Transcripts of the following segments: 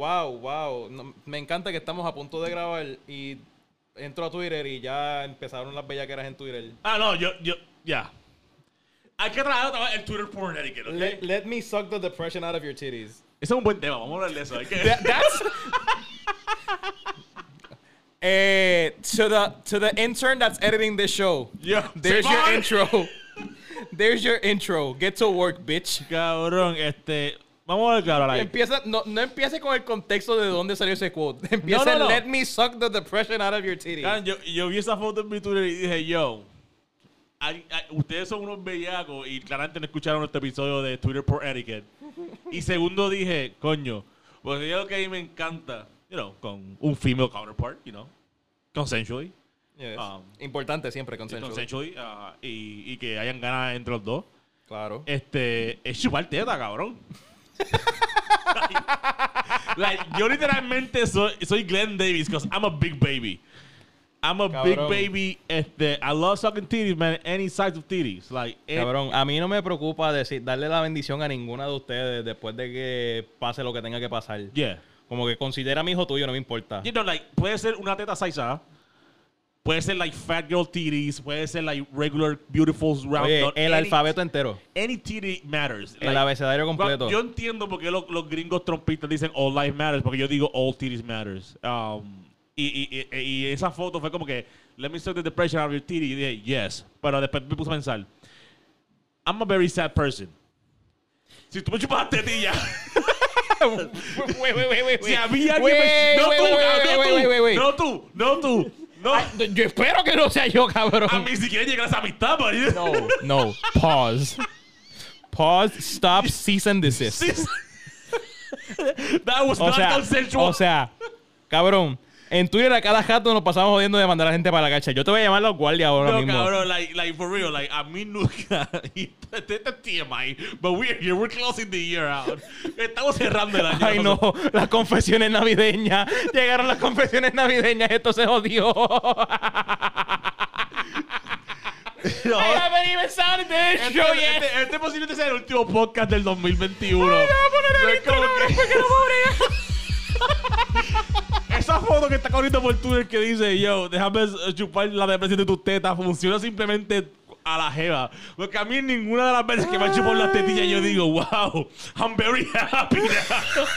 Wow, wow. No, me encanta que estamos a punto de grabar y entro a Twitter y ya empezaron las bellaqueras en Twitter. Ah, no, yo, yo, ya. Hay que trabajar el Twitter porn etiquette. Let, let me suck the depression out of your titties. Ese es un buen tema, vamos a hablar de eso. Hay que... That- that's Eh, to the to the intern that's editing this show. Yeah, There's your intro. There's your intro. Get to work, bitch. Cabrón, este... Vamos a ver claro, like... Empieza, no, no empiece con el contexto de dónde salió ese quote. Empieza no, let me suck the depression out of your. Cabrón, yo, yo vi esa foto en mi Twitter y dije, yo... hay- hay- ustedes son unos bellacos y claramente no escucharon este episodio de Twitter por Etiquette. Y segundo dije, coño, pues es lo que a mí me encanta, you know, con un female counterpart, you know, consensually. Yes. Um, Importante siempre consensual. consensually ah, y, y que hayan ganas entre los dos. Claro. Este, es chupar teta, cabrón. like, yo literalmente soy, soy Glenn Davis because I'm a big baby. I'm a big baby. Este, I love sucking titties, man. Any size of titties. Like, eh, Cabrón, a mí no me preocupa decir, darle la bendición a ninguna de ustedes después de que pase lo que tenga que pasar. yeah. Como que considera a mi hijo tuyo, no me importa. You know, like, puede ser una teta size A. Puede ser like fat girl titties. Puede ser like regular beautiful round. Oye, el Any- alfabeto entero. Any titty matters. El abecedario completo. Yo entiendo por qué los, los gringos trompistas dicen all life matters, porque yo digo all titties matters. Um, y, y, y, y esa foto fue como que, let me suck the depression out of your titty. Y dije, yes. Pero después me puse a pensar, I'm a very sad person. Si tú me chupas la tetilla, Wait, wait, wait, wait, si a mí alguien. No tú, wait, cabrón, wait, wait, wait, wait. no tú, no tú, no tú. Yo espero que no sea yo, cabrón. A mí si llegar a esa amistad. No, no. Pause. Pause. Stop. Cease and desist. That was O not sea, consensual. o sea, cabrón. En Twitter a cada jato nos pasamos jodiendo de mandar a la gente para la cacha. Yo te voy a llamar a los guardias ahora No, mismo. cabrón, like, like for real, like a mí nunca. Este este es TMI, but we're here, we're closing the year out. Estamos cerrando el año. Ay, no, las confesiones navideñas. Llegaron las confesiones navideñas, esto se jodió. No. I haven't even sounded this Este, show yet. este, este posiblemente sea el último podcast del 2021. Ay, ya, poner el No intro, como no, que- me Esa foto que está corriendo por Twitter que dice, yo, déjame eh, chupar la depresión de tus tetas, funciona simplemente a la jeva. Porque a mí ninguna de las veces que me chupado las tetillas yo digo, wow, I'm very happy now.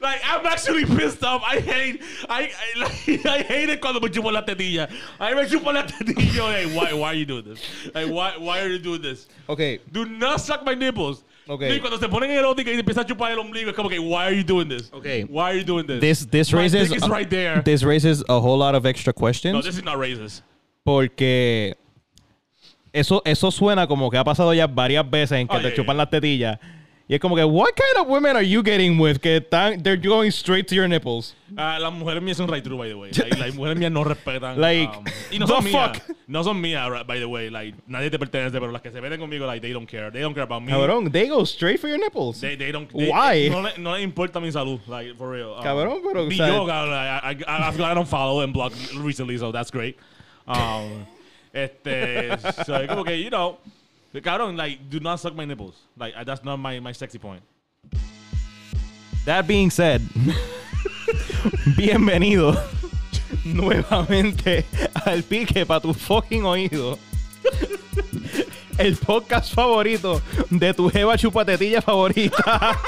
Like, I'm actually pissed off. I hate, I, I, like, I hate it cuando me chupo la tetilla. A mí me chupo la tetilla. Hey, why, why are you doing this? Like, why, why are you doing this? Ok, Do not suck my nipples. Ok. Y cuando se ponen eróticas y empiezan a chupar el ombligo, es como que, why are you doing this? Ok. Why are you doing this? this this My raises dick is right there. this raises a whole lot of extra no, questions this is not racist. porque eso eso suena como que ha pasado ya varias veces en que Oh, te yeah, chupan yeah. las tetillas y es como que what kind of women are you getting with que están they're going straight to your nipples Ah, las mujeres mías son right true, by the way. Like, las mujeres mías no respetan. Like, um, y no the son mías. fuck? No son mías, by the way. Like, nadie te pertenece, pero las que se meten conmigo, like, they don't care. They don't care about me. cabrón they go straight for your nipples They, they don't. they- Why? No, le- no les importa mi salud, like, for real. Um, Cabrón, pero, sea- yo, cabrón. I, I, on follow and block recently, so that's great. Um, este, so, como que, you know, cabrón, like, do not suck my nipples. Like, that's not my, my sexy point. That being said, bienvenido nuevamente al pique para tu fucking oído. El podcast favorito de tu jeva chupatetilla favorita.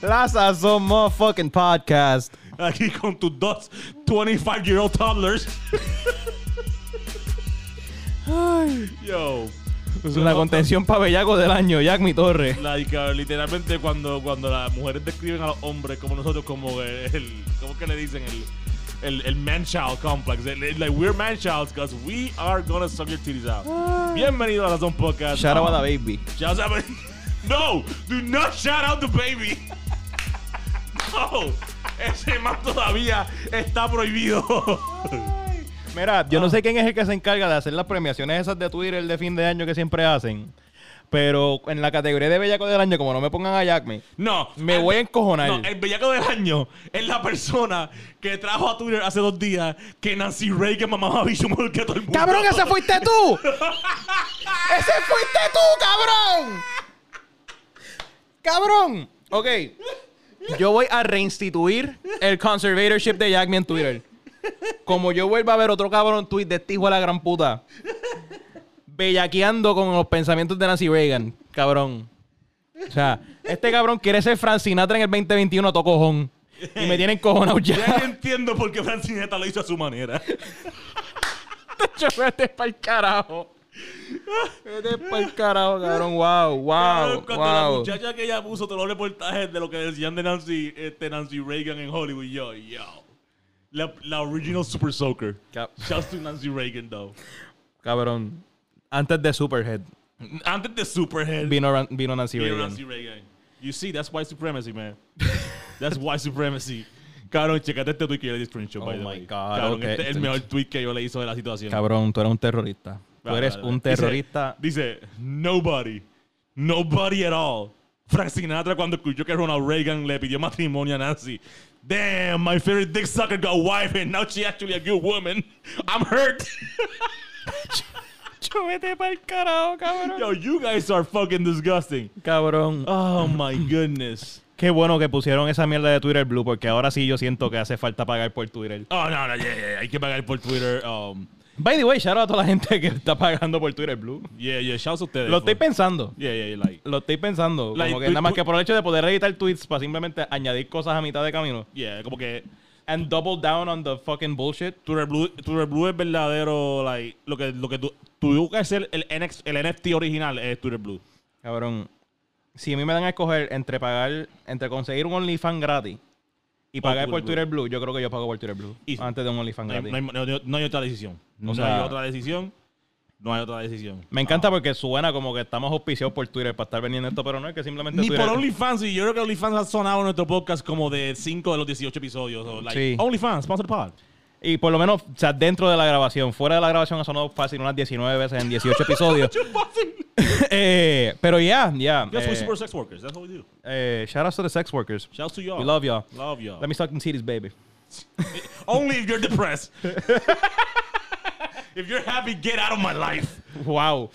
La Sazón Motherfucking Podcast. Aquí con tus dos 25-year-old toddlers. Yo. La contención pa' bellaco del año, Jack Mi Torre. Like, uh, literalmente cuando, cuando las mujeres describen a los hombres como nosotros, como el, el- ¿cómo que le dicen? El, el, el man-child complex. El- el- Like, we're man-childs because we are gonna suck your titties out. Bienvenido a la Zone Podcast. Shout out a the baby. Shout out a- No, do not shout out the baby. No, ese man todavía está prohibido. Mira, yo no sé quién es el que se encarga de hacer las premiaciones esas de Twitter de fin de año que siempre hacen. Pero en la categoría de bellaco del año, como no me pongan a Jack Me, No. Me el- voy a encojonar. No, el bellaco del año es la persona que trajo a Twitter hace dos días que Nancy Reagan mamaba bicho mejor que todo el mundo. ¡Cabrón, ese fuiste tú! ¡Ese fuiste tú, cabrón! Cabrón. Ok. Yo voy a reinstituir el conservatorship de Jack en Twitter. Como yo vuelva a ver otro cabrón tweet de este hijo de la gran puta. Bellaqueando con los pensamientos de Nancy Reagan. Cabrón. O sea, este cabrón quiere ser Frank Sinatra en el 2021 a tocojón. Y me tienen cojonado ya. Ya entiendo por qué Francineta lo hizo a su manera. Vete pa'l carajo. Vete pa'l carajo, cabrón. Wow, wow, Cuando la muchacha que ella puso todos los reportajes de lo que decían de Nancy, este, Nancy Reagan en Hollywood, yo, yo. La, la original Super Soaker. Ca- Shouts to Nancy Reagan, though. Cabrón. Antes de Superhead Antes de Superhead, vino, Ran- vino Nancy vino Reagan. Nancy Reagan. You see, that's white supremacy, man. that's white supremacy. Cabrón, checate este tweet que yo le di screenshot, Oh by the my way. God, Cabrón, ok. este es el mejor tweet que yo le hizo de la situación. Cabrón, tú eres un terrorista. Tú Vale, eres vale, un vale. terrorista. Dice, dice, nobody, nobody at all. Frank Sinatra cuando escuchó que Ronald Reagan le pidió matrimonio a Nancy. Damn, my favorite dick sucker got wife and now she actually a good woman. I'm hurt. Carajo, cabrón. Yo, you guys are fucking disgusting. Cabrón. Oh my goodness. Qué bueno que pusieron esa mierda de Twitter Blue, porque ahora sí yo siento que hace falta pagar por Twitter. Oh, no, no, yeah, yeah, hay que pagar por Twitter. Um, By the way, shout out a toda la gente que está pagando por Twitter Blue. yeah, yeah, shouts a ustedes. Lo estoy pensando. Yeah, yeah, like, Lo estoy pensando. Like, como que nada más que por el hecho de poder editar tweets para simplemente añadir cosas a mitad de camino. yeah, como que And double down on the fucking bullshit. Twitter Blue, Twitter Blue es verdadero, like, lo que, lo que tú, tú que hacer el, NX, el NFT original es Twitter Blue. Cabrón. Si a mí me dan a escoger entre pagar, entre conseguir un OnlyFans gratis y pagar por. Twitter Blue, yo creo que yo pago por Twitter Blue. Antes de un OnlyFans No gratis. no hay- no hay- no hay otra decisión. No sea- hay otra decisión. No hay otra decisión. Me encanta Ah. porque suena como que estamos auspiciados por Twitter para estar vendiendo esto, pero no es que simplemente Ni Twitter. por OnlyFans, y yo creo que OnlyFans ha sonado en nuestro podcast como de 5 de los 18 episodios. o like, Sí. OnlyFans, sponsor pod. Y por lo menos, o sea, dentro de la grabación, fuera de la grabación ha sonado fácil unas 19 veces en 18 episodios. Eh, pero ya, ya. Yes, we eh, support sex workers. That's what we do. eh, shout out to the sex workers. Shouts to y'all. We love y'all. Love y'all. Let me suck them titties, baby. Only if you're depressed. if you're happy, get out of my life. Wow.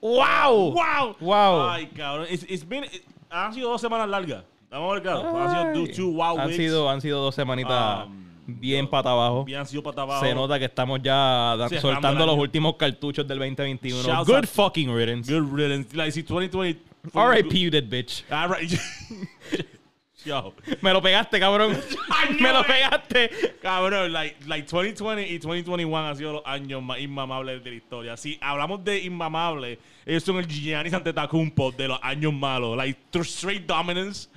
Wow. Wow. Wow. Ay, cabrón. It's, it's been, it- han sido dos semanas largas. Vamos a ver, claro. Han sido two, two wow han weeks. sido, han sido dos semanitas Um, bien pata abajo. Bien, han sido para abajo. Se nota que estamos ya da- soltando los últimos cartuchos del 2021. Shouts Good fucking riddance. Good riddance. Like, si 2020... R.I.P. you dead bitch. All right. Yo. Me lo pegaste, cabrón. Me lo pegaste. Cabrón, like, like 2020 y 2021 han sido los años más inmamables de la historia. Si hablamos de inmamables, ellos son el Giannis Antetokounmpo de los años malos. Like, through straight dominance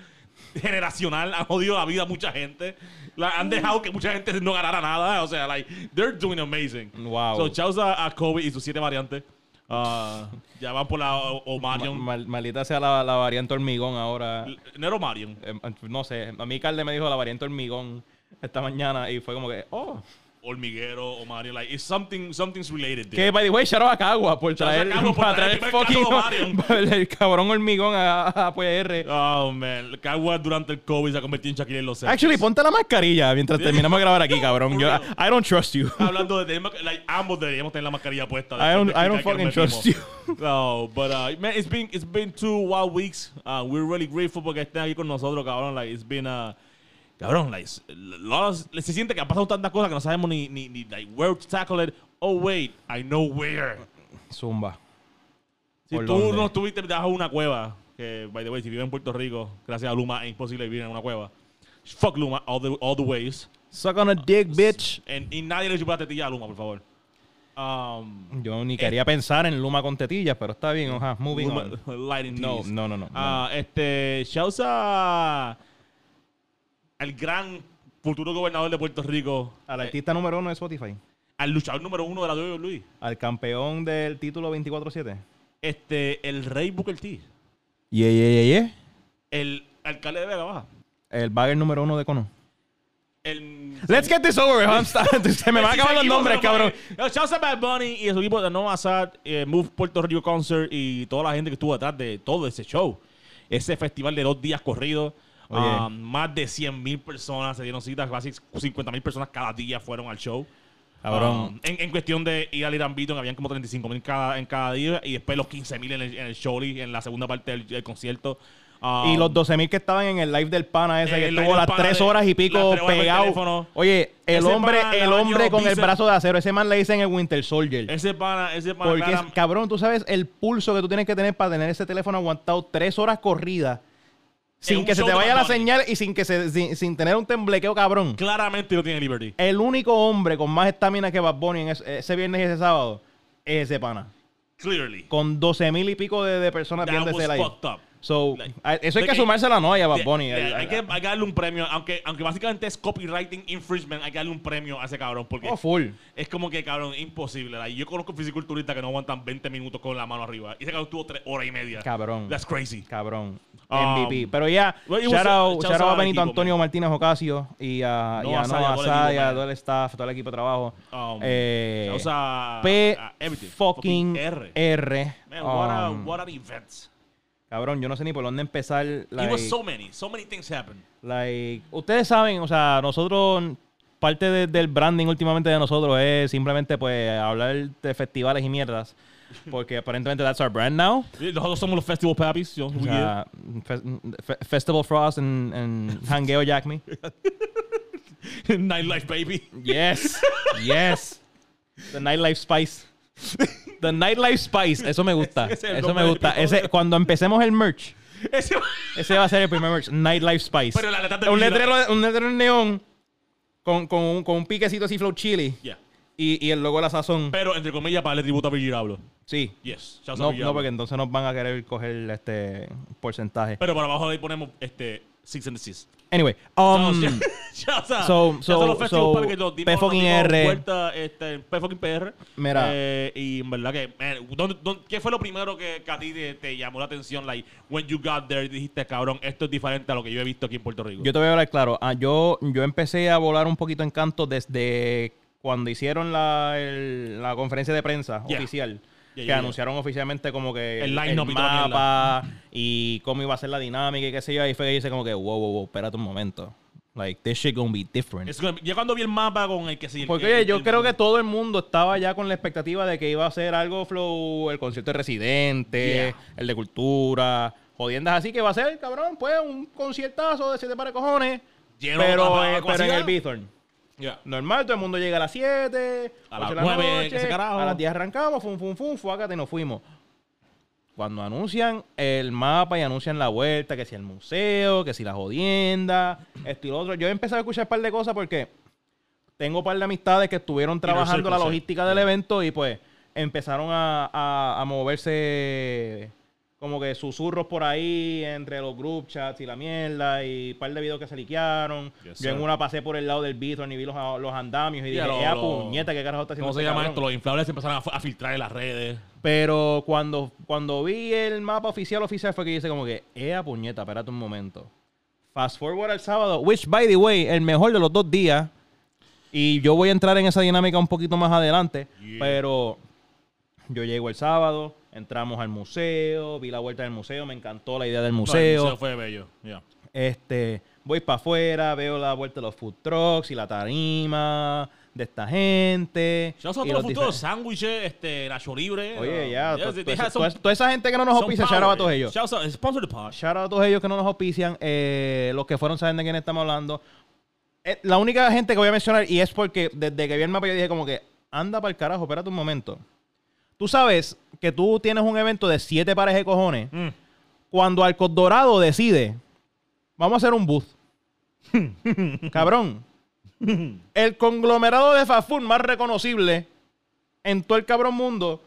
generacional. Han jodido la vida a mucha gente. La- han dejado que mucha gente no ganara nada. O sea, like, they're doing amazing. Wow. So, chausa a, a Kobe y sus siete variantes. Ah, ya van por la Omarion. Mal- maldita sea la, la variante hormigón ahora. no era Omarion. Eh, no sé, a mí Carle me dijo la variante hormigón esta mañana y fue como que, oh. Hormiguero, Omarion. Like, it's something, something's related there. Que, by the way, shout out a Cagua por a traer, por traer el fucking Marion. el cabrón hormigón a, a PR. Oh, man. Cagua durante el COVID se ha convertido en Shaquille en los. Actually, ponte la mascarilla mientras terminamos de grabar aquí, cabrón. Yo. I don't trust you. Hablando de like, ambos deberíamos tener la mascarilla puesta. I don't, I don't fucking trust you. No, but uh, man, it's been it's been two wild weeks. Uh, we're really grateful porque estén aquí con nosotros, cabrón. Like it's been uh, cabrón, like se siente que ha pasado tantas cosas que no sabemos ni ni, ni like where to tackle it. Oh wait, I know where. Zumba. Si ¿Por tú no estuviste debajo de una cueva, que by the way, si vives en Puerto Rico, gracias a Luma es imposible vivir en una cueva. Fuck Luma all the all the ways. Suck on a dick, bitch. En- y nadie le chupa la tetilla a Luma, por favor. Um, Yo ni quería pensar en Luma con tetillas, pero está bien. Ajá, moving Luma- on. Lighting No, no, no, no. Ah, este, shouts a al gran futuro gobernador de Puerto Rico, Al eh, artista número uno de Spotify. al luchador número uno de la WWE, Al campeón del título 24-7. este, el rey Booker T, Yeah, yeah, yeah, yeah. el alcalde de Vega Baja, El bagger número uno de Cono. el... Let's get this over, Se me van a acabar los nombres, cabrón. Shouts a Bad Bunny y su equipo de No Assad, eh, Move Puerto Rico Concert y toda la gente que estuvo detrás de todo ese show. Ese festival de dos días corridos. Ah, más de 100 mil personas se dieron citas, casi 50 mil personas cada día fueron al show. Cabrón. Ah, en, en cuestión de ir al Irán Beaton, habían como 35 mil cada, en cada día y después los 15 mil en el, en el show en la segunda parte del, del concierto. Um, y los 12.000 que estaban en el live del pana ese, que estuvo las pana 3 de- horas y pico pegado. Oye, el Ese hombre, el hombre con el brazo de acero, ese man le dicen el Winter Soldier. Ese pana, ese pana. Porque, es- cabrón, tú sabes el pulso que tú tienes que tener para tener ese teléfono aguantado tres horas corridas. Sin que se te vaya la señal y sin que se, sin, sin tener un temblequeo cabrón. claramente no tiene Liberty. El único hombre con más estamina que Bad Bunny en ese, ese viernes y ese sábado es ese pana. Clearly. Con 12 mil y pico de, de personas That viendo ese live. fucked up. So, Like, a- eso hay que que- sumársela no a Bad De- Bunny. de- El- hay, que, hay que darle un premio, aunque, aunque básicamente es copywriting infringement, hay que darle un premio a ese cabrón. Porque Oh, full. es como que, cabrón, imposible. like, yo conozco fisiculturistas que no aguantan 20 minutos con la mano arriba. Y ese cabrón tuvo 3 horas y media. Cabrón. That's crazy. Cabrón. Um, MVP. Pero ya, was shout a- out, shout out a Benito equipo, Antonio man. Martínez Ocasio y a, y a Noah Saya, Noah todo el Saya, equipo, man. todo el staff, todo el equipo de trabajo. Um, eh, o sea, P a- fucking R. R. Man, what, a, Um, what an event. Cabrón, yo no sé ni por dónde empezar. It Like, was so many. So many things happened. like, ustedes saben, o sea, nosotros, parte de- del branding últimamente de nosotros es simplemente pues hablar de festivales y mierdas. Porque aparentemente that's our brand now. Nosotros somos los Festival Pappies. Yo, O sea, fe- fe- Festival Frost and, and Hangueo Jack Me. Nightlife, baby. Yes, yes. The Nightlife Spice. The Nightlife Spice. Eso me gusta. Ese Eso me gusta. Ese, cuando empecemos el merch, Ese- ese va a ser el primer merch. Nightlife Spice. Pero la letra de un, letrero, un letrero en neón con, con, un, con un piquecito así flow chili Yeah. y, y el logo de la sazón. Pero, entre comillas, para darle tributo a Virgil Abloh. Sí. Yes. No, no, porque entonces nos van a querer coger este porcentaje. Pero por abajo de ahí ponemos este Six and the Six. Anyway, um, Shouts a- so- so- Festival so, Pappies que nos dimos- P fucking nos dimos R. vuelta, este, P fucking PR. Mira. Eh, y en verdad que, man, ¿dónde- dónde- ¿qué fue lo primero que, que a ti te, te llamó la atención? Like, when you got there, dijiste, cabrón, esto es diferente a lo que yo he visto aquí en Puerto Rico. Yo te voy a hablar claro. Ah, yo, yo empecé a volar un poquito en canto desde cuando hicieron la, el- la conferencia de prensa Yeah. oficial. Que anunciaron oficialmente como que El y la mapa y cómo iba a ser la dinámica y qué sé yo. Ahí fue que dice como que, wow, wow, wow, espérate un momento. Like, this shit gonna be different. Es que- ya cuando vi el mapa con el que se... Porque el- oye, el- yo el- creo que todo el mundo estaba ya con la expectativa de que iba a ser algo flow, el concierto de Residente, Yeah. el de Cultura, jodiendas así que va a ser, cabrón, pues un conciertazo de siete para cojones. Lleno pero, eh, pero en el Bithorn. Yeah. Normal, todo el mundo llega a las 7, A las nueve, que se carajo. a las 10 arrancamos, fum, fum, fum, fuácate y nos fuimos. Cuando anuncian el mapa y anuncian la vuelta, que si el museo, que si la jodienda, esto y lo otro, yo he empezado a escuchar un par de cosas porque tengo un par de amistades que estuvieron trabajando la circle, sí. logística del evento y pues empezaron a, a- a moverse como que susurros por ahí entre los group chats y la mierda y un par de videos que se liquearon. Yes, Yo en una pasé por el lado del Bithorn y vi los, los andamios y Yeah, dije, lo- ¡eh, lo- puñeta, qué carajo está haciendo ¿Cómo se este llama cabrón?". esto? Los inflables empezaron a, a filtrar en las redes. Pero cuando, cuando vi el mapa oficial oficial fue que dice como que, ¡eh, puñeta, espérate un momento! Fast forward al sábado, which, by the way, el mejor de los dos días. Y yo voy a entrar en esa dinámica un poquito más adelante. Yeah. Pero yo llego el sábado, entramos al museo, vi la vuelta del museo, me encantó la idea del No, el museo. museo fue bello. Yeah. Este, voy para afuera, veo la vuelta de los food trucks y la tarima de esta gente. Shouts out y a todos futuros, sándwiches, este, Nacho Libre. Oye, ya, toda esa gente que no nos auspicia, shout out a todos ellos. Shouts out, sponsor the pod. Shout out a todos ellos que no nos auspician. eh, los que fueron saben de quién estamos hablando. Eh, la única gente que voy a mencionar, y es porque desde que vi el mapa yo dije como que, anda para el carajo, espérate un momento. Tú sabes que tú tienes un evento de siete pares de cojones. Mm. Cuando Arcos Dorado decide, vamos a hacer un booth. cabrón. El conglomerado de fast food más reconocible en todo el cabrón mundo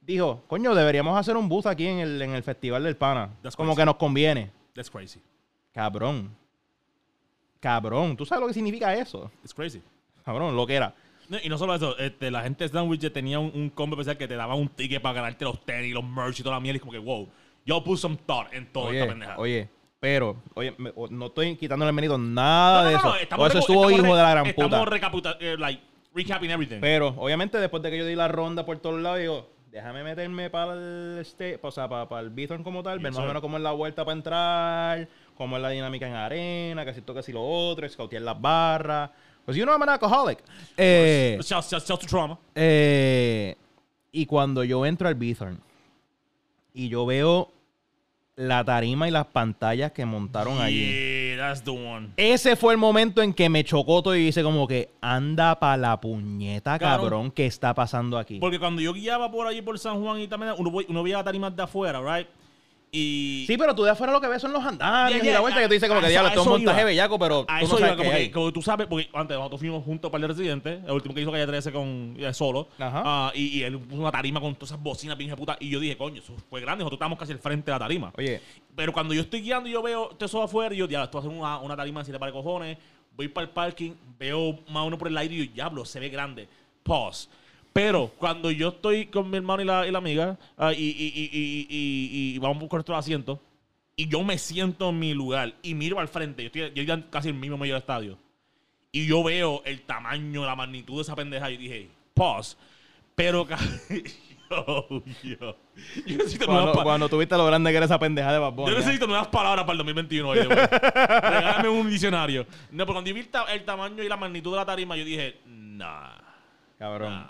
dijo, coño, deberíamos hacer un booth aquí en el, en el Festival del Pana. That's Como crazy. que nos conviene. That's crazy. Cabrón. Cabrón. ¿Tú sabes lo que significa eso? It's crazy. Cabrón, lo que era. No, y no solo eso, este, la gente de Sandwich tenía un, un combo especial que te daba un ticket para ganarte los tenis, los merch y toda la mierda. Y como que, wow, yo put some thought en toda esta Oye, pendeja. oye, pero, oye, me- no estoy quitándole el mérito nada No, no, de eso. estamos O eso estuvo estamos hijo re- de la gran Estamos puta. recaputa, eh, like, recapping everything. Pero, obviamente, después de que yo di la ronda por todos lados, digo, déjame meterme para el este, o sea, para, para el Bithorn como tal, ver Yes, más o menos cómo es la vuelta para entrar, cómo es la dinámica en arena, que si toca, si lo otro, scoutear las barras. Pues you know I'm an alcoholic. Eh, Shouts, shouts, shouts to trauma. eh, y cuando yo entro al Bithorn y yo veo la tarima y las pantallas que montaron allí. Yeah, that's the one. Ese fue el momento en que me chocó todo y dice como que anda pa' la puñeta, Claro. cabrón, ¿qué está pasando aquí? Porque cuando yo guiaba por allí por San Juan y también uno, uno veía tarimas de afuera, right? Y Sí, pero tú de afuera lo que ves son los andamios Yeah, y la vuelta a- que tú dices como que eso- diablo, es un montaje iba. bellaco, pero a tú eso no iba sabes como qué que, como tú sabes, porque antes nosotros fuimos juntos para el residente, el último que hizo Calle 13 con eh, solo, Ajá. ah, y, y él puso una tarima con todas esas bocinas bien puta y yo dije, coño, eso fue grande, nosotros estábamos casi al frente de la tarima. Oye, Pero cuando yo estoy guiando y yo veo todo eso afuera, y yo, diablo, esto va a ser una, una tarima de siete para cojones. Voy para el parking, veo más o menos por el aire y yo, diablo, se ve grande. Pause. Pero cuando yo estoy con mi hermano y la, y la amiga, ah, y, y, y, vamos a buscar nuestro asiento, y yo me siento en mi lugar y miro al frente, yo estoy yo estoy casi en el mismo medio del estadio, y yo veo el tamaño, la magnitud de esa pendeja, y dije, pause. Pero, yo, yo, yo necesito nuevas cuando, pa- cuando tuviste lo grande que era esa pendeja de Bad Bunny, yo ¿eh? necesito nuevas palabras para el 2021. by the way. Regálame un diccionario. No, pero cuando vi el, ta- el tamaño y la magnitud de la tarima, yo dije, nah. Cabrón. nah.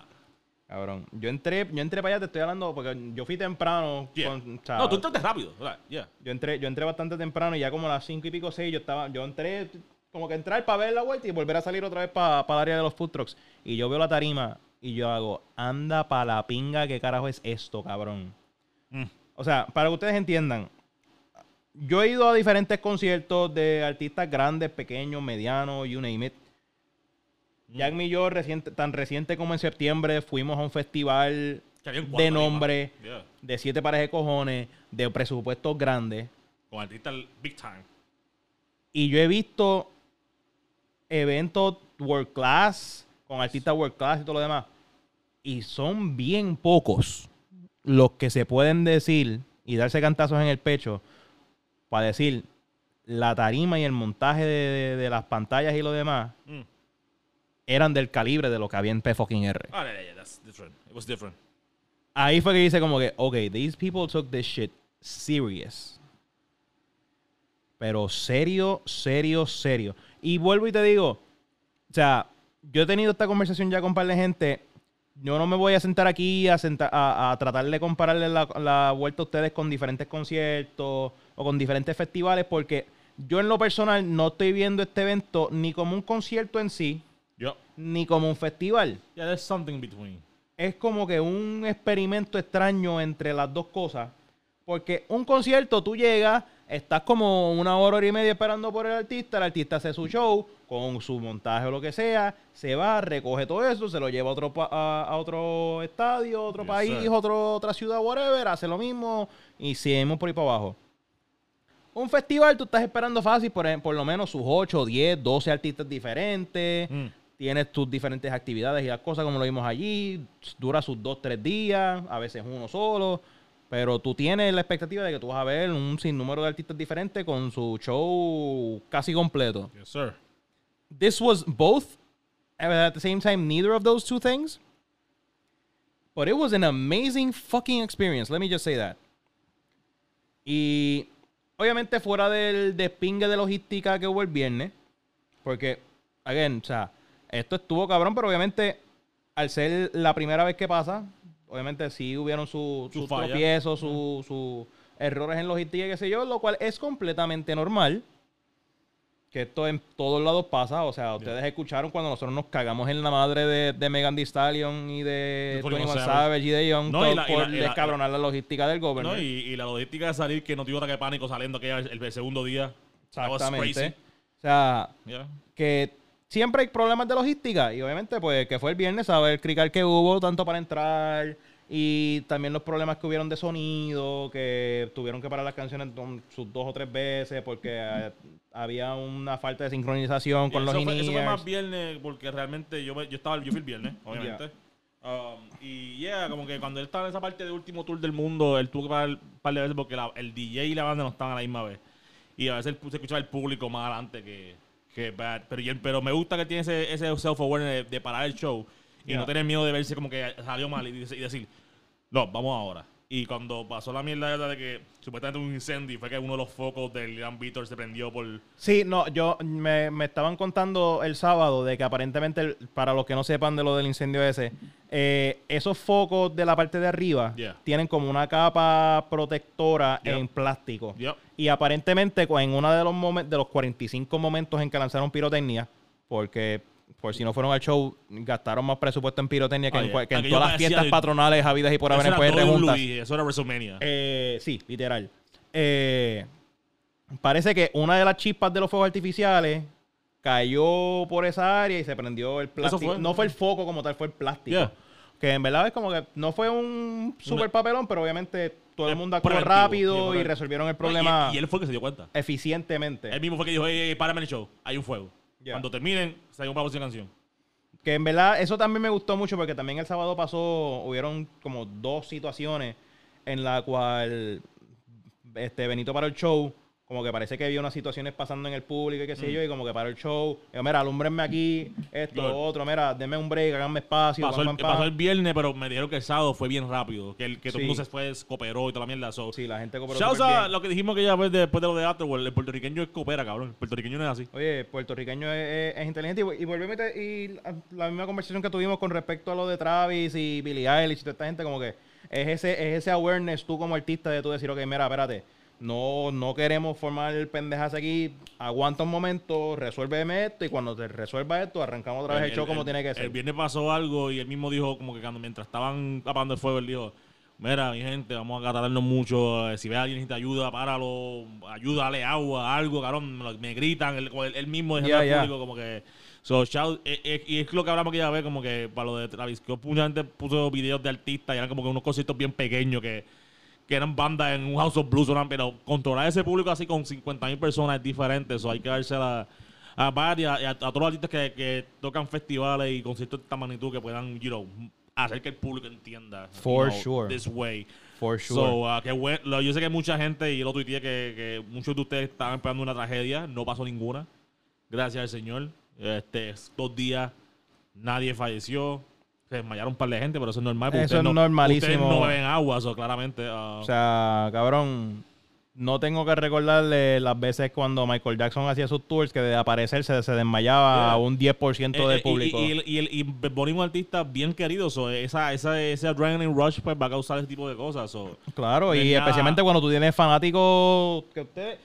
Cabrón. Yo entré, yo entré para allá, te estoy hablando, porque yo fui temprano. Yeah. con- o sea, No, tú entraste rápido. yeah. yo entré, yo entré bastante temprano y ya como a las cinco y pico, seis, yo estaba, yo entré como que entrar para ver la vuelta y volver a salir otra vez para el área de los food trucks. Y yo veo la tarima y yo hago, anda pa' la pinga, ¿qué carajo es esto, cabrón? Mm. O sea, para que ustedes entiendan, yo he ido a diferentes conciertos de artistas grandes, pequeños, medianos, you name it. Jack y yo, reciente, tan reciente como en septiembre, fuimos a un festival de nombre, Yeah. de siete pares de cojones, de presupuestos grandes. Con artistas big time. Y yo he visto eventos world class, con artistas world class y todo lo demás. Y son bien pocos los que se pueden decir y darse cantazos en el pecho para decir la tarima y el montaje de, de- de las pantallas y lo demás Mm. Eran del calibre de lo que había en P fucking R. Ah, yeah, yeah, that's different. It was different. Ahí fue que dice como que, ok, these people took this shit serious. Pero serio, serio, serio. Y vuelvo y te digo, o sea, yo he tenido esta conversación ya con un par de gente. Yo no me voy a sentar aquí a, senta- a, a tratar de compararle la, la vuelta a ustedes con diferentes conciertos o con diferentes festivales porque yo en lo personal no estoy viendo este evento ni como un concierto en sí. Ni como un festival Yeah, there's something between. es como que un experimento extraño entre las dos cosas. Porque un concierto, tú llegas, estás como una hora, hora y media esperando por el artista, el artista hace su show con su montaje o lo que sea, se va, recoge todo eso, se lo lleva a otro, pa- a, a otro estadio, otro Yes, país, otro, otra ciudad, whatever, hace lo mismo y seguimos por ahí para abajo. Un festival, tú estás esperando fácil, por, por lo menos sus 8, 10, 12 artistas diferentes Mm. Tienes tus diferentes actividades y las cosas como lo vimos allí, dura sus dos, tres días, a veces uno solo, pero tú tienes la expectativa de que tú vas a ver un sinnúmero de artistas diferentes con su show casi completo. Yes, sir. This was both, at the same time, neither of those two things. But it was an amazing fucking experience, let me just say that. Y obviamente fuera del despingue de logística que hubo el viernes, porque, again, o sea, esto estuvo cabrón, pero obviamente al ser la primera vez que pasa, obviamente sí hubieron su- Su sus falla. tropiezos, sus sus errores en logística y qué sé yo, lo cual es completamente normal. Que esto en todos lados pasa. O sea, ustedes escucharon cuando nosotros nos cagamos en la madre de, de Megan Thee Stallion y de De 21 21 Savage. Y de Young No, por la- descabronar la logística del gobierno. No, y, y la logística de salir que no tuvo ataque de pánico saliendo aquella el, el segundo día. Exactamente. O sea, Yeah. que siempre hay problemas de logística y obviamente pues que fue el viernes a ver el crical que hubo tanto para entrar y también los problemas que hubieron de sonido que tuvieron que parar las canciones sus dos o tres veces porque eh, había una falta de sincronización con los fue, eso fue más viernes porque realmente yo, yo estaba yo fui el viernes, obviamente. Um, y yeah, como que cuando él estaba en esa parte de último tour del mundo, él tuvo que parar un par de veces porque la- el DJ y la banda no estaban a la misma vez. Y a veces se escuchaba el público más adelante que, que bad. Pero, pero me gusta que tiene ese, ese self-awareness de, de parar el show y Yeah. no tener miedo de verse como que salió mal y, decir, no, vamos ahora. Y cuando pasó la mierda de que supuestamente un incendio y fue que uno de los focos del Gran Víctor se prendió por... Sí, no, yo me, me estaban contando el sábado de que aparentemente, para los que no sepan de lo del incendio ese, eh, esos focos de la parte de arriba Yeah. tienen como una capa protectora en plástico. Y aparentemente en uno de los momentos, de los 45 momentos en que lanzaron pirotecnia, porque por si no fueron al show, gastaron más presupuesto en pirotecnia que, Ah, en, que Aquello todas las fiestas de- patronales habidas y por haber en PR juntas. Eso era WrestleMania. Eh, sí, literal. Eh, parece que una de las chispas de los fuegos artificiales cayó por esa área y se prendió el plástico. fue? No fue el foco como tal, fue el plástico. Yeah. Que en verdad es como que no fue un super papelón, pero obviamente todo el Es mundo actuó rápido sí, y resolvieron el No, y- problema Y, él fue el que se dio cuenta. eficientemente. Él mismo fue que dijo, hey, párame el show, hay un fuego. Cuando terminen, salimos para la canción. Que en verdad eso también me gustó mucho porque también el sábado pasó, hubieron como dos situaciones en la cual este Benito paró el show, como que parece que había unas situaciones pasando en el público y qué sé yo, y como que paró el show, digo, mira, alúmbrenme aquí, esto, lo otro, mira, denme un break, háganme espacio, Pasó el, pasó el viernes, pero me dijeron que el sábado fue bien rápido. Que, el, que todo el Sí. mundo se fue, cooperó y toda la mierda. So, Sí, la gente cooperó Shouts a lo que dijimos que ya después de lo de Afterworld. El puertorriqueño es coopera, cabrón. El puertorriqueño no es así. Oye, el puertorriqueño es, es- es inteligente y, y volvemos a meter- y la- la misma conversación que tuvimos con respecto a lo de Travis y Billie Eilish y toda esta gente, como que es ese, es ese awareness tú como artista de tú decir, ok, mira, espérate, no, no queremos formar pendejas aquí, aguanta un momento, resuélveme esto y cuando te resuelva esto, arrancamos otra vez el, show como tiene que ser. El viernes pasó algo y él mismo dijo, como que cuando mientras estaban apagando el fuego, él dijo: Mira, mi gente, vamos a tratarnos mucho. eh, Si ve a alguien que necesita ayuda, páralo. Ayúdale, agua, algo, cabrón. Me, me gritan. Él, mismo diciendo ya. público, como que. So, shout- eh, eh, y es lo que hablamos aquella vez, como que para lo de Travis Scott, mucha gente puso videos de artistas y eran como que unos cositos bien pequeños que, que eran bandas en un House of Blues, eran- pero controlar ese público así con 50 mil personas es diferente. So, hay que dársela a varias y a, a todos los artistas que, que tocan festivales y conciertos de esta magnitud que puedan, you know, hacer que el público entienda. you For know, sure. This way. For sure. So, ah, qué buen- lo- yo sé que mucha gente, y lo tuiteé, que, que muchos de ustedes estaban esperando una tragedia. No pasó ninguna. Gracias al Señor. Este, dos días, nadie falleció. Se desmayaron un par de gente, pero eso es normal. Eso ustedes es no- normalísimo. Ustedes no beben agua, eso claramente. ah, O sea, cabrón, no tengo que recordarle las veces cuando Michael Jackson hacía sus tours que de aparecer se, desmayaba Yeah. a un 10% Eh, del eh, público. Y, y, y, el- y es un artista bien querido. so, esa, esa, ese adrenaline rush pues, va a causar ese tipo de cosas. so. Claro, y especialmente cuando tú tienes fanáticos que ustedes...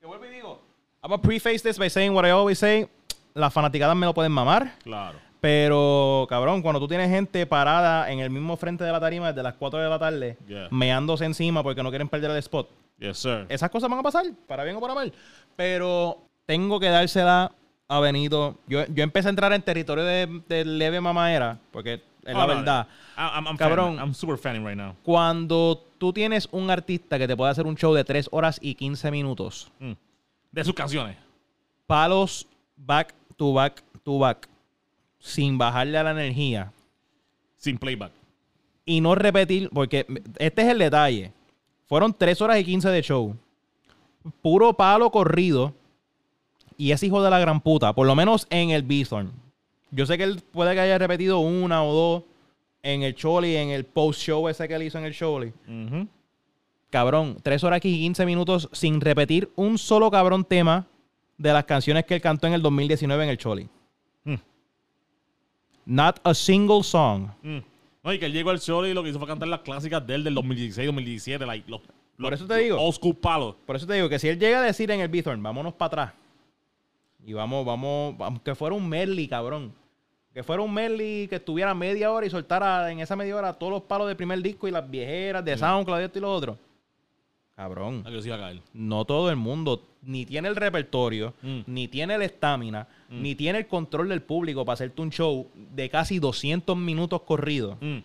Que vuelvo y digo, I'm gonna preface this by saying what I always say. Las fanaticadas me lo pueden mamar. Claro. Pero, cabrón, cuando tú tienes gente parada en el mismo frente de la tarima desde las 4 de la tarde, Yeah. meándose encima porque no quieren perder el spot, Yes, sir. esas cosas van a pasar, para bien o para mal. Pero tengo que dársela a Benito. Yo, yo empecé a entrar en territorio de, de leve mamaera, porque es la Oh, no, verdad. I- I'm, I'm Cabrón. fan- I'm super fanning right now. Cuando tú tienes un artista que te puede hacer un show de 3 horas y 15 minutos, Mm. De sus canciones. palos back to back to back, sin bajarle a la energía Sin playback. y no repetir, porque este es el detalle. Fueron 3 horas y 15 de show. Puro palo corrido. Y es hijo de la gran puta. Por lo menos en el Bithorn. Yo sé que él puede que haya repetido una o dos en el Choli, en el post-show ese que él hizo en el Choli. Cabrón, 3 horas y 15 minutos sin repetir un solo cabrón tema de las canciones que él cantó en el 2019 en el Choli. Hmm. Not a single song. Mm. No, y que él llegó al show y lo que hizo fue cantar las clásicas de él del 2016, 2017. Like, los, los- eso te digo. Old school palos. Por eso te digo que si él llega a decir en el Bithorn, vámonos para atrás. Y vamos, vamos, vamos, que fuera un medley, cabrón. Que fuera un medley que estuviera media hora y soltara en esa media hora todos los palos del primer disco y las viejeras de SoundCloud y esto y lo otro. Cabrón. Ah, que se iba a caer. No todo el mundo ni tiene el repertorio, Mm. ni tiene la estamina, ni tiene el control del público para hacerte un show de casi 200 minutos corridos Mm.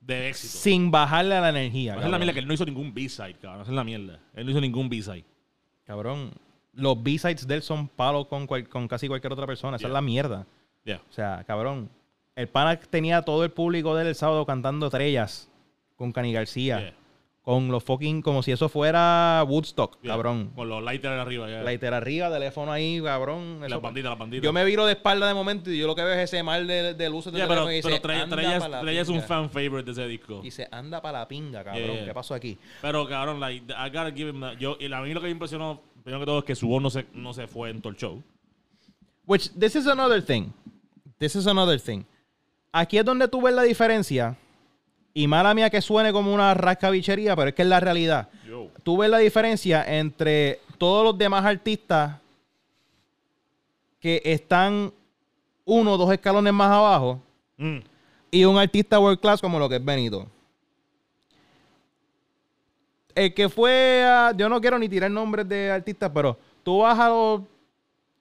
De éxito. sin bajarle a la energía. Esa es la mierda que él no hizo ningún B-side, cabrón. Esa es la mierda. Él no hizo ningún B-side. Cabrón, los B-sides de él son palos con, cual- con casi cualquier otra persona. Esa Yeah. es la mierda. Yeah. O sea, cabrón. El pana tenía todo el público de él el sábado cantando estrellas con Cani García. Yeah. Con los fucking, como si eso fuera Woodstock, cabrón. Con los lighters arriba, ya. Lighter arriba, teléfono ahí, cabrón. las eso- banditas, las banditas. yo me viro de espalda de momento y yo lo que veo es ese mar de, de luces de pero, teléfono y pero Trey- anda es- pa' la Trey es un fan favorite de ese disco. Y se anda para la pinga, cabrón. Yeah, yeah. ¿Qué pasó aquí? Pero, cabrón, like, I gotta give him that. Yo, y a mí lo que me impresionó, primero que todo, es que su voz no se, no se fue en todo el show. Which, this is another thing. This is another thing. Aquí es donde tú ves la diferencia. Y mala mía que suene como una rascabichería, pero es que es la realidad. Yo. Tú ves la diferencia entre todos los demás artistas que están uno o dos escalones más abajo Mm. y un artista world class como lo que es Benito. El que fue a, yo no quiero ni tirar nombres de artistas, pero tú vas a los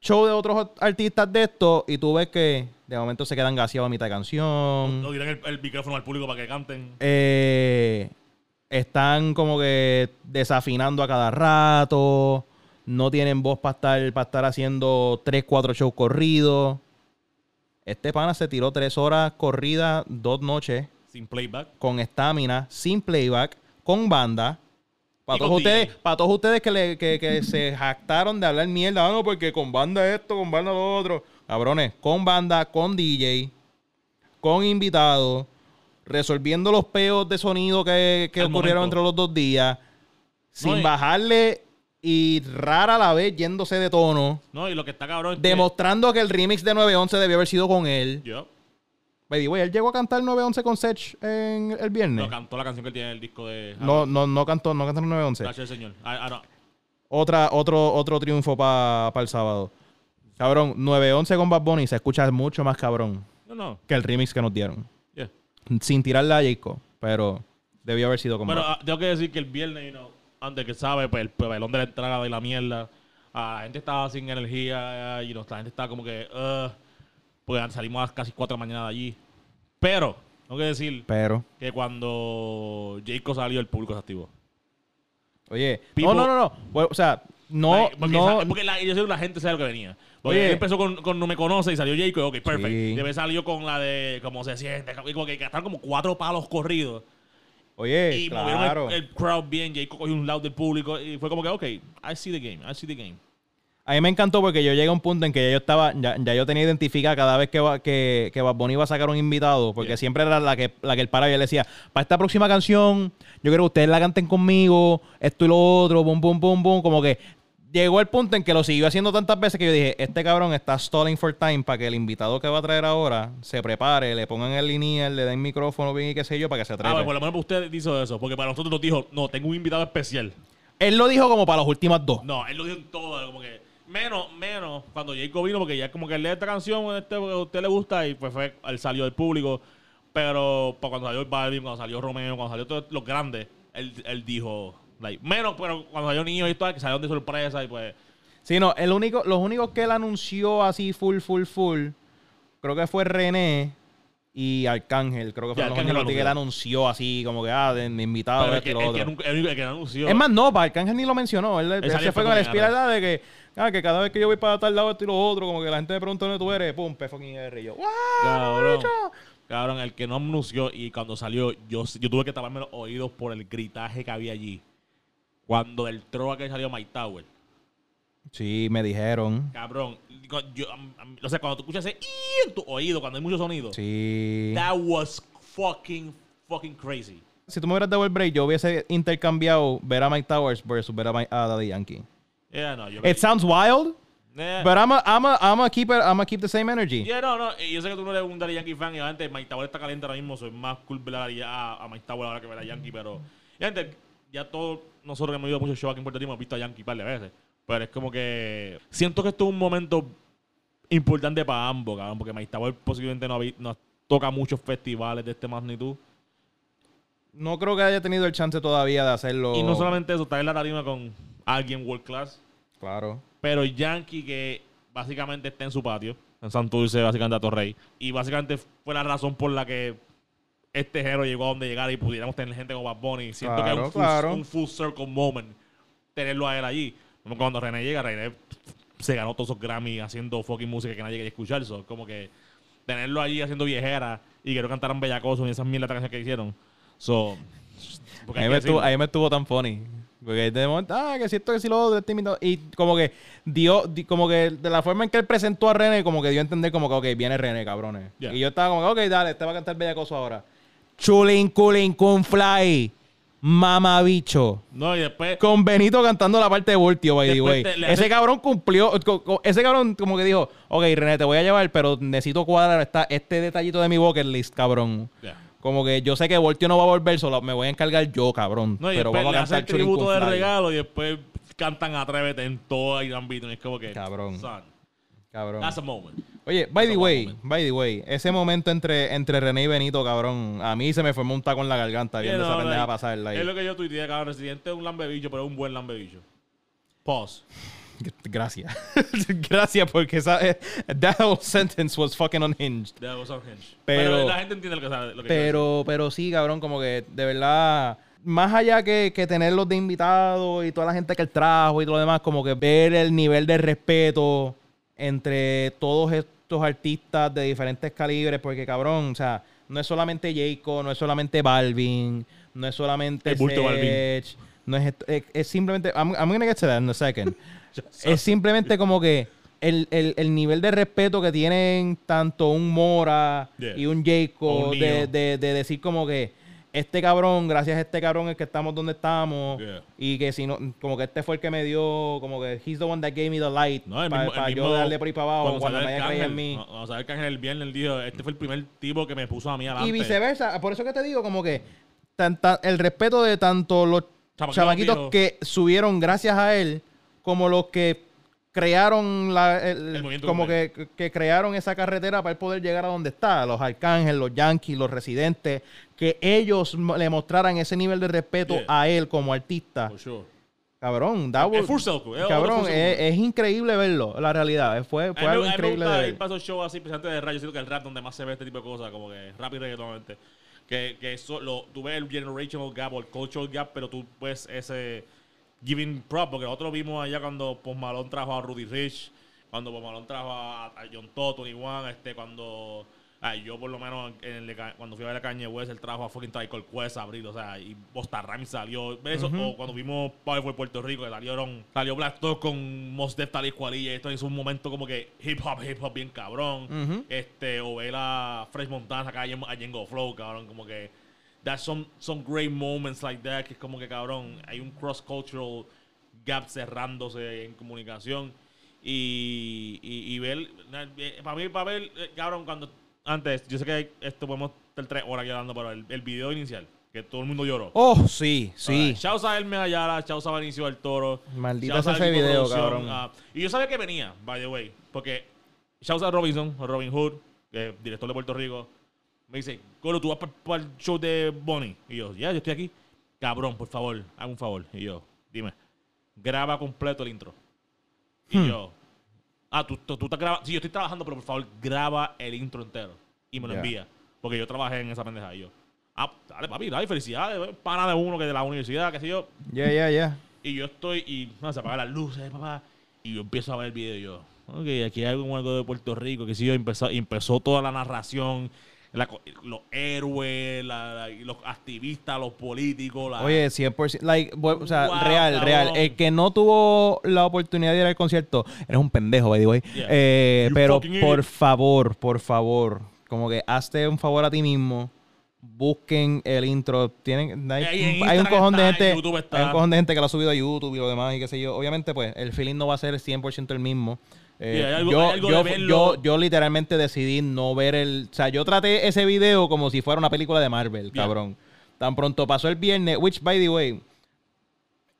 shows de otros artistas de esto y tú ves que de momento se quedan gaseados a mitad de canción. No tiran el, el micrófono al público para que canten. Eh, están como que desafinando a cada rato. No tienen voz para estar, para estar haciendo 3, 4 shows corridos. Este pana se tiró 3 horas corridas, dos noches, Sin playback. con estamina, sin playback, con banda. Para todos, ustedes, para todos ustedes que, le- que- que se jactaron de hablar mierda, "Ah, no, porque con banda esto, con banda lo otro. Cabrones, con banda, con DJ, con invitados, resolviendo los peos de sonido que, que ocurrieron momento. entre los dos días, sin y- bajarle y rara a la vez yéndose de tono, No, y lo que está cabrón es demostrando que el remix de 911 debió haber sido con él. Yo. By the way, él llegó a cantar 911 con Sech en el viernes. No, cantó la canción que él tiene en el disco de... No, no, no cantó, no cantó el 911. Gracias, señor. I- I don't- Otra, otro, otro triunfo para el sábado. Cabrón, 911 con Bad Bunny se escucha mucho más cabrón No, no. que el remix que nos dieron. Yeah. Sin tirarle a Jacob, pero debió haber sido Pero Bad. ah, tengo que decir que el viernes, you know, antes que sabe, pues el pabellón de la entrada y la mierda, ah, la gente estaba sin energía, y la gente estaba como que, pues salimos a casi 4 de la mañana de allí. Pero, tengo que decir Pero, que cuando Jacob salió, el público se activó. oye, People- no, no, no, no. Bueno, O sea, no, Like, porque no. sa- porque la, yo sé que la gente sabe lo que venía. Porque Oye. él empezó con, con No Me Conoce y salió Jacob, ok, perfecto. Sí. Y después salió con la de Cómo se siente, y como que gastaron como cuatro palos corridos. Oye, y claro. movieron el, el crowd bien. Jacob cogió un lado del público y fue como que, ok, I see the game, I see the game. A mí me encantó porque yo llegué a un punto en que ya yo estaba, ya, ya yo tenía identificada cada vez que, va- que, que Bad Bunny iba a sacar un invitado, porque Yeah. siempre era la que, la que él paraba y él decía, para esta próxima canción, yo quiero que ustedes la canten conmigo, esto y lo otro, boom, boom, boom, boom, como que llegó el punto en que lo siguió haciendo tantas veces que yo dije, este cabrón está stalling for time para que el invitado que va a traer ahora se prepare, le pongan el lineal, le den micrófono bien y qué sé yo, para que se Ah, atreve. bueno, por lo menos usted hizo eso, porque para nosotros nos dijo, no, tengo un invitado especial. Él lo dijo como para las últimas dos. No, él lo dijo en todo, como que menos, menos cuando Jacob vino, porque ya como que él lee esta canción, este, porque a usted le gusta, y pues fue, él salió del público. Pero para cuando salió el Balvin, cuando salió Romeo, cuando salió todos los grandes, él, él dijo, like, menos, pero cuando salió Niño y todo, que salieron de sorpresa y pues. Sí, no, el único, los únicos que él anunció así full, full, full, creo que fue René y Arcángel. Creo que los Arcángel lo que él anunció así, como que, ah, de, invitado, esto que, y lo el que otro. nunca- el único que anunció. Es más, no, para Arcángel ni lo mencionó. Él, se fue fue con la espiralidad de que, ah, que cada vez que yo voy para tal lado, esto y lo otro, como que la gente me pregunta dónde tú eres, pum, P fucking R. Y yo, ¡wow! Cabrón. el que no anunció y cuando salió, yo, yo tuve que taparme los oídos por el gritaje que había allí. Cuando del troa que salió Mike Tower. Sí, me dijeron. Cabrón, yo, o sea, cuando tú escuchas ese en tu oído, cuando hay mucho sonido, Sí. that was fucking, fucking crazy. Si tú me hubieras dado el break, yo hubiese intercambiado ver a Mike Towers versus ver a, Mike- a Daddy Yankee. Yeah, no, yo. It sounds wild, Yeah. but I'm a, I'm a, I'm a keep it, I'm a keep the same energy. Yeah, no, no, y yo sé que tú no eres un Daddy Yankee fan y obviamente Mike Tower está caliente ahora mismo, soy más cool ver a, a, Mike Tower ahora que ver a Yankee, pero y gente, ya todos nosotros que hemos ido a muchos shows aquí en Puerto Rico hemos visto a Yankee un par de veces, pero es como que siento que esto es un momento importante para ambos, cabrón, porque Mike Tower posiblemente no, no toca muchos festivales de esta magnitud No creo que haya tenido el chance todavía de hacerlo. y no solamente eso, está en la tarima con alguien world class, Claro. Pero Yankee, que básicamente está en su patio, en Santurce, básicamente a Torrey, y básicamente fue la razón por la que este género llegó a donde llegara y pudiéramos tener gente como Bad Bunny. Siento que Claro, es un full, claro. un full circle moment tenerlo a él allí. Cuando René llega, René se ganó todos esos Grammy haciendo fucking música que nadie quería escuchar. So, como que tenerlo allí haciendo viejera y que no cantaran bellacosos y esas de canciones que hicieron. So, Porque A hay mí, que me estuvo, decirlo. a mí me estuvo tan funny. Porque de momento, ah, que si esto, que si lo otro, este. Y como que dio, di- como que de la forma en que él presentó a René, como que dio a entender como que, ok, viene René, cabrones. Yeah. Y yo estaba como que, ok, dale, este va a cantar bellacoso ahora. Chulin, culin, kun fly. Mamabicho. No, y después. Con Benito cantando la parte de Voltio, by the way. te- Ese cabrón cumplió. co- co- Ese cabrón como que dijo, ok, René, te voy a llevar, pero necesito cuadrar esta, este detallito de mi bucket list, cabrón. Ya. Como que yo sé que Voltio no va a volver solo, me voy a encargar yo, cabrón. No, y pero vamos a el cantar Chulín tributo de regalo y después cantan Atrévete en toda Irán Beaton. Es como que. Cabrón. Son, Cabrón. that's a moment. Oye, by the That's way, moment. by the way, ese momento entre, entre René y Benito, cabrón, a mí se me formó un taco en la garganta viendo Yeah, esa no, pendeja like, pasar. like. Es lo que yo tuiteé, cabrón. Residente es un lambebicho, pero es un buen lambebicho. Pause. Gracias. Gracias porque esa, that whole sentence was fucking unhinged. That was unhinged. Pero- Pero, la gente entiende lo que sabe. Lo que Pero, pero sí, cabrón, como que de verdad, más allá que, que tenerlos de invitados y toda la gente que él trajo y todo lo demás, como que ver el nivel de respeto entre todos estos artistas de diferentes calibres, porque cabrón, o sea, no es solamente Jayco, no es solamente Balvin, no es solamente El bulto Balvin. No es, es simplemente, I'm, I'm gonna get to that in a second. es simplemente como que el, el- el nivel de respeto que tienen tanto un Mora Yeah. y un O Jayco un de, de- de decir como que este cabrón, gracias a este cabrón es que estamos donde estamos Yeah. y que si no, como que este fue el que me dio, como que he's the one that gave me the light No, el para el yo darle por ahí para abajo cuando, nadie creía en mí. no, Cuando salió Arcángel el viernes, dijo, este fue el primer tipo que me puso a mí adelante. Y viceversa, por eso que te digo como que el respeto de tanto los Chamaquitos chamaquitos que subieron gracias a él como los que crearon la, el- como que, que crearon esa carretera para poder llegar a donde está, los Arcángeles, los Yankees, los residentes, que ellos le mostraran ese nivel de respeto Yeah. a él como artista. For sure. Cabrón, that Es was- full circle, es cabrón, full es, es increíble verlo, la realidad. Fue, fue me- algo me increíble gusta de esos shows así, precisamente de rap. Yo siento que el rap donde más se ve este tipo de cosas, como que rap y obviamente. Que, que eso, lo, tú ves el generational gap o el cultural gap, pero tú ves ese giving prop, porque nosotros vimos allá cuando Post trajo a Rudy Rich, cuando Post trajo a, a John Todd, Tony One, este, cuando... ay, yo por lo menos en el cuando fui a ver a Kanye West, él trajo a fucking Tyler Quest a abrir, o sea, y Bosta Rhymes salió. ¿Ves eso? O cuando vimos Powerful Puerto Rico, que salieron, salió Black Dog con Mos Def, Tal y Cualilla, esto es un momento como que hip hop, hip hop bien cabrón. Este, o ver a Fresh Montana acá a Jengo Flow, cabrón, como que that's some, some great moments like that, que es como que cabrón, hay un cross-cultural gap cerrándose en comunicación. Y, y, y ver, para mí, para ver, eh, cabrón, cuando antes, yo sé que esto podemos estar tres horas aquí hablando, pero el, el video inicial, que todo el mundo lloró. Oh, sí, sí. Chao a Hermes Ayala, chao a Benicio del Toro. Sea al ese video, cabrón. ah, y yo sabía que venía, by the way, porque shouts a Robinson, Robin Hood, es director de Puerto Rico, me dice, Colo, tú vas para el show de Bonnie. Y yo, ya, yo estoy aquí. Cabrón, por favor, haga un favor. Y yo, dime, graba completo el intro. Y Hmm. yo, ah, tú, tú, tú estás grabando. Sí, yo estoy trabajando, pero por favor, graba el intro entero. Y me lo envía. Porque yo trabajé en esa pendeja. Y yo, ah, dale, papi, dale, felicidades. Pana de uno que de la universidad, qué sé yo. Ya, ya, ya. Y yo estoy, y no, se apagan las luces, papá. Y yo empiezo a ver el video y yo, ok, aquí hay algo, algo de Puerto Rico, que sí, yo empezó, empezó toda la narración, la los héroes, la- los activistas, los políticos, la, Oye, 100%. Like, bu- o sea, Wow, real, cabrón. real. El que no tuvo la oportunidad de ir al concierto, eres un pendejo, by the way. Yeah. Eh, pero por favor, por favor, como que hazte un favor a ti mismo. Busquen el intro. Tienen, hay, un- hay un Instagram cojón de está, gente. Hay un cojón de gente que lo ha subido a YouTube y lo demás y qué sé yo. Obviamente, pues, el feeling no va a ser 100% el mismo. Eh, Yeah, hay algo- yo, algo yo, yo, yo literalmente decidí no ver el. O sea, yo traté ese video como si fuera una película de Marvel, Yeah. cabrón. Tan pronto pasó el viernes, which by the way,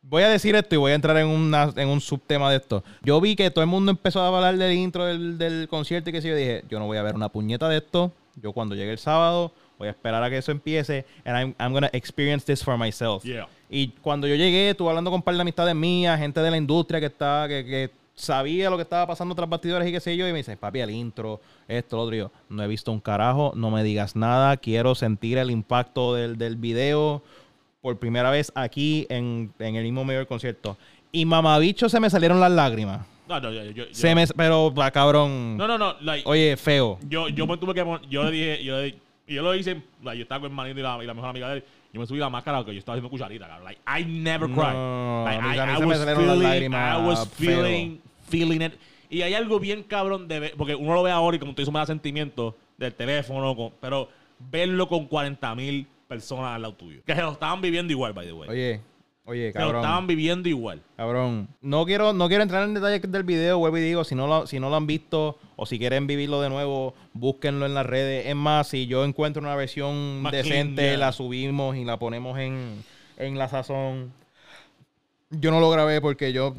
voy a decir esto y voy a entrar en, una, en un subtema de esto. Yo vi que todo el mundo empezó a hablar del intro del, del concierto y que sé yo dije, yo no voy a ver una puñeta de esto. Yo cuando llegue el sábado voy a esperar a que eso empiece and I'm, I'm gonna experience this for myself. Yeah. Y cuando yo llegué, estuve hablando con un par de amistades mías, gente de la industria que estaba, que, que sabía lo que estaba pasando tras bastidores y qué sé yo, y me dice, papi, el intro, esto, lo otro. Yo, no he visto un carajo, no me digas nada, quiero sentir el impacto del, del video por primera vez aquí en, en el mismo medio del concierto. Y mamabicho se me salieron las lágrimas. No, no, yo, yo, yo- Se me, pero, va, cabrón. no, no, no, like, Oye, feo. yo, yo me tuve que yo le dije, yo, le- yo lo hice, like, yo estaba con el manito y la, y la mejor amiga de él, yo me subí la máscara porque yo estaba haciendo cucharita, cabrón. Like, I never cried. no, Like, I, I me was feeling, I was feeling, feeling it. Y hay algo bien cabrón de ver, porque uno lo ve ahora y como tú dices, me da sentimiento del teléfono, con- pero verlo con 40 mil personas al lado tuyo. Que se lo estaban viviendo igual, by the way. Oye, oye, se lo cabrón. estaban viviendo igual. Cabrón, no quiero, no quiero entrar en detalles del video, vuelvo y digo, si no, lo, si no lo han visto o si quieren vivirlo de nuevo, búsquenlo en las redes. Es más, si yo encuentro una versión decente, la subimos y la ponemos en, en la sazón. Yo no lo grabé porque yo,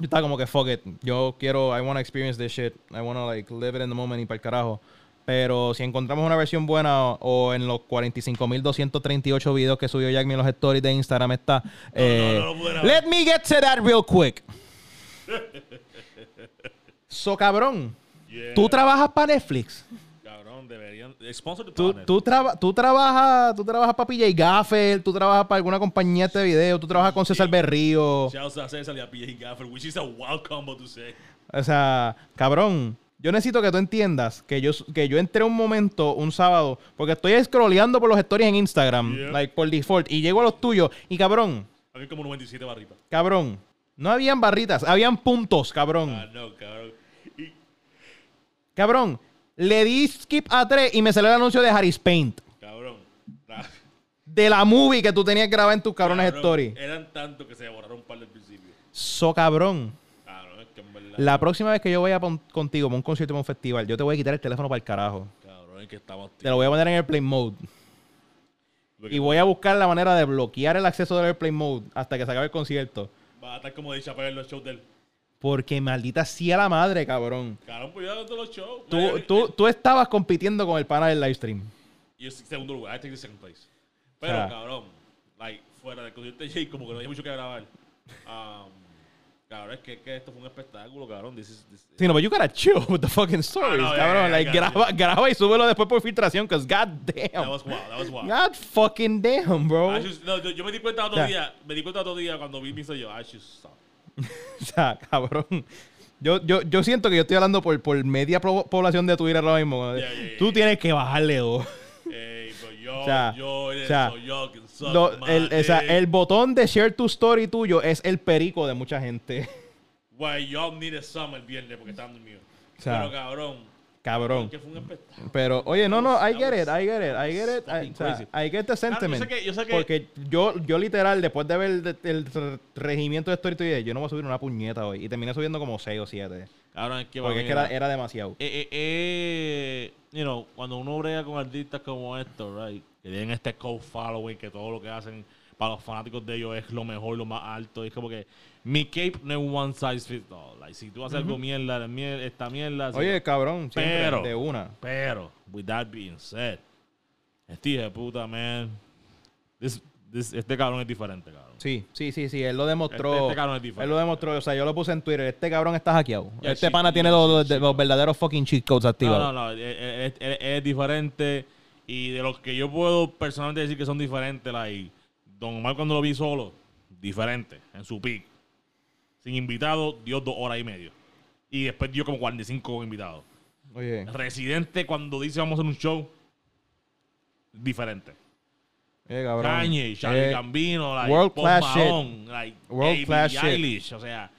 yo estaba como que fuck it. Yo quiero, I want to experience this shit. I want to like live it in the moment y para el carajo. Pero si encontramos una versión buena o en los 45.238 videos que subió Jack en los stories de Instagram está. eh, no pude grabar. let me get to that real quick. So, cabrón, Yeah. tú trabajas para Netflix. Cabrón, deberían. Tú, tú, traba- tú trabajas tú trabajas para PJ Gaffer, tú trabajas para alguna compañía de video, tú trabajas con César Berrío. Shouts a César y a PJ Gaffer, which is a wild combo to say. O sea, cabrón, yo necesito que tú entiendas que yo, que yo entré un momento, un sábado, porque estoy scrolleando por los stories en Instagram, Yeah. like por default, y llego a los tuyos, y cabrón, Aquí como 97 barritas. cabrón, no habían barritas, habían puntos, cabrón. Ah, no, cabrón. Y, Cabrón, le di skip a 3 y me salió el anuncio de Harris Paint. cabrón. De la movie que tú tenías grabada en tus cabrones cabrón, stories. Eran tantos que se borraron un par del principio. So cabrón. Cabrón, es que en verdad. La próxima vez que yo vaya contigo para un concierto para un festival, yo te voy a quitar el teléfono para el carajo. Cabrón, es que estamos. Te lo voy a poner en airplane mode. Porque Y voy a buscar la manera de bloquear el acceso del airplane mode hasta que se acabe el concierto. Va a estar como de Chappelle en los shows del. Porque maldita sea la madre, cabrón. Cabrón, pues todos los shows. Tú, Eh, tú, eh, tú estabas compitiendo con el pana del live stream. Yo segundo lugar. I take the second place. Pero, cabrón, like, fuera del concierto de Jay, como que no hay mucho que grabar. Um, cabrón, es que, que esto fue un espectáculo, cabrón. This is, this- Sí, no, but you gotta chill with the fucking stories, Ah, no, yeah, cabrón. yeah, I like, graba, graba y súbelo después por filtración, cause god That damn. was wild, that was wild. God fucking damn, bro. Just- no, yo, me di cuenta otro Ya. día, me di cuenta otro día cuando vi mi yo, I should stop. O sea, cabrón. Yo, yo, yo siento que yo estoy hablando por, por media pro- población de Twitter ahora mismo. Yeah, yeah, Tú yeah. tienes que bajarle dos. Ey, yo, O sea, yo, o sea, yo, suck Lo- el, o sea, el botón de share tu story tuyo es el perico de mucha gente. Güey, y'all needed some el viernes porque estaban dormidos. O sea, pero cabrón, Cabrón. que fue un espectáculo. Pero, oye, no, no, I get it, I get it, I get it. I, o sea. I get the sentiment. yo sé que- yo sé que- Porque yo, yo literal, después de ver el, el re- regimiento de Story Today, yo no voy a subir una puñeta hoy. Y terminé subiendo como 6 o 7. Cabrón, es que Porque es que era, era demasiado. eh, eh, eh, you know, cuando uno brega con artistas como estos, right, que tienen este co-following, que todo lo que hacen para los fanáticos de ellos es lo mejor, lo más alto, y es como que mi cape no es one size fits all. Like, si tú haces algo mierda, la mier- esta mierda, Oye, cabrón, Pero- de una. pero, with that being said, este hijo de puta, man, this, this- este cabrón es diferente, cabrón. Sí, sí, sí, sí, él lo demostró. Este- este cabrón es diferente. Él lo demostró, o sea, yo lo puse en Twitter. Este cabrón está hackeado. Ya, este pana tiene los, verdaderos fucking cheat codes activados. No, no, no. Él, él- él- él es diferente. Y de los que yo puedo personalmente decir que son diferentes, like, Don Omar cuando lo vi solo, diferente, en su pick. Sin invitado, dio dos horas y medio. Y después dio como 45 con invitados. Oye, Residente, cuando dice vamos a hacer un show, diferente. oye, cabrón. Kanye, Charlie Eh, Gambino, like, world Post class shit. Like, World Billie class shit. O sea,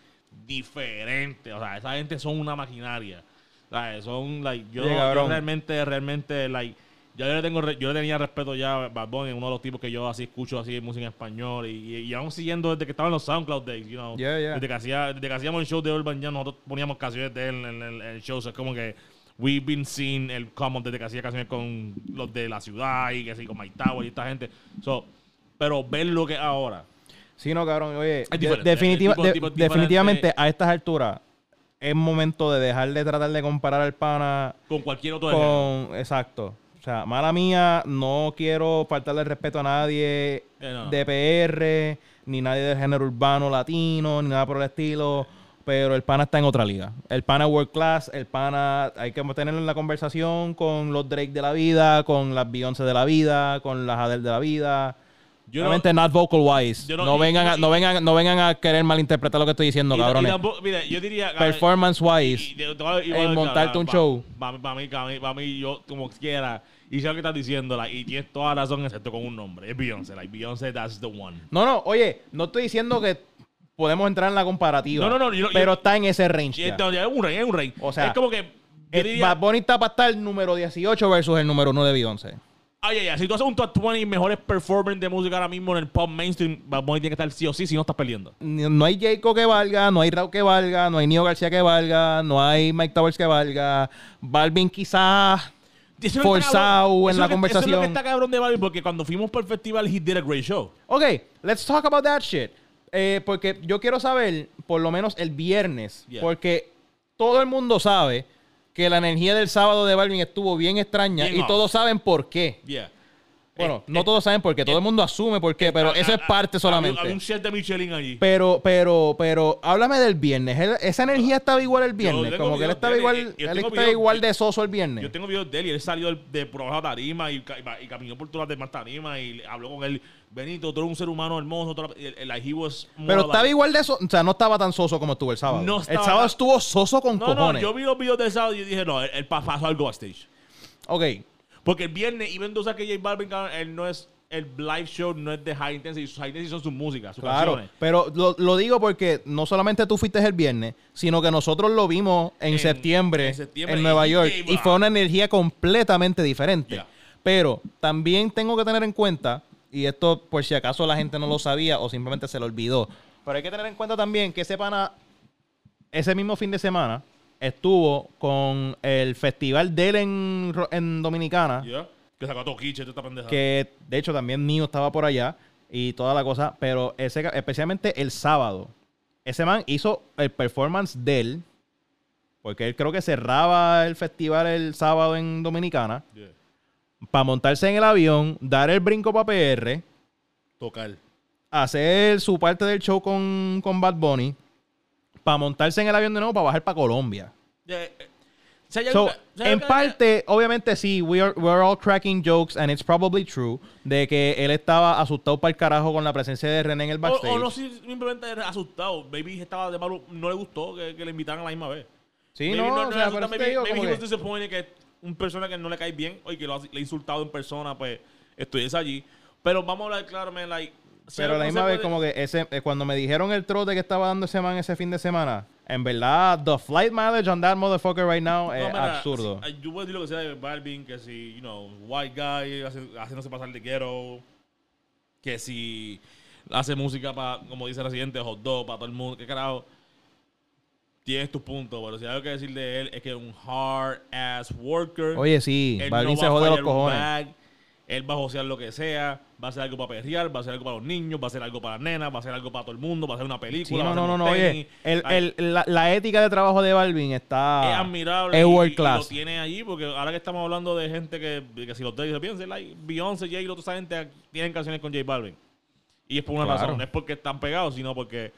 diferente. O sea, esa gente son una maquinaria. O sea, son, like, yo, realmente, realmente, like, yo le tengo, re- yo le tenía respeto ya a Bad Bunny, uno de los tipos que yo así escucho así música en español y, y, aún siguiendo desde que estaba en los SoundCloud Days, you know, Yeah, yeah. Desde, que hacía, desde que hacíamos el show de Urban Jam, nosotros poníamos canciones de él en, el- en el show, o sea, es como que we've been seeing el common desde que hacía canciones con los de la ciudad y que así con Mike Tower y esta gente, so, pero ver lo que ahora, Sí, no, cabrón. Oye, de- diferente, definitiva- el tipo- de- tipo es diferente. definitivamente a estas alturas es momento de dejar de tratar de comparar al pana con cualquier otro. Exacto. O sea, mala mía, no quiero faltarle el respeto a nadie Eh, no. de PR, ni nadie del género urbano latino, ni nada por el estilo. Pero el pana está en otra liga. El pana world class, el pana hay que tenerlo en la conversación con los Drake de la vida, con las Beyoncé de la vida, con las Adele de la vida. Yo no- not vocal wise. No, y- vengan a, no, vengan, no vengan a querer malinterpretar lo que estoy diciendo, Y- y cabrones. tampoco- mira, yo diría... Performance wise. en montarte ah, un show. Para mí, para mí, yo como quiera. Y sé lo que estás diciendo, like, y tienes toda la razón, excepto con un nombre. Es Beyoncé, like, Beyoncé, that's the one. No, no, oye, no estoy diciendo que podemos entrar en la comparativa. No, no, no, yo- yo- pero está en ese range. Es un rey, es un rey. O sea, es como que... Eh, diría, Bad Bunny está para estar número 18 versus el número 1 de Beyoncé. Ay, ay, ay, si tú haces un top 20 mejores performers de música ahora mismo en el pop mainstream, Bad Bunny tiene que estar sí o sí, si no estás perdiendo. No hay Jacob que valga, no hay Raúl que valga, no hay Nio García que valga, no hay Mike Towers que valga. Balvin quizás forzado en la que- Eso es lo que conversación. está cabrón de Balvin, porque cuando fuimos por el festival, he did a great show. Ok, let's talk about that shit. Eh, porque yo quiero saber, por lo menos el viernes, Yeah. porque todo el mundo sabe que la energía del sábado de Balvin estuvo bien extraña Bien y off. todos saben por qué. Yeah. Bueno, Eh, no eh, todos saben por qué, todo el mundo asume por qué, pero ah, eso es parte solamente. Había un de Michelin allí. Pero, pero, pero, háblame del viernes. Él- esa energía estaba igual el viernes. tengo Como que él videos estaba de él, igual, y- y yo él tengo estaba videos- igual de soso el viernes. Yo tengo videos de él y él salió del- de por abajo de la tarima y, ca- y va- y caminó por todas las demás tarimas y le- habló con él. Benito, tú eres un ser humano hermoso. el- el- like, he was more Pero like- estaba igual de soso. O sea, no estaba tan soso como estuvo el sábado. No el estaba sábado estuvo soso con No, no, cojones. yo vi los videos del sábado y dije, no, él, él pa- pasó algo a stage. Ok. Porque el viernes, y viendo que J Balvin, él no es, el live show no es de high intensity, sus high intensity son sus músicas, sus Claro, canciones. pero lo, lo digo porque no solamente tú fuiste el viernes, sino que nosotros lo vimos en, En- septiembre, en septiembre en Nueva York y- y fue una energía completamente diferente. Yeah. Pero también tengo que tener en cuenta, y esto por si acaso la gente no lo sabía o simplemente se lo olvidó, pero hay que tener en cuenta también que ese pana, ese mismo fin de semana, estuvo con el festival de él en, en Dominicana, Yeah. Que sacó Toquiche, toda esta pendeja. que de hecho también Nio estaba por allá y toda la cosa, pero ese, especialmente el sábado, ese man hizo el performance de él, porque él creo que cerraba el festival el sábado en Dominicana, Yeah. para montarse en el avión, dar el brinco para PR, Tocar. hacer su parte del show con, con Bad Bunny, para montarse en el avión de nuevo para bajar para Colombia. Eh, So, en parte, obviamente sí, we are, we're all cracking jokes and it's probably true de que él estaba asustado para el carajo con la presencia de René en el O, backstage. o no si simplemente asustado. Baby estaba de malo, no le gustó que, que le invitaran a la misma vez. sí, Maybe no, o le sea, asusta, por eso te maybe, digo maybe he was que- disappointed que un persona que no le cae bien o que lo ha, le ha insultado en persona, pues estuviese allí. Pero vamos a hablar claro, man, like... Pero a la misma vez, puede- como que ese, eh, cuando me dijeron el trote que estaba dando ese man ese fin de semana, en verdad, the flight mileage on that motherfucker right now es No, mira, absurdo. si- yo a decir lo que sea de Balvin, que si, you know, white guy, hace- haciéndose pasar de ghetto, que si hace música para, como dice Residente, hot dog, para todo el mundo, que carajo. Tienes tu punto, pero si hay algo que decir de él es que es un hard ass worker. Oye, sí, Balvin no se jode los cojones. bag, Él va a josear lo que sea, va a hacer algo para perrear, va a hacer algo para los niños, va a hacer algo para las nenas, va a hacer algo para todo el mundo, va a hacer una película. Sí, va no, a no, no, no, tenis. oye, el, Ay, el- la, la ética de trabajo de Balvin está... es admirable Es world y, class. lo tiene allí porque ahora que estamos hablando de gente que, que si los tres piensen like Beyoncé, Jay y toda esa gente tienen canciones con J Balvin y es por una Claro. razón no es porque están pegados sino porque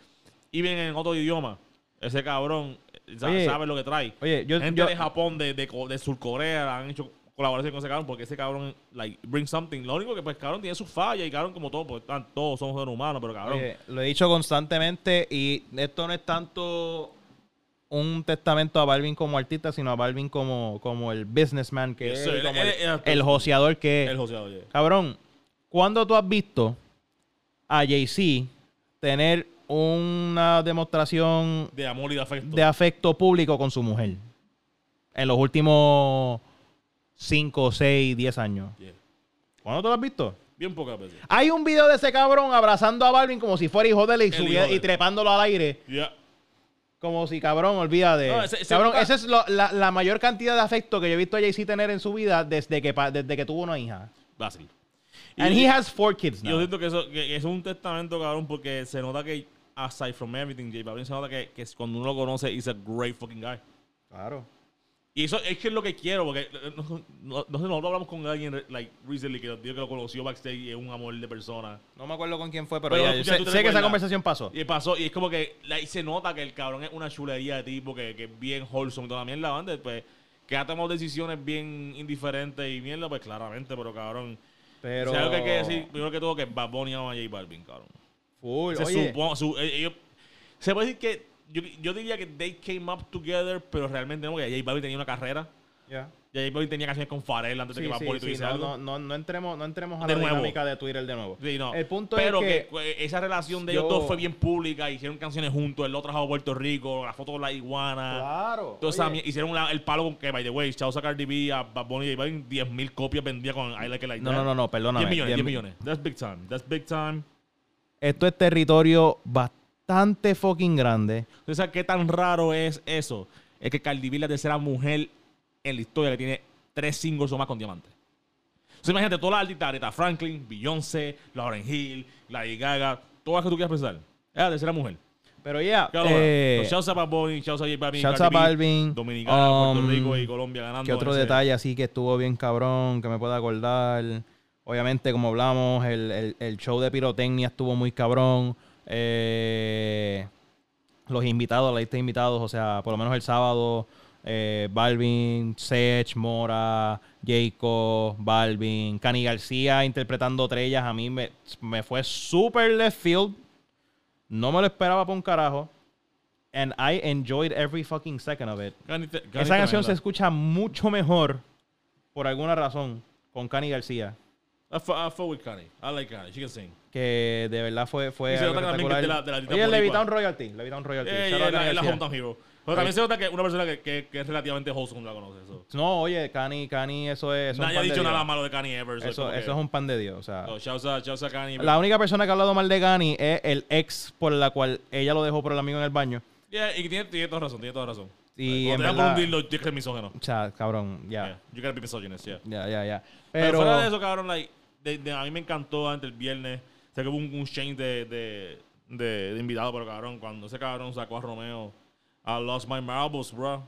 y ven en otro idioma ese cabrón Oye, sabe lo que trae Oye, yo... gente yo- de Japón de, de, de Surcorea han hecho colaboración con ese cabrón porque ese cabrón like bring something lo único que pues cabrón tiene sus fallas y cabrón como todos pues están- todos somos seres humanos pero cabrón Oye, lo he dicho constantemente y esto no es tanto un testamento a Balvin como artista, sino a Balvin como, como el businessman que Yes, es, sir. como Él- el, el joseador que es. el oye Cabrón, ¿cuándo tú has visto a Jay-Z tener una demostración de amor y de afecto de afecto público con su mujer? En los últimos 5, 6, 10 años. Yeah. ¿Cuándo tú lo has visto? bien pocas veces Hay un video de ese cabrón abrazando a Balvin como si fuera hijo de él y, subía- y trepándolo al aire. Como si, cabrón, olvida de. No, ese- ese cabrón, nunca- esa es lo- la, la mayor cantidad de afecto que yo he visto a Jay-Z tener en su vida desde que, desde que tuvo una hija. And Y- he has four kids Yo now. siento que eso, que eso es un testamento, cabrón, porque se nota que, aside from everything, J Balvin se nota que, que cuando uno lo conoce, he's a great fucking guy. Claro. Y eso es que es lo que quiero, porque eh, no, no, no nosotros hablamos con alguien, like, recently, que dijo que lo conoció backstage y es un amor de persona. No me acuerdo con quién fue, pero, Pero ya- escucha, sé, que esa conversación pasó. Y pasó, y es como que like, se nota que el cabrón es una chulería de tipo, que, que es bien wholesome y toda la mierda, banda, pues, que ha tomado decisiones bien indiferentes y mierda, pues claramente, pero cabrón, Pero... Hay algo que hay que decir, primero que todo, que Bad Bunny ama a J Balvin, cabrón. Full. Se Oye, su- eh, ellos- se puede decir que yo, yo diría que they came up together, pero realmente no, porque J Balvin tenía una carrera. ya. Ya J Balvin tenía canciones con Pharrell antes de Sí, que Bad sí, Bunny sí, tuviese no, algo. no, no, no entremos, no entremos a De la nuevo. dinámica de Twitter de nuevo. Sí, no. El punto pero es que, eh, esa relación de yo- ellos dos fue bien pública, hicieron canciones juntos, él lo trajo a Puerto Rico, la foto con la iguana. Claro. Mier- hicieron la- el palo con que, by the way, Chao Cardi B, a Bad Bunny y J Balvin, 10.000 copias vendía con I Like It Like no, That. no, no, no, perdóname. 10 millones, 10 10 millones. That's big time. That's big time. Esto es territorio bastante fucking grande. Entonces, ¿sabes qué tan raro es eso? Es que Cardi B la tercera mujer en la historia que tiene tres singles o más con diamantes. Imagínate todas las artistas, Aretha Franklin, Beyoncé, Lauren Hill, Lady Gaga, todas las que tú quieras pensar. Es la tercera mujer. Pero ya, Claro, eh, Shouts a Bunny, Shouts a shouts a Balvin, Dominicana, Puerto um, Rico y Colombia ganando. ¿Qué otro detalle así que estuvo bien cabrón, que me pueda acordar? Obviamente, como hablamos, el, el- el show de pirotecnia estuvo muy cabrón. Eh, los invitados, la lista de invitados, o sea, por lo menos el sábado, eh, Balvin, Sech, Mora, Jacob, Balvin, Cani García interpretando Trellas, a mí me, me fue super left field. No me lo esperaba por un carajo. And I enjoyed every fucking second of it. Cani te- Cani Esa canción tremenda. se escucha mucho mejor, por alguna razón, con Cani García. I fu- I fuck with Cani. I like Cani. She can sing. Que de verdad fue, fue Y se nota también que es de la- de la lista Oye, boricua. Levitown Royalty. Levitown Royalty. Eh, Shout y out es la, es la hometown hero. Pero también se nota que una persona que, que, que es relativamente wholesome la conoce. Eso. No, oye, Cani, Cani, eso es. Es un Nadie ha dicho Dios. nada malo de Cani ever. so Eso, como que- eso es un pan de Dios. O sea, So, shouts a, shouts a Cani. la única persona que ha hablado mal de Cani es el ex por la cual ella lo dejó por el amigo en el baño. Yeah, y tiene, tiene toda razón, tiene toda razón. Y Cuando en te verdad- un dildo, que ser misógeno. O sea, cabrón, ya. Yeah. You gotta be misogynist, yeah. Ya, ya, ya. Pero, Pero, fuera de eso, cabrón, like, de- de- a mí me encantó antes el viernes. Sé que hubo un, un change de, de, invitado, pero cabrón, cuando ese cabrón sacó a Romeo, I lost my marbles, bro.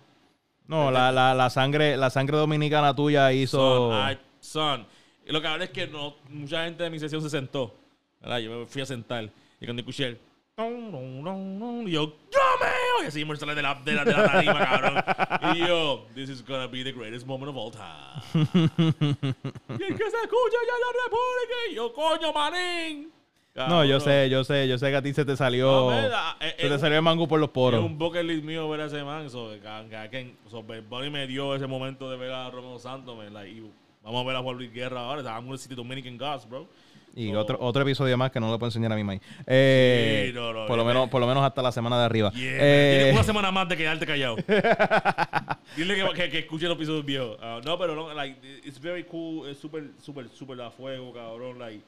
no, la, la, la sangre, la sangre dominicana tuya hizo. Son, I- son. Y lo que ahora es que no, mucha gente de mi sesión se sentó. ¿verdad? Yo me fui a sentar. Y cuando escuché el. Y yo, ¡Romeo! Y así me sale de la, de, la, de la tarima, cabrón. Y yo, This is gonna be the greatest moment of all time. y el que se escucha ya la República. Y yo, coño, manín. No, yo sé, yo sé, yo sé que a ti se te salió. No, mira, eh, se eh, te salió el mango por los Es poros. un bucket list mío ver a ese man. So, que- so, Bad Bunny me dio ese momento de ver a Romeo Santos. man, like, y vamos a ver a Juan Luis Guerra ahora. I'm gonna see the Dominican Gods, bro. Y otro, otro episodio más que no lo puedo enseñar a mi maíz. Eh, Sí, no, no, por, lo menos, por lo menos hasta la semana de arriba. Yeah, Eh, Tienes una semana más de quedarte callado. Dile que, que, que escuche los episodios viejos. Ah, no, pero no, like, it's very cool. Es súper, súper, súper a fuego, cabrón. Like,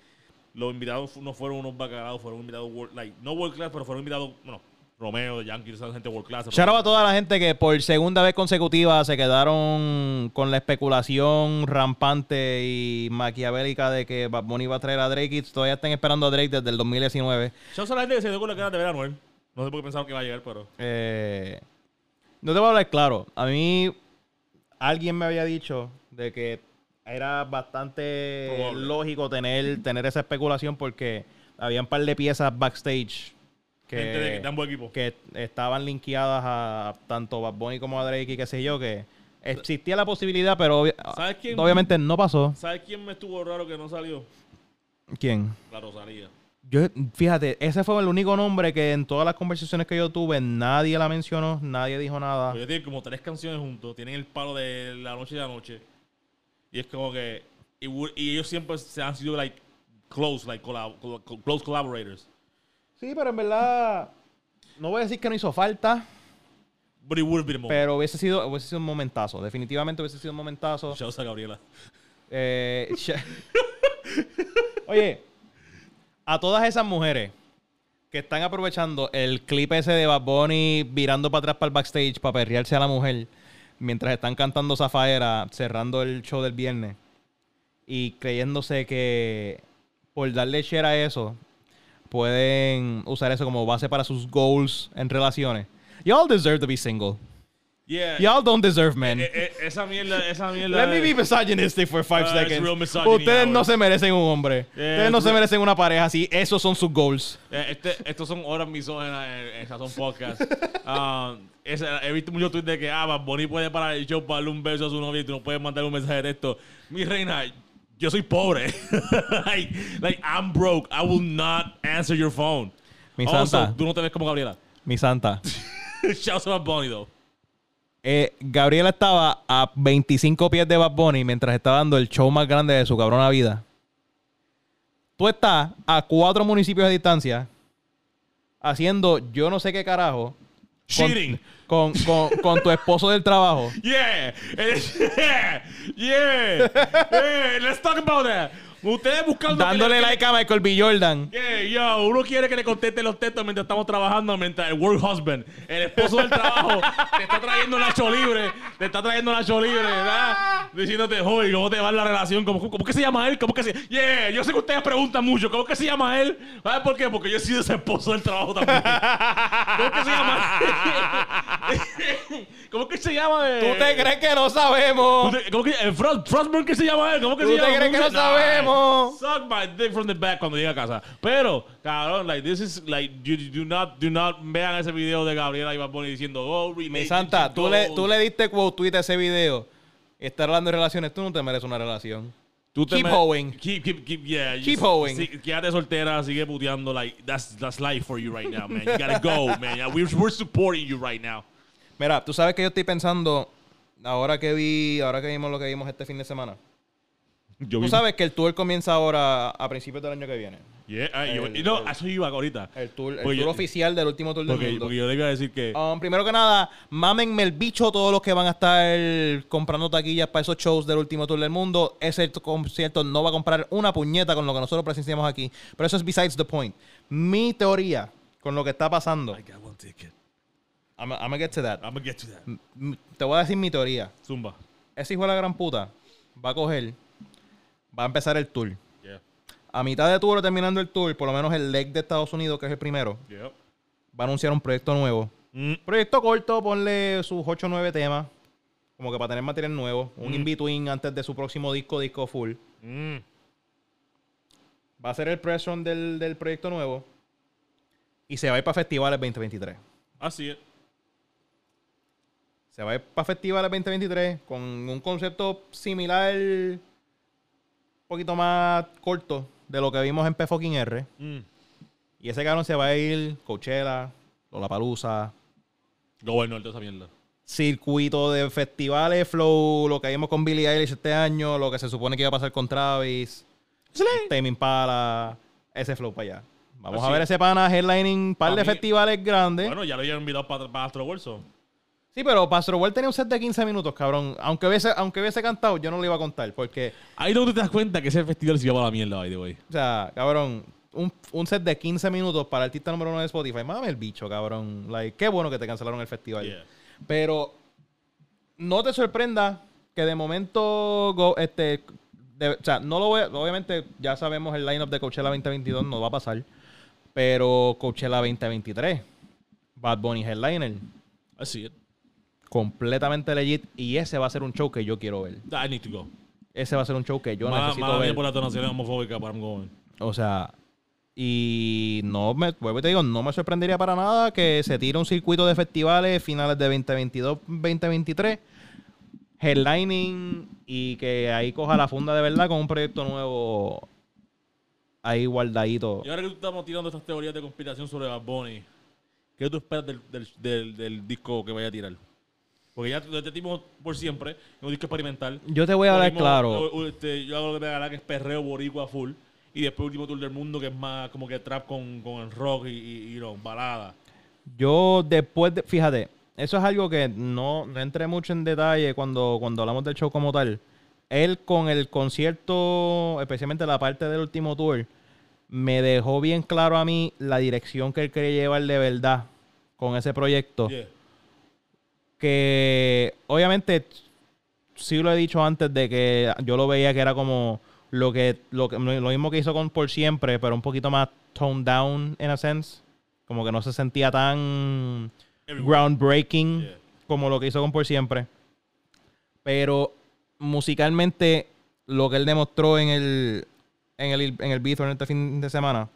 los invitados no fueron unos bacalaos, fueron invitados, world, like, no world class, pero fueron invitados, bueno, Romeo, de Yankees, gente world class. Shout out a toda la gente que por segunda vez consecutiva se quedaron con la especulación rampante y maquiavélica de que Bad Bunny iba a traer a Drake y todavía están esperando a Drake desde el 2019. Shout out a la gente que se dio con la cara de ver a Noel. No sé por qué pensaron que iba a llegar, pero. Eh, no te voy a hablar claro. A mí alguien me había dicho de que era bastante Probable. lógico tener, tener esa especulación porque había un par de piezas backstage que, gente de, de ambos equipos. que estaban linkeadas a tanto Bad Bunny como a Drake y qué sé yo, que existía la posibilidad, pero obvi- ¿Sabes quién? obviamente no pasó. ¿Sabes quién me estuvo raro que no salió? ¿Quién? La Rosalía. Yo, fíjate, ese fue el único nombre que en todas las conversaciones que yo tuve nadie la mencionó, nadie dijo nada. Ellos tienen como tres canciones juntos. Tienen el palo de la noche y la noche. Y es como que. Y, ellos siempre se han sido, like, close, like, collab- close collaborators. Sí, pero en verdad, no voy a decir que no hizo falta, pero hubiese sido, hubiese sido un momentazo. Definitivamente hubiese sido un momentazo. Shouts a Gabriela. Eh, Oye, a todas esas mujeres que están aprovechando el clip ese de Bad Bunny virando para atrás para el backstage para perrearse a la mujer mientras están cantando Zafaera cerrando el show del viernes y creyéndose que por darle share a eso pueden usar eso como base para sus goals en relaciones. Y'all deserve to be single. Yeah. Y'all don't deserve men. Eh, eh, esa mierda, esa mierda. Let me be misogynistic for five Uh, seconds. real Ustedes no hours. se merecen un hombre. Yeah, Ustedes no it's se real- merecen una pareja así. Esos son sus goals. Eh, este, estos son horas misógenas en, en Sazón Podcast. Um, esa- he visto muchos tweets de que ah, Bunny puede parar el show para darle un beso a su novia y tú no puedes mandar un mensaje de texto. Mi reina, yo soy pobre. like, like, I'm broke. I will not answer your phone. Mi also, santa. tú no te ves como Gabriela. Mi santa. Shouts out Bunny, though. Eh, Gabriela estaba a 25 pies de Bad Bunny mientras estaba dando el show más grande de su cabrona vida. Tú estás a cuatro municipios de distancia haciendo yo no sé qué carajo. Con- Cheating. Con, con, con tu esposo del trabajo. Yeah. Yeah. Yeah. yeah. Let's talk about that. Ustedes buscando. Dándole le- like a Michael B. Jordan. Yeah, yo, uno quiere que le conteste los textos mientras estamos trabajando, mientras el work husband, el esposo del trabajo, te está trayendo Nacho libre, te está trayendo Nacho libre, ¿verdad? Diciéndote, joder, ¿cómo te va la relación? ¿Cómo, cómo que se llama él? ¿Cómo que se Yeah, yo sé que ustedes preguntan mucho, ¿cómo que se llama él? ¿Sabes por qué? Porque yo he sido ese esposo del trabajo también. ¿Cómo que se llama? ¿Cómo que se llama? eh? ¿Tú te crees que no sabemos? ¿Tú te- ¿Cómo que el Frost, Frostburn que se llama él? ¿Cómo que ¿Tú se te llama? crees que ¿Cómo no se- Suck my dick from the back cuando llega a casa. Pero, cabrón, like this is like you do not do not vean ese video de Gabriela y Bunny diciendo, "Oh, Mi relationship santa, tú le, goals". tú le diste quote tweet a ese video. Y estar hablando de relaciones, tú no te mereces una relación. Tú te keep hoeing. Keep keep keep yeah. Keep hoeing. quédate soltera, sigue puteando like that's that's life for you right now, man. You gotta go, man. We're, we're supporting you right now. Mira, tú sabes que yo estoy pensando, ahora que vi, ahora que vimos lo que vimos este fin de semana. Yo Tú vi- sabes que el tour comienza ahora a principios del año que viene. Yeah, ah, yo- el- no, el- a eso iba ahorita. El tour, el Porque tour oficial del último tour del Porque, mundo. porque yo le iba a decir que Um, primero que nada, mámenme el bicho todos los que van a estar comprando taquillas para esos shows del último tour del mundo. Ese t- concierto no va a comprar una puñeta con lo que nosotros presenciamos aquí. Pero eso es besides the point. Mi teoría con lo que está pasando. I got one ticket. I'm, I'm gonna get to that. I'm gonna get to that. M- Te voy a decir mi teoría. Zumba. Ese hijo de la gran puta va a coger, va a empezar el tour. Yeah. A mitad de tour, terminando el tour, por lo menos el leg de Estados Unidos, que es el primero, Yeah. va a anunciar un proyecto nuevo. Mm. Proyecto corto, ponle sus 8 o 9 temas, como que para tener material nuevo. Un in-between antes de su próximo disco, disco full. Mm. Va a ser el press run del, del proyecto nuevo. Y se va a ir para festivales 2023. Así es. Se va a ir para festivales 2023 con un concepto similar, poquito más corto de lo que vimos en P fucking R. Mm. Y ese cabrón se va a ir Coachella, Lollapalooza, Gobernador de esa mierda. circuito de festivales, flow, lo que vimos con Billie Eilish este año, lo que se supone que iba a pasar con Travis, Tame Impala, ese flow para allá. Vamos Así a ver es. ese pana headlining, un par Pa' de mí- festivales grandes. Bueno, ya lo habían invitado para, para Astro World. Sí, pero Pastor World tenía un set de 15 minutos, cabrón. Aunque hubiese, aunque hubiese cantado, yo no lo iba a contar, porque, Ahí no te das cuenta que ese festival se iba a la mierda, by the way. o sea, cabrón, un, un set de 15 minutos para el artista número uno de Spotify. Mame el bicho, cabrón. Like, qué bueno que te cancelaron el festival. Yeah. Pero no te sorprenda que de momento, go- este, de- o sea, no lo voy, a- obviamente ya sabemos el lineup de Coachella 2022, no va a pasar. Pero Coachella 2023, Bad Bunny Headliner, Así es. Completamente legit. Y ese va a ser un show que yo quiero ver. I need to go. Ese va a ser un show que yo Mala- necesito mía ver. por la donación homofóbica, but I'm going. O sea, y no me, vuelvo y te digo, no me sorprendería para nada que se tire un circuito de festivales finales de 2022, 2023, headlining y que ahí coja la funda de verdad con un proyecto nuevo ahí guardadito. Y ahora que tú estamos tirando estas teorías de conspiración sobre Bad Bunny, ¿qué tú esperas del, del, del, del disco que vaya a tirar? Porque ya te dimos por siempre, es un disco experimental. Yo te voy a hablar Lo claro. este, yo hago lo que me da que es perreo boricua full. Y después último tour del mundo que es más como que trap con, con el rock y, y, y no, balada. Yo después de, fíjate, eso es algo que no, no entré mucho en detalle cuando, cuando hablamos del show como tal. Él con el concierto, especialmente la parte del último tour, me dejó bien claro a mí la dirección que él quería llevar de verdad con ese proyecto. Yeah. Que obviamente sí lo he dicho antes de que yo lo veía que era como lo que lo, lo mismo que hizo con Por Siempre, pero un poquito más toned down in a sense. Como que no se sentía tan groundbreaking Yeah. como lo que hizo con Por Siempre. Pero musicalmente, lo que él demostró en el en el, en el Bithorn este fin de semana,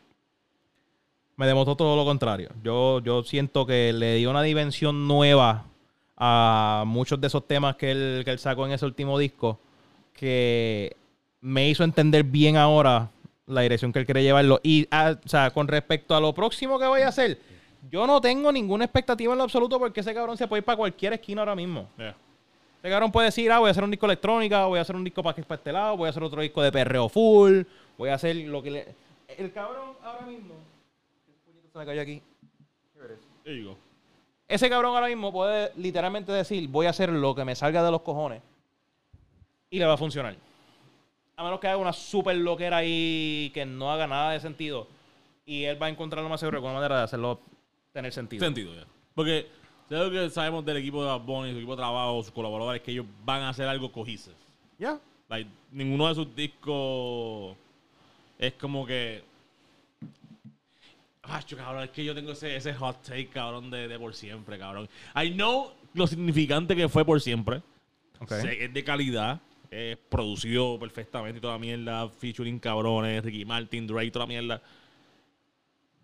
me demostró todo lo contrario. Yo, yo siento que le dio una dimensión nueva a muchos de esos temas que él, que él sacó en ese último disco que me hizo entender bien ahora la dirección que él quiere llevarlo. Y, ah, o sea, con respecto a lo próximo que voy a hacer, yo no tengo ninguna expectativa en lo absoluto porque ese cabrón se puede ir para cualquier esquina ahora mismo. Yeah. Ese cabrón puede decir, ah, voy a hacer un disco electrónica, voy a hacer un disco para, este lado, voy a hacer otro disco de perreo full, voy a hacer lo que le... El cabrón ahora mismo... ¿Qué puñito se me cayó aquí? There you go. Ese cabrón ahora mismo puede literalmente decir, voy a hacer lo que me salga de los cojones. Y le va a funcionar. A menos que haga una super loquera ahí que no haga nada de sentido. Y él va a encontrar lo más seguro alguna manera de hacerlo tener sentido. Sentido, ya. Porque lo que sabemos del equipo de Bad Bunny, su equipo de trabajo, sus colaboradores, que ellos van a hacer algo cohesive. Ya. Like, ninguno de sus discos es como que. Acho, cabrón, es que yo tengo ese, ese hot take, cabrón, de, de por siempre, cabrón. I know lo significante que fue por siempre. Ok. Sé que es de calidad. Es producido perfectamente toda la mierda. Featuring cabrones, Ricky Martin, Drake, toda la mierda.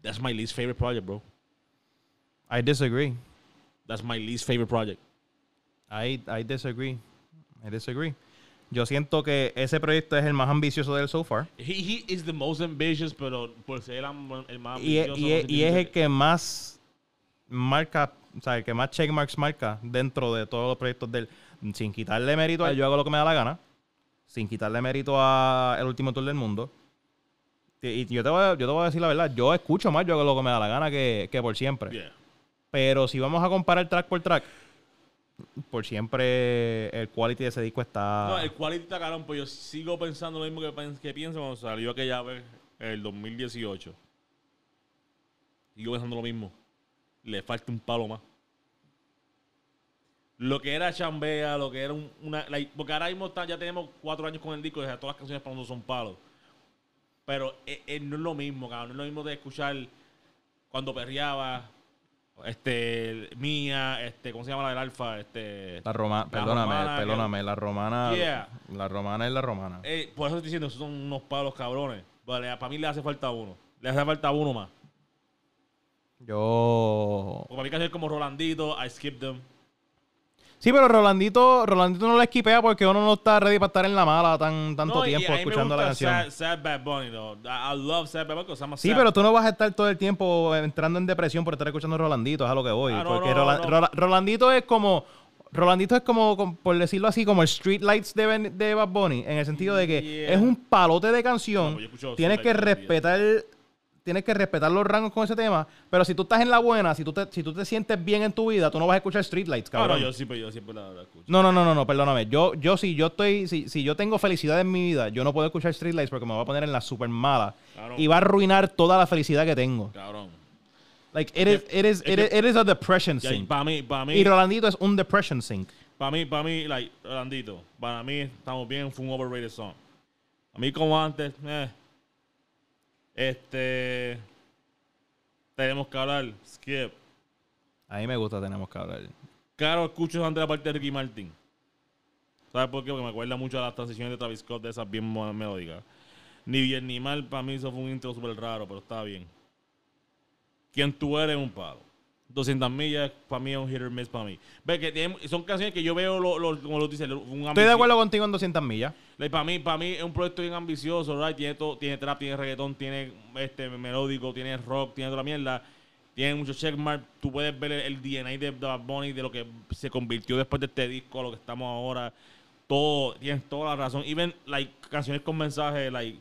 That's my least favorite project, bro. I disagree. That's my least favorite project. I, I disagree. I disagree. Yo siento que ese proyecto es el más ambicioso del so far. He, he is the most ambitious, pero por ser el, más Y, es- ambicioso. y no es- y es el que más marca, o sea, el que más checkmarks marca dentro de todos los proyectos del sin quitarle mérito a yo hago lo que me da la gana, sin quitarle mérito a el último tour del mundo. Y, y yo, te voy a, yo te voy a decir la verdad, yo escucho más yo hago lo que me da la gana que, que por siempre. Yeah. Pero si vamos a comparar track por track, por siempre el quality de ese disco está... No, el quality está cabrón, pues yo sigo pensando lo mismo que, que pienso cuando salió aquella vez, el 2018. Sigo pensando lo mismo. Le falta un palo más. Lo que era chambea, lo que era un- una... porque ahora mismo está- ya tenemos cuatro años con el disco y todas las canciones para nosotros son palos. Pero eh, eh, no es lo mismo, cabrón. No es lo mismo de escuchar cuando perreaba, este, Mía, este, ¿cómo se llama la del Alfa? Este... La romana, La perdóname, romana, perdóname, la romana, Yeah. la romana es la romana. Eh, por eso estoy diciendo, esos son unos palos cabrones. Vale, para mí le hace falta uno. Le hace falta uno más. Yo. Porque para mí canciones como Rolandito, I Skip Them. Sí, pero Rolandito, Rolandito no la esquipea porque uno no está ready para estar en la mala tan, tanto No, tiempo me escuchando la canción. Sad, sad Bad Bunny, though. I, love Sad Bad Bunny because I'm a Sí, pero tú no vas a estar todo el tiempo entrando en depresión por estar escuchando Rolandito, es a lo que voy. Ah, no, porque no, Rola- Rolandito es como. Rolandito es como, por decirlo así, como el Street Lights de, Ben- de Bad Bunny, en el sentido de que Yeah. es un palote de canción. pues tienes que respetar. Tienes que respetar los rangos con ese tema. Pero si tú estás en la buena, si tú te, si tú te sientes bien en tu vida, tú no vas a escuchar Street Lights, Ah, cabrón. no, yo sí, pero yo siempre la, la escucho. No, no, no, no, no, perdóname. Yo, yo si yo estoy, si, si yo tengo felicidad en mi vida, yo no puedo escuchar Streetlights porque me va a poner en la super mala Claro. y va a arruinar toda la felicidad que tengo. Cabrón. Like it is, it is, it is, it is a depression Y sink. para mí, para mí, Y Rolandito es un depression sink. para mí, para mí, like, Rolandito, para mí estamos bien, fue un overrated song. A mí como antes, eh. Este... Tenemos que hablar, Skip. A mí me gusta, tenemos que hablar. Claro, escucho antes la parte de Ricky Martin. ¿Sabes por qué? Porque me acuerda mucho a las transiciones de Travis Scott de esas bien melódicas. Ni bien ni mal, para mí eso fue un intro súper raro, pero está bien. Quien tú eres es un palo. 200 millas, para mí es un hit or miss para mí. Ve que tienen- son canciones que yo veo, lo, lo- como lo dice, un Estoy de acuerdo contigo en 200 millas. para mí, para mí es un proyecto bien ambicioso, right? Tiene todo, tiene trap, tiene reggaetón, tiene este melódico, tiene rock, tiene toda la mierda. Tiene muchos checkmarks. Tú puedes ver el, el DNA de Bad Bunny, de lo que se convirtió después de este disco, a lo que estamos ahora. Todo, tienes toda la razón. Even, like, canciones con mensajes, like,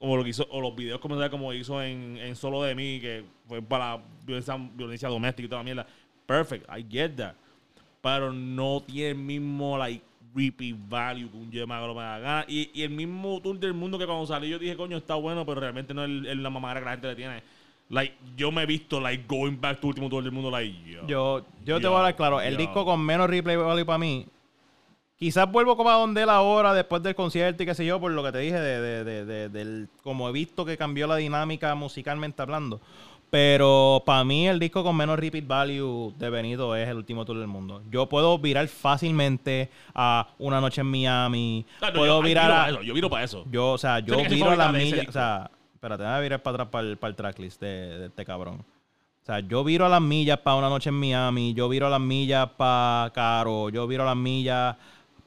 como lo que hizo, o los videos con mensajes como hizo en, en Solo de mí, que fue para violencia, violencia doméstica y toda la mierda. Perfect, I get that. Pero no tiene el mismo, like, repeat value que un que lo me da gana. Y, y el mismo tour del mundo que cuando salió yo dije, coño, está bueno, pero realmente no es, la mamadera que la gente le tiene. Like, yo me he visto, like, going back to último tour del mundo, like, yo. Yo, yo te voy a dar claro, el yo. disco con menos replay value para mí. Quizás vuelvo como a donde él ahora, después del concierto y qué sé yo, por lo que te dije, de, de- de- de- del, como he visto que cambió la dinámica musicalmente hablando. Pero para mí el disco con menos repeat value de Benito es el último tour del mundo. Yo puedo virar fácilmente a Una Noche en Miami. Ah, no, puedo yo, ay, virar viro a... para eso, yo viro para eso. Yo, o sea, yo viro a las millas. O sea, espérate, voy a virar para atrás para el, para el tracklist de, de este cabrón. O sea, yo viro a las millas para una noche en Miami. Yo viro a las millas para Caro. Yo viro a las millas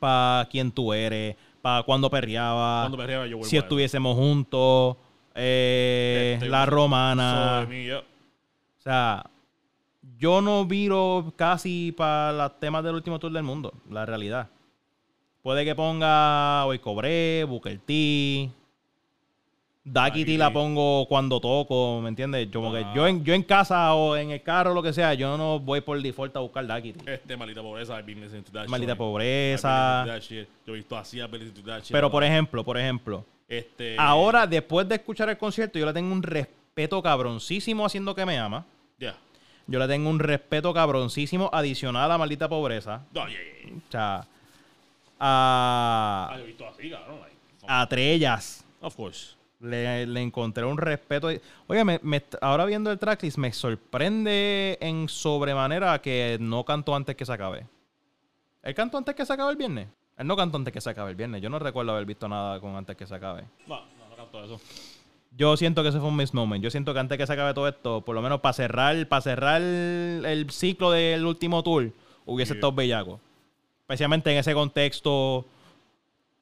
para quien tú eres. para cuando perreaba, Cuando perreaba yo si estuviésemos juntos, eh, Este, la romana. O sea, yo no viro casi para los temas del último tour del mundo, la realidad. Puede que ponga Hoy Cobré, Booker T. Ducky la pongo cuando toco, ¿me entiendes? Yo, como que yo, en, yo en casa o en el carro o lo que sea, yo no voy por default a buscar Ducky T. Este, maldita pobreza, I've been listening to that Maldita shit. pobreza. I've been listening to that shit. Yo he visto así, I've been listening to that shit. Pero por ejemplo, por ejemplo, Este, ahora después de escuchar el concierto, yo le tengo un respeto cabroncísimo haciendo que me ama. Ya. Yo le tengo un respeto cabroncísimo adicional a maldita pobreza. No, yeah, yeah, yeah. O sea, a, Ah, yo he visto así, cabrón. like, a Trellas Of course. Le, le encontré un respeto. Oye, me- me- ahora viendo el tracklist me sorprende en sobremanera que no cantó antes que se acabe. ¿Él cantó antes que se acabe el viernes? Él no cantó antes que se acabe el viernes. Yo no recuerdo haber visto nada con antes que se acabe. No, no, no canto eso. Yo siento que ese fue un misnomen. Yo siento que antes que se acabe todo esto, por lo menos para cerrar, para cerrar el ciclo del último tour, hubiese Sí. estado bellaco. Especialmente en ese contexto,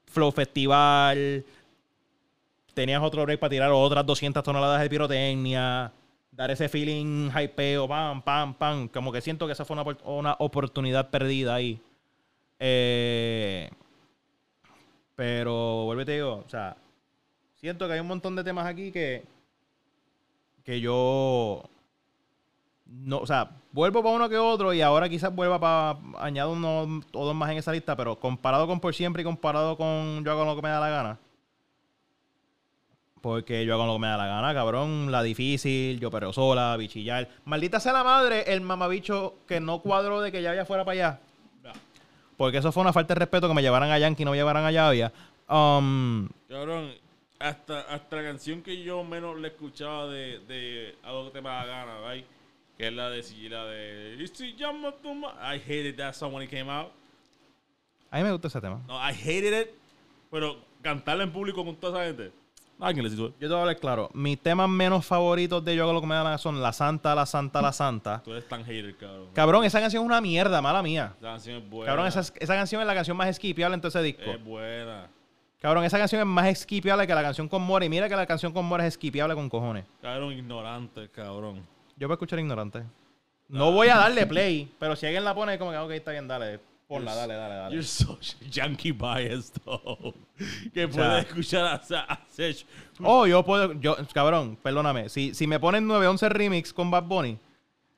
Flow Festival, tenías otro break para tirar otras 200 toneladas de pirotecnia, dar ese feeling hypeo, pam, pam, pam. Como que siento que esa fue una, una oportunidad perdida ahí. Eh, pero, vuelvo y te digo, o sea, siento que hay un montón de temas aquí que, que yo no, o sea, vuelvo para uno que otro y ahora quizás vuelva para añado uno o más en esa lista, pero comparado con por siempre y comparado con yo hago lo que me da la gana. Porque yo hago lo que me da la gana, cabrón. La difícil, yo pero sola, bichillar. Maldita sea la madre, el mamabicho que no cuadró de que ya fuera para allá. Porque eso fue una falta de respeto que me llevaran a Yankee y no me llevaran a Llavia. Um, Cabrón, hasta, hasta la canción que yo menos le escuchaba de, de Algo que te me da gana, right? Que es la de la de I hated that song when it came out. a mí me gusta ese tema. No, I hated it. Pero cantarla en público con toda esa gente. Alguien les hizo. Yo te voy a hablar claro. Mis temas menos favoritos de Yo hago lo que me da la gana son La Santa, La Santa, La Santa. Tú eres tan hater, cabrón. Cabrón, esa canción es una mierda, mala mía. Esa canción es buena. Cabrón, esa, esa canción es la canción más skipiable en todo ese disco. Es buena. Cabrón, esa canción es más skipiable que la canción con More. Y mira que la canción con More es skipiable con cojones. Cabrón, ignorante, cabrón. Yo voy a escuchar Ignorante. No voy a darle play, pero si alguien la pone, como que, ok, está bien, dale. Ponla, dale, dale, dale. You're so yankee biased, though. Que puedes escuchar a, a Sech. Oh, yo puedo, yo, cabrón, perdóname. Si, si me ponen 911 remix con Bad Bunny,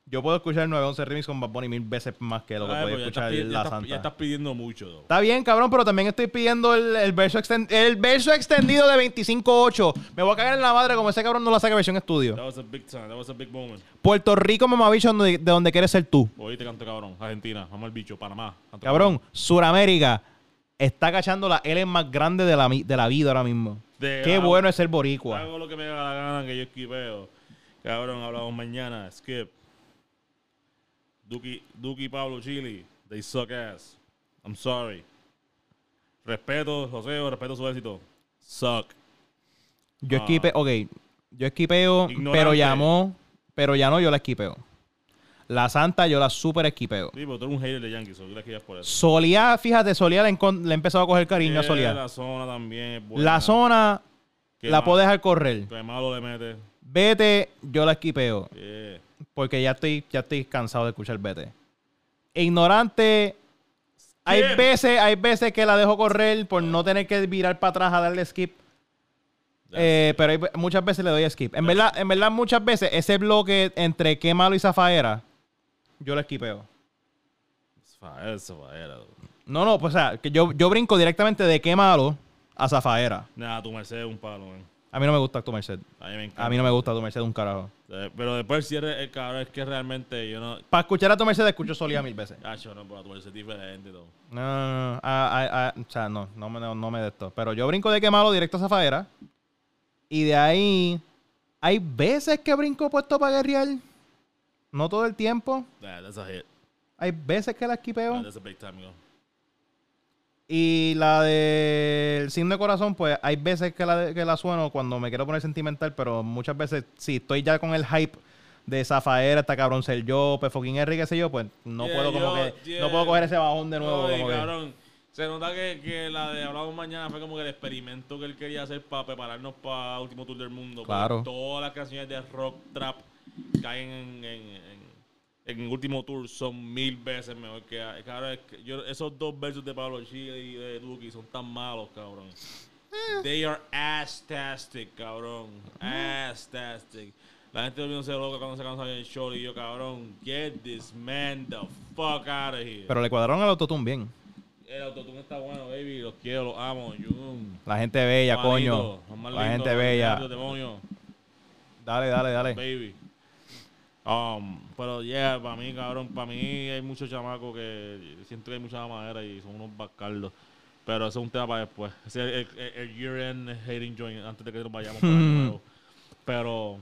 yo puedo escuchar el 911 remix con Bad Bunny mil veces más que lo que Ay, puede pues ya estás escuchar ya La estás- Santa. Ya estás pidiendo mucho, though. Está bien, cabrón, pero también estoy pidiendo el, el verso, exten- el verso extendido de 25.8. Me voy a cagar en la madre como ese cabrón no la saca versión estudio. That was a big time. That was a big moment. Puerto Rico, mamabicho, donde- de donde quieres ser tú. Hoy te canto, cabrón. Argentina, vamos al bicho. Panamá. canto, Cabrón, Suramérica está cachando la L más grande de la, de la vida ahora mismo. De- Qué ah, bueno es ser boricua. Hago lo que me da la gana que yo esquipeo. Cabrón, hablamos mañana. Skip. Duki, Duki Pablo Chili. They suck ass. I'm sorry. Respeto, José, respeto su éxito. Suck. Yo Ah. esquipeo, ok, yo esquipeo, Ignorante. pero llamó, pero ya no, yo la esquipeo. La Santa yo la super esquipeo. Sí, pero tú eres un hater de Yankees, so tú esquivas por eso. Solía, fíjate, Solía le, he empezado a coger cariño a Eh, Solía. La zona también buena. La zona Qué la ma- puedo dejar correr. Qué malo le mete. Vete, yo la esquipeo. Yeah. Porque ya estoy, ya estoy cansado de escuchar Vete. Ignorante. Hay veces, hay veces que la dejo correr por no tener que virar para atrás a darle skip. Eh, pero hay muchas veces le doy skip. En verdad, en verdad, muchas veces ese bloque entre qué malo y zafaera, yo lo esquipeo. Eso era. No, no, pues o sea, que yo, yo brinco directamente de qué malo a zafaera. Nada, tu Mercedes es un palo, man. A mí no me gusta tu Merced. A mí me encanta. A mí no me gusta tu Merced un carajo. Pero después si eres el cabrón es que realmente yo no... Para escuchar a tu Merced escucho Solía mil veces. Hacho, no, pero tu Mercedes es diferente y todo. No, no, no, ah, ah, ah, o sea, no, no me, no, no me de esto. Pero yo brinco de qué malo directo a zafaera. Y de ahí, hay veces que brinco puesto para guerrear. No todo el tiempo. That, that's a hit. Hay veces que la esquipeo. That's a big time, yo. Y la del signo de corazón, pues hay veces que la, que la sueno cuando me quiero poner sentimental, pero muchas veces, si estoy ya con el hype de Zafaera, esta cabrón ser yo, pues fucking R, qué sé yo, pues no Yeah, puedo como que, yeah. no puedo coger ese bajón de nuevo. Como que- Se nota que, que la de Hablamos Mañana fue como que el experimento que él quería hacer para prepararnos para Último Tour del Mundo. Porque Claro. Todas las canciones de rock, trap, caen en, en, en, en Último Tour son mil veces mejor que... Cabrón, es que yo- esos dos versos de Pablo Chile y de Duki son tan malos, cabrón. They are ass-tastic, cabrón. Ass-tastic. La gente volviéndose loca cuando se cansa el show y yo, cabrón, get this man the fuck out of here. Pero le cuadraron al autotune bien. El autotune está bueno, baby. Los quiero, los amo. La gente bella, coño. La gente bella. demonio, Dale, dale, dale. baby. Um, pero yeah, para mí, cabrón, para mí hay muchos chamacos que siento que hay mucha madera y son unos bascardos. Pero eso es un tema para después. Es el, el, el year-end hating joint antes de que nos vayamos para el año nuevo. Pero,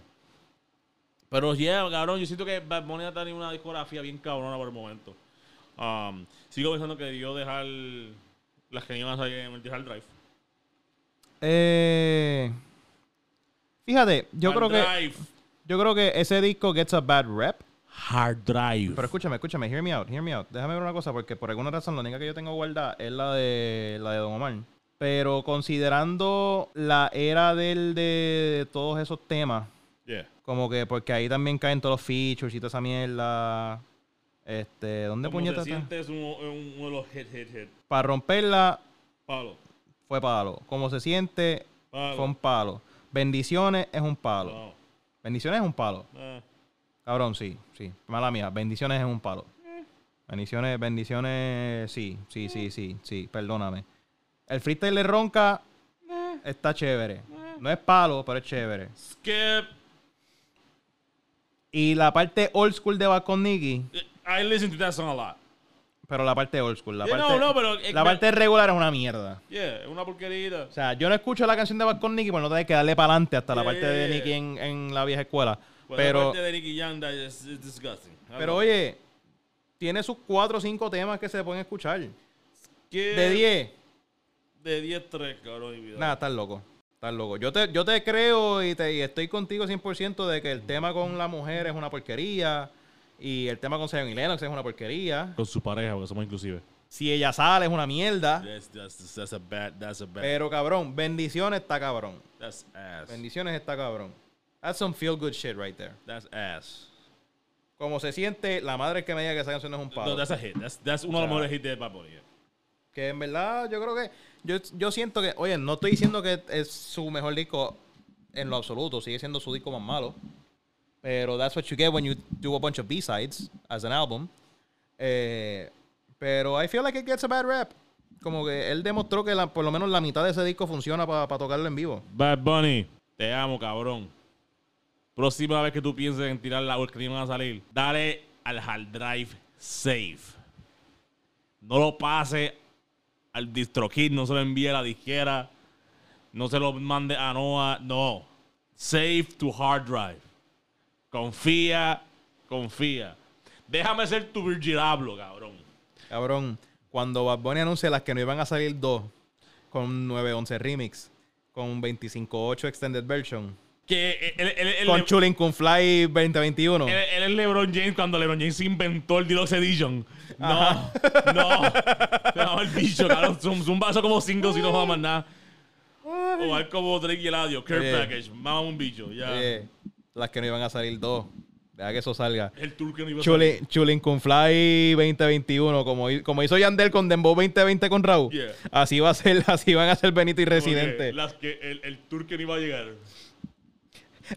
pero yeah, cabrón, yo siento que Bad Bunny ha tenido una discografía bien cabrona por el momento. Um, sigo pensando que debió dejar las que iban a salir en el hard drive. Eh, fíjate, yo Hard creo que. Yo creo que ese disco gets a bad rep. Hard drive. Pero escúchame, escúchame, hear me out, hear me out. Déjame ver una cosa, porque por alguna razón la única que yo tengo guardada es la de la de Don Omar. Pero considerando la era del de todos esos temas, yeah. como que porque ahí también caen todos los features y toda esa mierda. Este, ¿dónde puñetas sientes uno, un- uno de los hit, hit, hit. Para romperla Palo. fue palo. Como se siente Palo. fue un palo. Bendiciones es un palo. No. Bendiciones es un palo. Eh. Cabrón, sí, sí. Mala mía. Bendiciones es un palo. Bendiciones, bendiciones, sí, sí, sí, sí, sí. Perdóname. El freestyle de Ronca está chévere. No es palo, pero es chévere. Skip. Y la parte old school de Bad I listen to that song a lot. Pero la parte old school, la Yeah, parte, no, no, pero- la parte regular es una mierda. Yeah, es una porquerita. O sea, yo no escucho la canción de Bad con Nicky por no tener que darle para adelante hasta la parte de. Nicky en, en la vieja escuela. Pero, Pero, la parte de Nicky is, is disgusting. I pero oye, tiene sus cuatro o cinco temas que se pueden escuchar. Skip De 10. De 10, 3, cabrón. Nada, estás loco. Estás loco. Yo te, yo te creo y, te, y estoy contigo 100% de que el tema con la mujer es una porquería. Y el tema con Zion y Lennox es una porquería. Con su pareja, porque somos inclusive. Si ella sale es una mierda. That's, that's, that's a bad, that's a bad. Pero cabrón, bendiciones está cabrón. That's ass. Bendiciones está cabrón. That's some feel good shit right there. That's ass. Como se siente, la madre que me diga que esa canción es un No, palo. that's a hit. That's, that's uno de los sea, mejores hits de Bad Bunny. yeah. Que en verdad yo creo que. Yo, yo siento que. Oye, no estoy diciendo que es su mejor disco en lo absoluto. Sigue siendo su disco más malo. Pero that's what you get when you do a bunch of B-sides as an album. Eh, pero I feel like it gets a bad rap. Como que él demostró que la- por lo menos la mitad de ese disco funciona para tocarlo en vivo. Bad Bunny, te amo, cabrón. Próxima vez que tú pienses en tirar la que iban a salir, dale al hard drive safe. No lo pase al DistroKid, no se lo envíe a la disquera, no se lo mande a Noah, no. Save to hard drive. Confía, confía. Déjame ser tu virgilablo, cabrón. Cabrón, cuando Bad Bunny anuncia las que no iban a salir dos, con 911 Remix, con 25.8 Extended Version, Que con Chulin Kun Fly 2021. Él, es LeBron James cuando LeBron James inventó el Deluxe Edition. No, no. No, el bicho, cabrón. Un, un vaso como cinco si no va más nada. O algo como Drake y Eladio. Care Oye. Package. Mama un bicho. Ya. Eh, las que no iban a salir dos. Deja que eso salga. El tour que no iba a salir. Chulin, Chulin Kun Fly 2021, como, como hizo Yandel con Dembow 2020 con Raúl. Yeah. Así va a ser, así van a ser Benito y que Residente. Las que, el, el tour que no iba a llegar.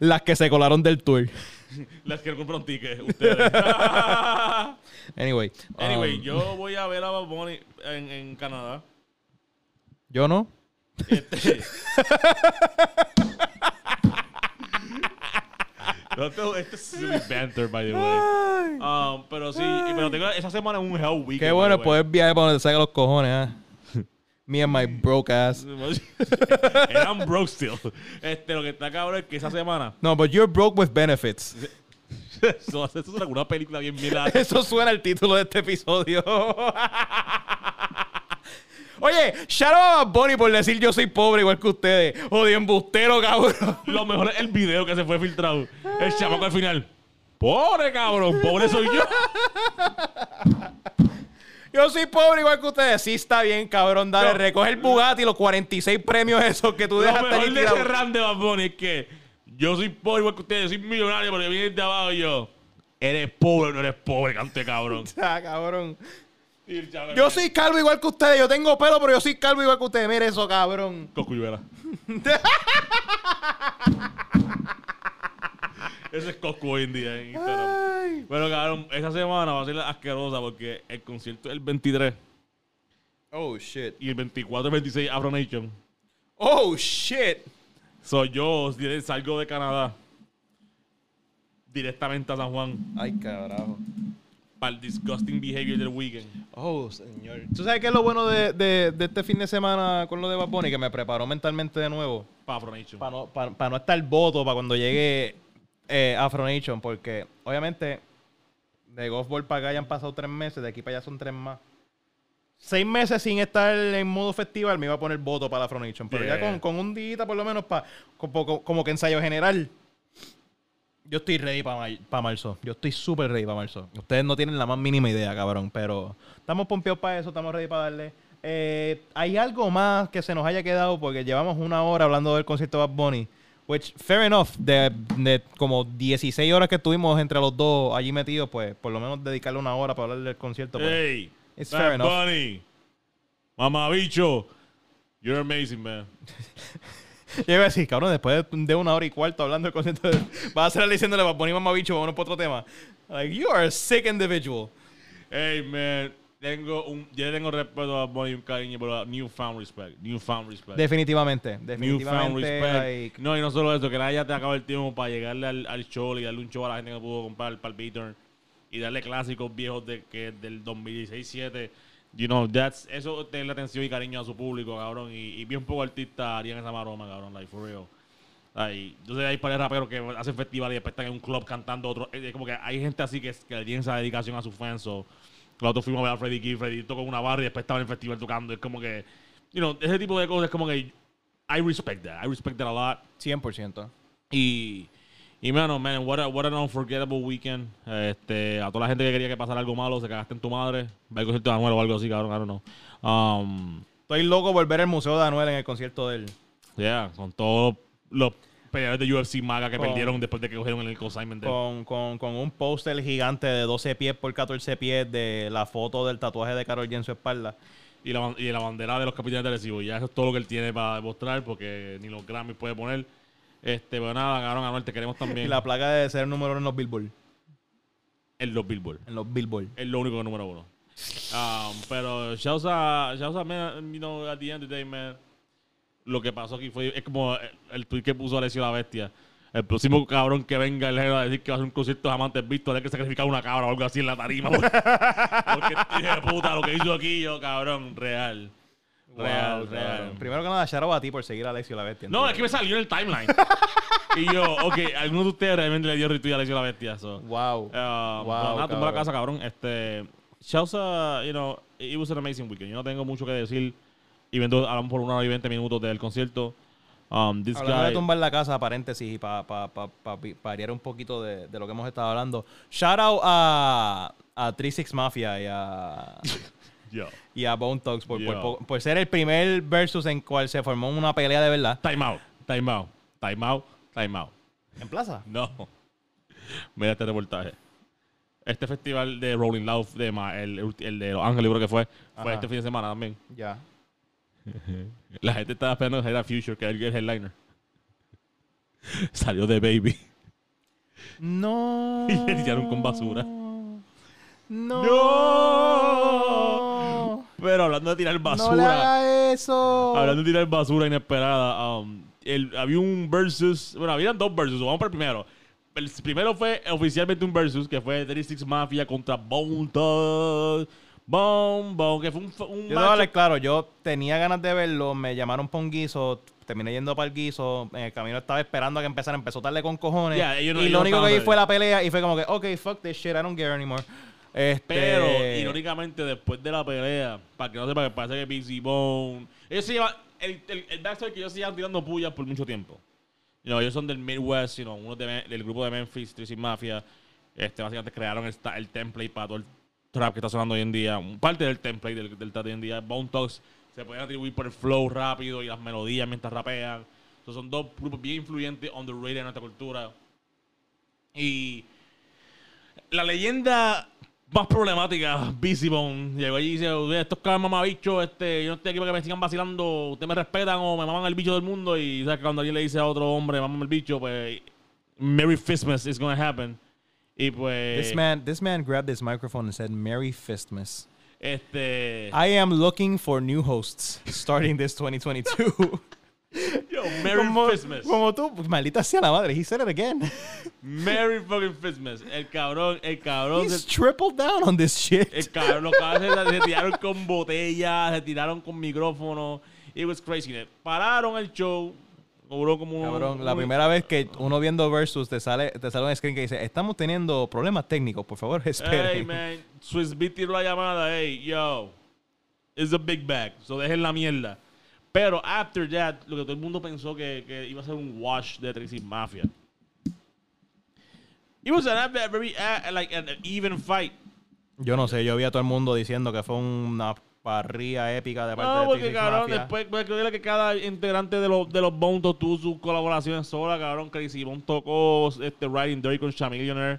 Las que se colaron del tour. Las que no compraron tickets. Ustedes. Anyway. anyway, um, yo voy a ver a Bad Bunny en, en Canadá. yo no. Este. Esto, esto es silly banter, by the way. Um, pero sí, pero tengo esa semana es un hell week. Qué bueno poder viajar para donde salga los cojones, ah. Me and my broke ass. Eran broke still. Este, lo que está cabrón es que esa semana. No, but you're broke with benefits. Eso, eso es una película bien mierda. Eso suena el título de este episodio. Oye, shout out a Bonnie por decir yo soy pobre igual que ustedes. Odio embustero, cabrón. Lo mejor es el video que se fue filtrado. El chamaco al final. Pobre cabrón, pobre soy yo. Yo soy pobre igual que ustedes. Sí, está bien, cabrón. Dale, No. recoge el Bugatti y los 46 premios esos que tú Lo dejaste mejor ahí de tirados. ese rant de Bad Bunny es que yo soy pobre igual que ustedes, soy millonario porque vienes de abajo y yo. Eres pobre, no eres pobre, cante cabrón. Ah, cabrón. Yo soy calvo igual que ustedes. Yo tengo pelo, pero yo soy calvo igual que ustedes. Mire eso, cabrón. Coscuyuela. Ese es Coscu hoy en día en Instagram. Ay. Bueno, cabrón, esa semana va a ser asquerosa porque el concierto es el 23 Oh, shit. y el 24 y 26 Afro Nation. Oh, shit. Soy yo, salgo de Canadá directamente a San Juan Ay, carajo. Para el disgusting behavior del weekend. Oh, señor. ¿Tú sabes qué es lo bueno de, de- de este fin de semana con lo de Bad Bunny? Que me preparó mentalmente de nuevo. Para Afro Nation. Para no, pa- pa no estar voto para cuando llegue eh, Afro Nation. Porque, obviamente, de Golf Ball para acá ya han pasado tres meses. De aquí para allá son tres más. Seis meses sin estar en modo festival me iba a poner voto para la Afro Nation. Pero ya con, con un día por lo menos para como, como que ensayo general. Yo estoy ready para marzo. Yo estoy súper ready para marzo. Ustedes no tienen la más mínima idea, cabrón. Pero estamos pompeados para eso, estamos ready para darle. Eh, Hay algo más que se nos haya quedado porque llevamos una hora hablando del concierto de Bad Bunny. Which, fair enough, de, de como 16 horas que estuvimos entre los dos allí metidos, pues por lo menos dedicarle una hora para hablar del concierto. pues. Hey, It's Bad fair enough. Bunny, mamabicho, you're amazing, man. Yo iba a decir, cabrón, después de- una hora y cuarto hablando del concierto, de- vas a hacer diciéndole Bad Bunny mamá bicho, vámonos para otro tema. Like, you are a sick individual. Hey, man, tengo un, yo tengo respeto a Bunny y un cariño, pero newfound respect, newfound respect. Definitivamente, Newfound definitivamente. respect. like, No, y no solo eso, que nadie ya te acaba el tiempo para llegarle al, al show y darle un show a la gente que pudo comprar para el Beaturn y darle clásicos viejos de, que del 2016-7. You know, that's, eso tenerle atención y cariño a su público, cabrón. Y, y bien poco artistas harían esa maroma, cabrón, like, for real. Ay, yo sé, hay pares raperos que hacen festivales y después están en un club cantando otro. Es como que hay gente así que, que le tienen esa dedicación a sus fans. So, nosotros fuimos a ver a Freddie Gibb, Freddie tocó una barra y después estaba en el festival tocando. Es como que, you know, ese tipo de cosas es como que I respect that. I respect that a lot. 100%. Y, y mano, man, what, a, what an unforgettable weekend. Este, a toda la gente que quería que pasara algo malo, se cagaste en tu madre. Va al concierto de Anuel o algo así, cabrón, I don't know. Um, Estoy loco por ver el Museo de Anuel en el concierto de él. yeah, con todos los peleadores de UFC maga que Con- perdieron después de que cogieron el consignment de él. Con, con, con un póster gigante de 12 pies por 14 pies de la foto del tatuaje de Carol G en su espalda. Y la, y la bandera de los capitanes de Arecibo. Ya eso es todo lo que él tiene para demostrar, porque ni los Grammys puede poner. Este, pero nada, cabrón, Anuel, te queremos Y también. la placa de ser número uno en los Billboard. En los Billboard. En los Billboard. Es lo único que es número uno. Um, pero shouts a, shouts a, man, you know, at the end of the day, man, lo que pasó aquí fue, es como el, el tweet que puso Alessio la Bestia. El próximo cabrón que venga el género a decir que va a hacer un concierto de amantes visto, hay que sacrificar una cabra o algo así en la tarima. Porque, porque puta, lo que hizo aquí yo, cabrón, real. Real, Wow, real. Primero que nada, shout out a ti por seguir a Alexio la bestia. No, es que me salió en el timeline. y yo, ok, alguno de ustedes realmente le dio retweet a Alessio la Bestia. So. Wow. Uh, Wow, wow, nada, tumba la casa, cabrón. Este, shouts a, you know, it was an amazing weekend. Yo no tengo mucho que decir. Y hablamos por una hora y 20 minutos del concierto. Um, this Hablando de guy, tumbar la casa, paréntesis, y para pa, pa, pa, variar un poquito de, de lo que hemos estado hablando. Shout out a, a 36 Mafia y a, y a Bone Thugs por, por- Yo. por- por ser el primer versus en cual se formó una pelea de verdad. time out, time out, time out, time out. ¿En plaza? No. Mira este reportaje. Este festival de Rolling Loud, de ma- el, el de Los Ángeles, creo que fue, fue Ajá. este fin de semana también. Ya. La gente estaba esperando que era Future, que era el headliner. Salió de Baby. No. Y le tiraron con basura. No. Hablando de tirar basura. No le haga eso. Hablando de tirar basura inesperada, um, el- había un versus. Bueno, habían dos versus. Vamos por el primero. El primero fue oficialmente un versus que fue 36 Mafia contra Bone Thugs. Bone, Bone, que fue un, un Yo hablar claro, yo tenía ganas de verlo, me llamaron para un guiso, terminé yendo para el guiso, en el camino estaba esperando a que empezara, empezó tarde con cojones. No- y lo único que vi fue la pelea y fue como que, ok, fuck this shit, I don't care anymore. Este, Pero, irónicamente, después de la pelea, para que no sepa que parece que Busy Bone. Ellos se llevan. El, el, el que ellos se tirando pullas por mucho tiempo. You know, ellos son del Midwest, you know, uno del grupo de Memphis, Tracy Mafia. Este, básicamente crearon el, el template para todo el trap que está sonando hoy en día, parte del template del, del trap de hoy en día. Bone Thugs se pueden atribuir por el flow rápido y las melodías mientras rapean. Entonces, son dos grupos bien influyentes radio en nuestra cultura. Y la leyenda más problemática, Busy Bone, llegó allí y dice, "Ustedes, estos cabros mamabichos, este, yo no estoy aquí para que me sigan vacilando, ustedes me respetan o me maman el bicho del mundo. Y sabes que cuando alguien le dice a otro hombre, mamame el bicho, pues Merry Christmas is gonna happen. Y pues This man, this man grabbed his microphone and said, "Merry Fistmas." este I am looking for new hosts starting this 2022. yo, Merry como, Christmas. como tú, pues, maldita sea la madre. He said it again. Merry fucking Christmas. El cabrón, el cabrón He's se, tripled down on this shit. el cabrón, los cabrones se, se tiraron con botellas, se tiraron con micrófonos. It was crazy. Pararon el show. Como un- Cabrón, la un- primera vez que uno viendo Versus te sale, te sale un screen que dice, estamos teniendo problemas técnicos, por favor, esperen. Hey, man. Swiss Beat tiró la llamada. Hey, yo. It's a big bag. So dejen la mierda. Pero after that, lo que todo el mundo pensó que, que iba a ser un wash de Tracy Mafia. It was an, a very uh, like an even fight. Yo no sé, yo vi a todo el mundo diciendo que fue una parrilla épica de parte No, de porque cabrón, Mafia. después pues, creo que cada integrante de los de los Bones tuvo sus colaboraciones sola, cabrón. Crazy Bone tocó este Riding Dirty con Chamillionaire.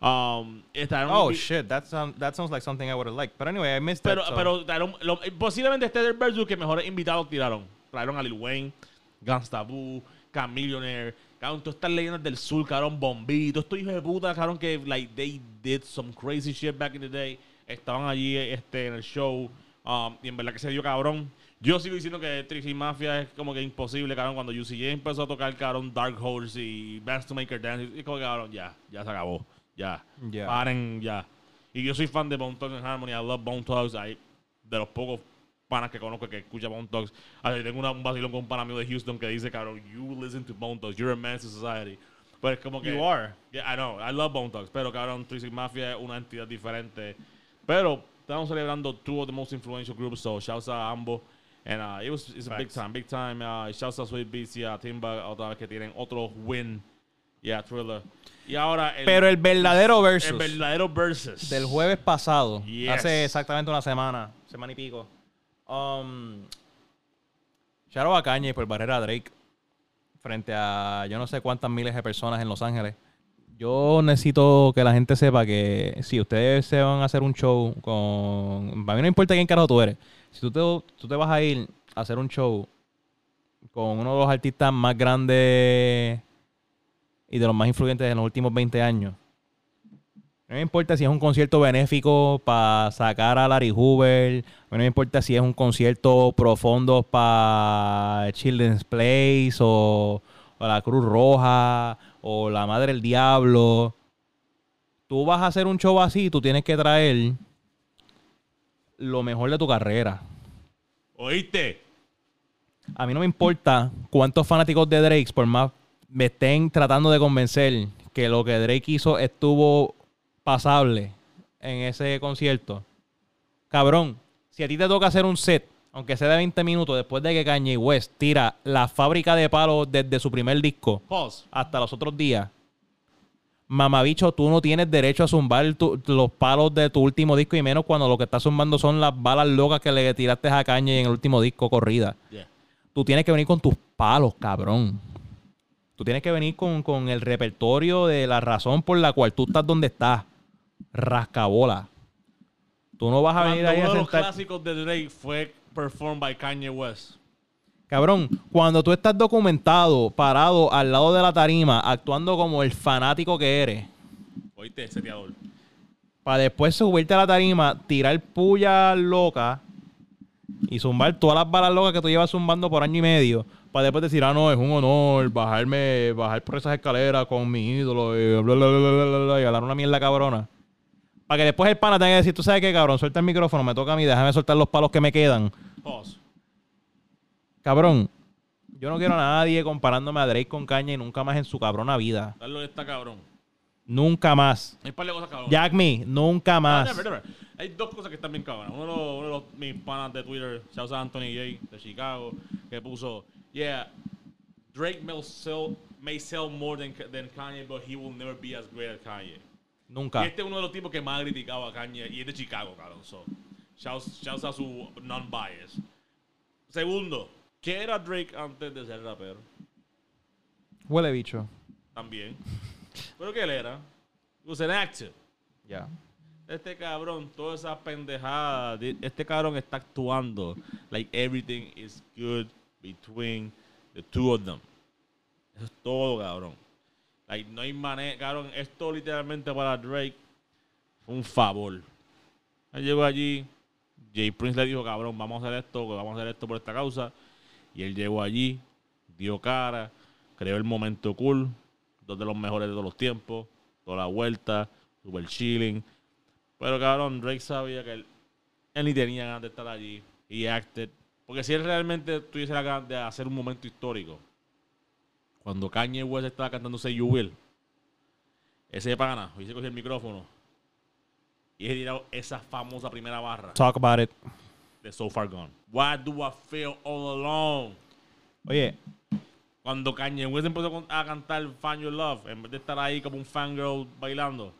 Um, estaron- Oh shit, that sounds that sounds like something I would have liked. But anyway, I missed Pero, that. so- pero trajeron- lo- posiblemente este es el versus que mejores invitados tiraron. Trajeron a Lil Wayne, Gangsta Boo, Chamillionaire, cabrón, todas estas leyendas del sur, cabrón, Bombito, estos hijos de puta, cabrón, que like they did some crazy shit back in the day. Estaban allí este, en el show. um, y en verdad que se dio cabrón. Yo sigo diciendo que Trixie Mafia es como que imposible, cabrón. Cuando UCJ empezó a tocar, cabrón, Dark Horse y Bands to Make Her Dance, es como que, cabrón, ya, ya se acabó. Ya. Ya. Paren, ya. Y yo soy fan de Bone Thugs and Harmony. I love Bone Thugs. I, de los pocos panas que conozco que escucha Bone Thugs. A ver, tengo una- un vacilón con un pana mío de Houston que dice, cabrón, you listen to Bone Thugs. You're a man to society. Pero es como que... You are. Yeah, I know. I love Bone Thugs. Pero, cabrón, Twisted Mafia es una entidad diferente. Pero estamos celebrando two of the most influential groups. So, shouts a ambos. And uh, it was, it's a big time. Big time. Uh, shouts a Sweet Beats y a Timba. Otra vez que tienen otro win. Yeah, Thriller. Y ahora... El, Pero el verdadero el versus verdadero versus. del jueves pasado, Yes. hace exactamente una semana, semana y pico. Um, a Kanye por barrera Drake frente a yo no sé cuántas miles de personas en Los Ángeles. Yo necesito que la gente sepa que si ustedes se van a hacer un show con... A mí no importa quién carajo tú eres. Si tú te, tú te vas a ir a hacer un show con uno de los artistas más grandes y de los más influyentes de los últimos 20 años, no me importa si es un concierto benéfico para sacar a Larry Hoover. No me importa si es un concierto profundo para Children's Place o, o la Cruz Roja o la Madre del Diablo. Tú vas a hacer un show así, tú tienes que traer lo mejor de tu carrera. ¿Oíste? A mí no me importa cuántos fanáticos de Drake, por más me estén tratando de convencer que lo que Drake hizo estuvo pasable en ese concierto. Cabrón, si a ti te toca hacer un set, aunque sea de 20 minutos, después de que Kanye West tira la fábrica de palos desde su primer disco Pause. hasta los otros días, mamabicho, tú no tienes derecho a zumbar tu- los palos de tu último disco y menos cuando lo que estás zumbando son las balas locas que le tiraste a Kanye en el último disco corrida. Yeah. Tú tienes que venir con tus palos, cabrón. Tú tienes que venir con, con el repertorio de la razón por la cual tú estás donde estás. Rascabola. Tú no vas a venir ahí a uno de los sentar... clásicos de Drake fue performed by Kanye West. Cabrón, cuando tú estás documentado, parado al lado de la tarima, actuando como el fanático que eres, ¿Oíste, seteador? para después subirte a la tarima, tirar puya loca y zumbar todas las balas locas que tú llevas zumbando por año y medio, para después decir, ah, no, es un honor bajarme, bajar por esas escaleras con mi ídolo y bla, bla, bla, bla, bla, bla, y hablar una mierda cabrona. Para que después el pana tenga que decir, tú sabes qué, cabrón, suelta el micrófono, me toca a mí, déjame soltar los palos que me quedan. Cabrón, yo no quiero a nadie comparándome a Drake con Caña y nunca más en su cabrona vida. Dale está cabrón. Nunca más. Hay un par de cosas cabrón. Jack Me, nunca Ah, más. Hay dos cosas que están bien cabronas. Uno uno de los mis panas de Twitter, shouts a Anthony J de Chicago, que puso, yeah, Drake may sell, may sell more than, than Kanye, but he will never be as great as Kanye. Nunca. Y este es uno de los tipos que más ha criticado a Kanye y es de Chicago, cabrón. So, shouts a su non-bias. Segundo, ¿qué era Drake antes de ser rapero? Huele bicho. También. ¿Pero qué él era? He was an actor. Ya. Este cabrón, todas esas pendejadas. di- Este cabrón está actuando like everything is good between the two of them. Eso es todo, cabrón. Like, no hay manera, cabrón. Esto literalmente para Drake fue un favor. Él llegó allí. Jay Prince le dijo, cabrón, vamos a hacer esto, vamos a hacer esto por esta causa. Y él llegó allí, dio cara, creó el momento cool, dos de los mejores de todos los tiempos, toda la vuelta, super chilling. Pero cabrón, Drake sabía que él, él ni tenía ganas de estar allí. Y acted. Porque si él realmente tuviese la ganas de hacer un momento histórico, cuando Kanye West estaba cantando Say You Will, ese pana hubiese cogido el micrófono y hubiese tirado esa famosa primera barra Talk about it. de So Far Gone. Why do I feel all alone? Oye, Cuando Kanye West empezó a cantar Find Your Love, en vez de estar ahí como un fangirl bailando,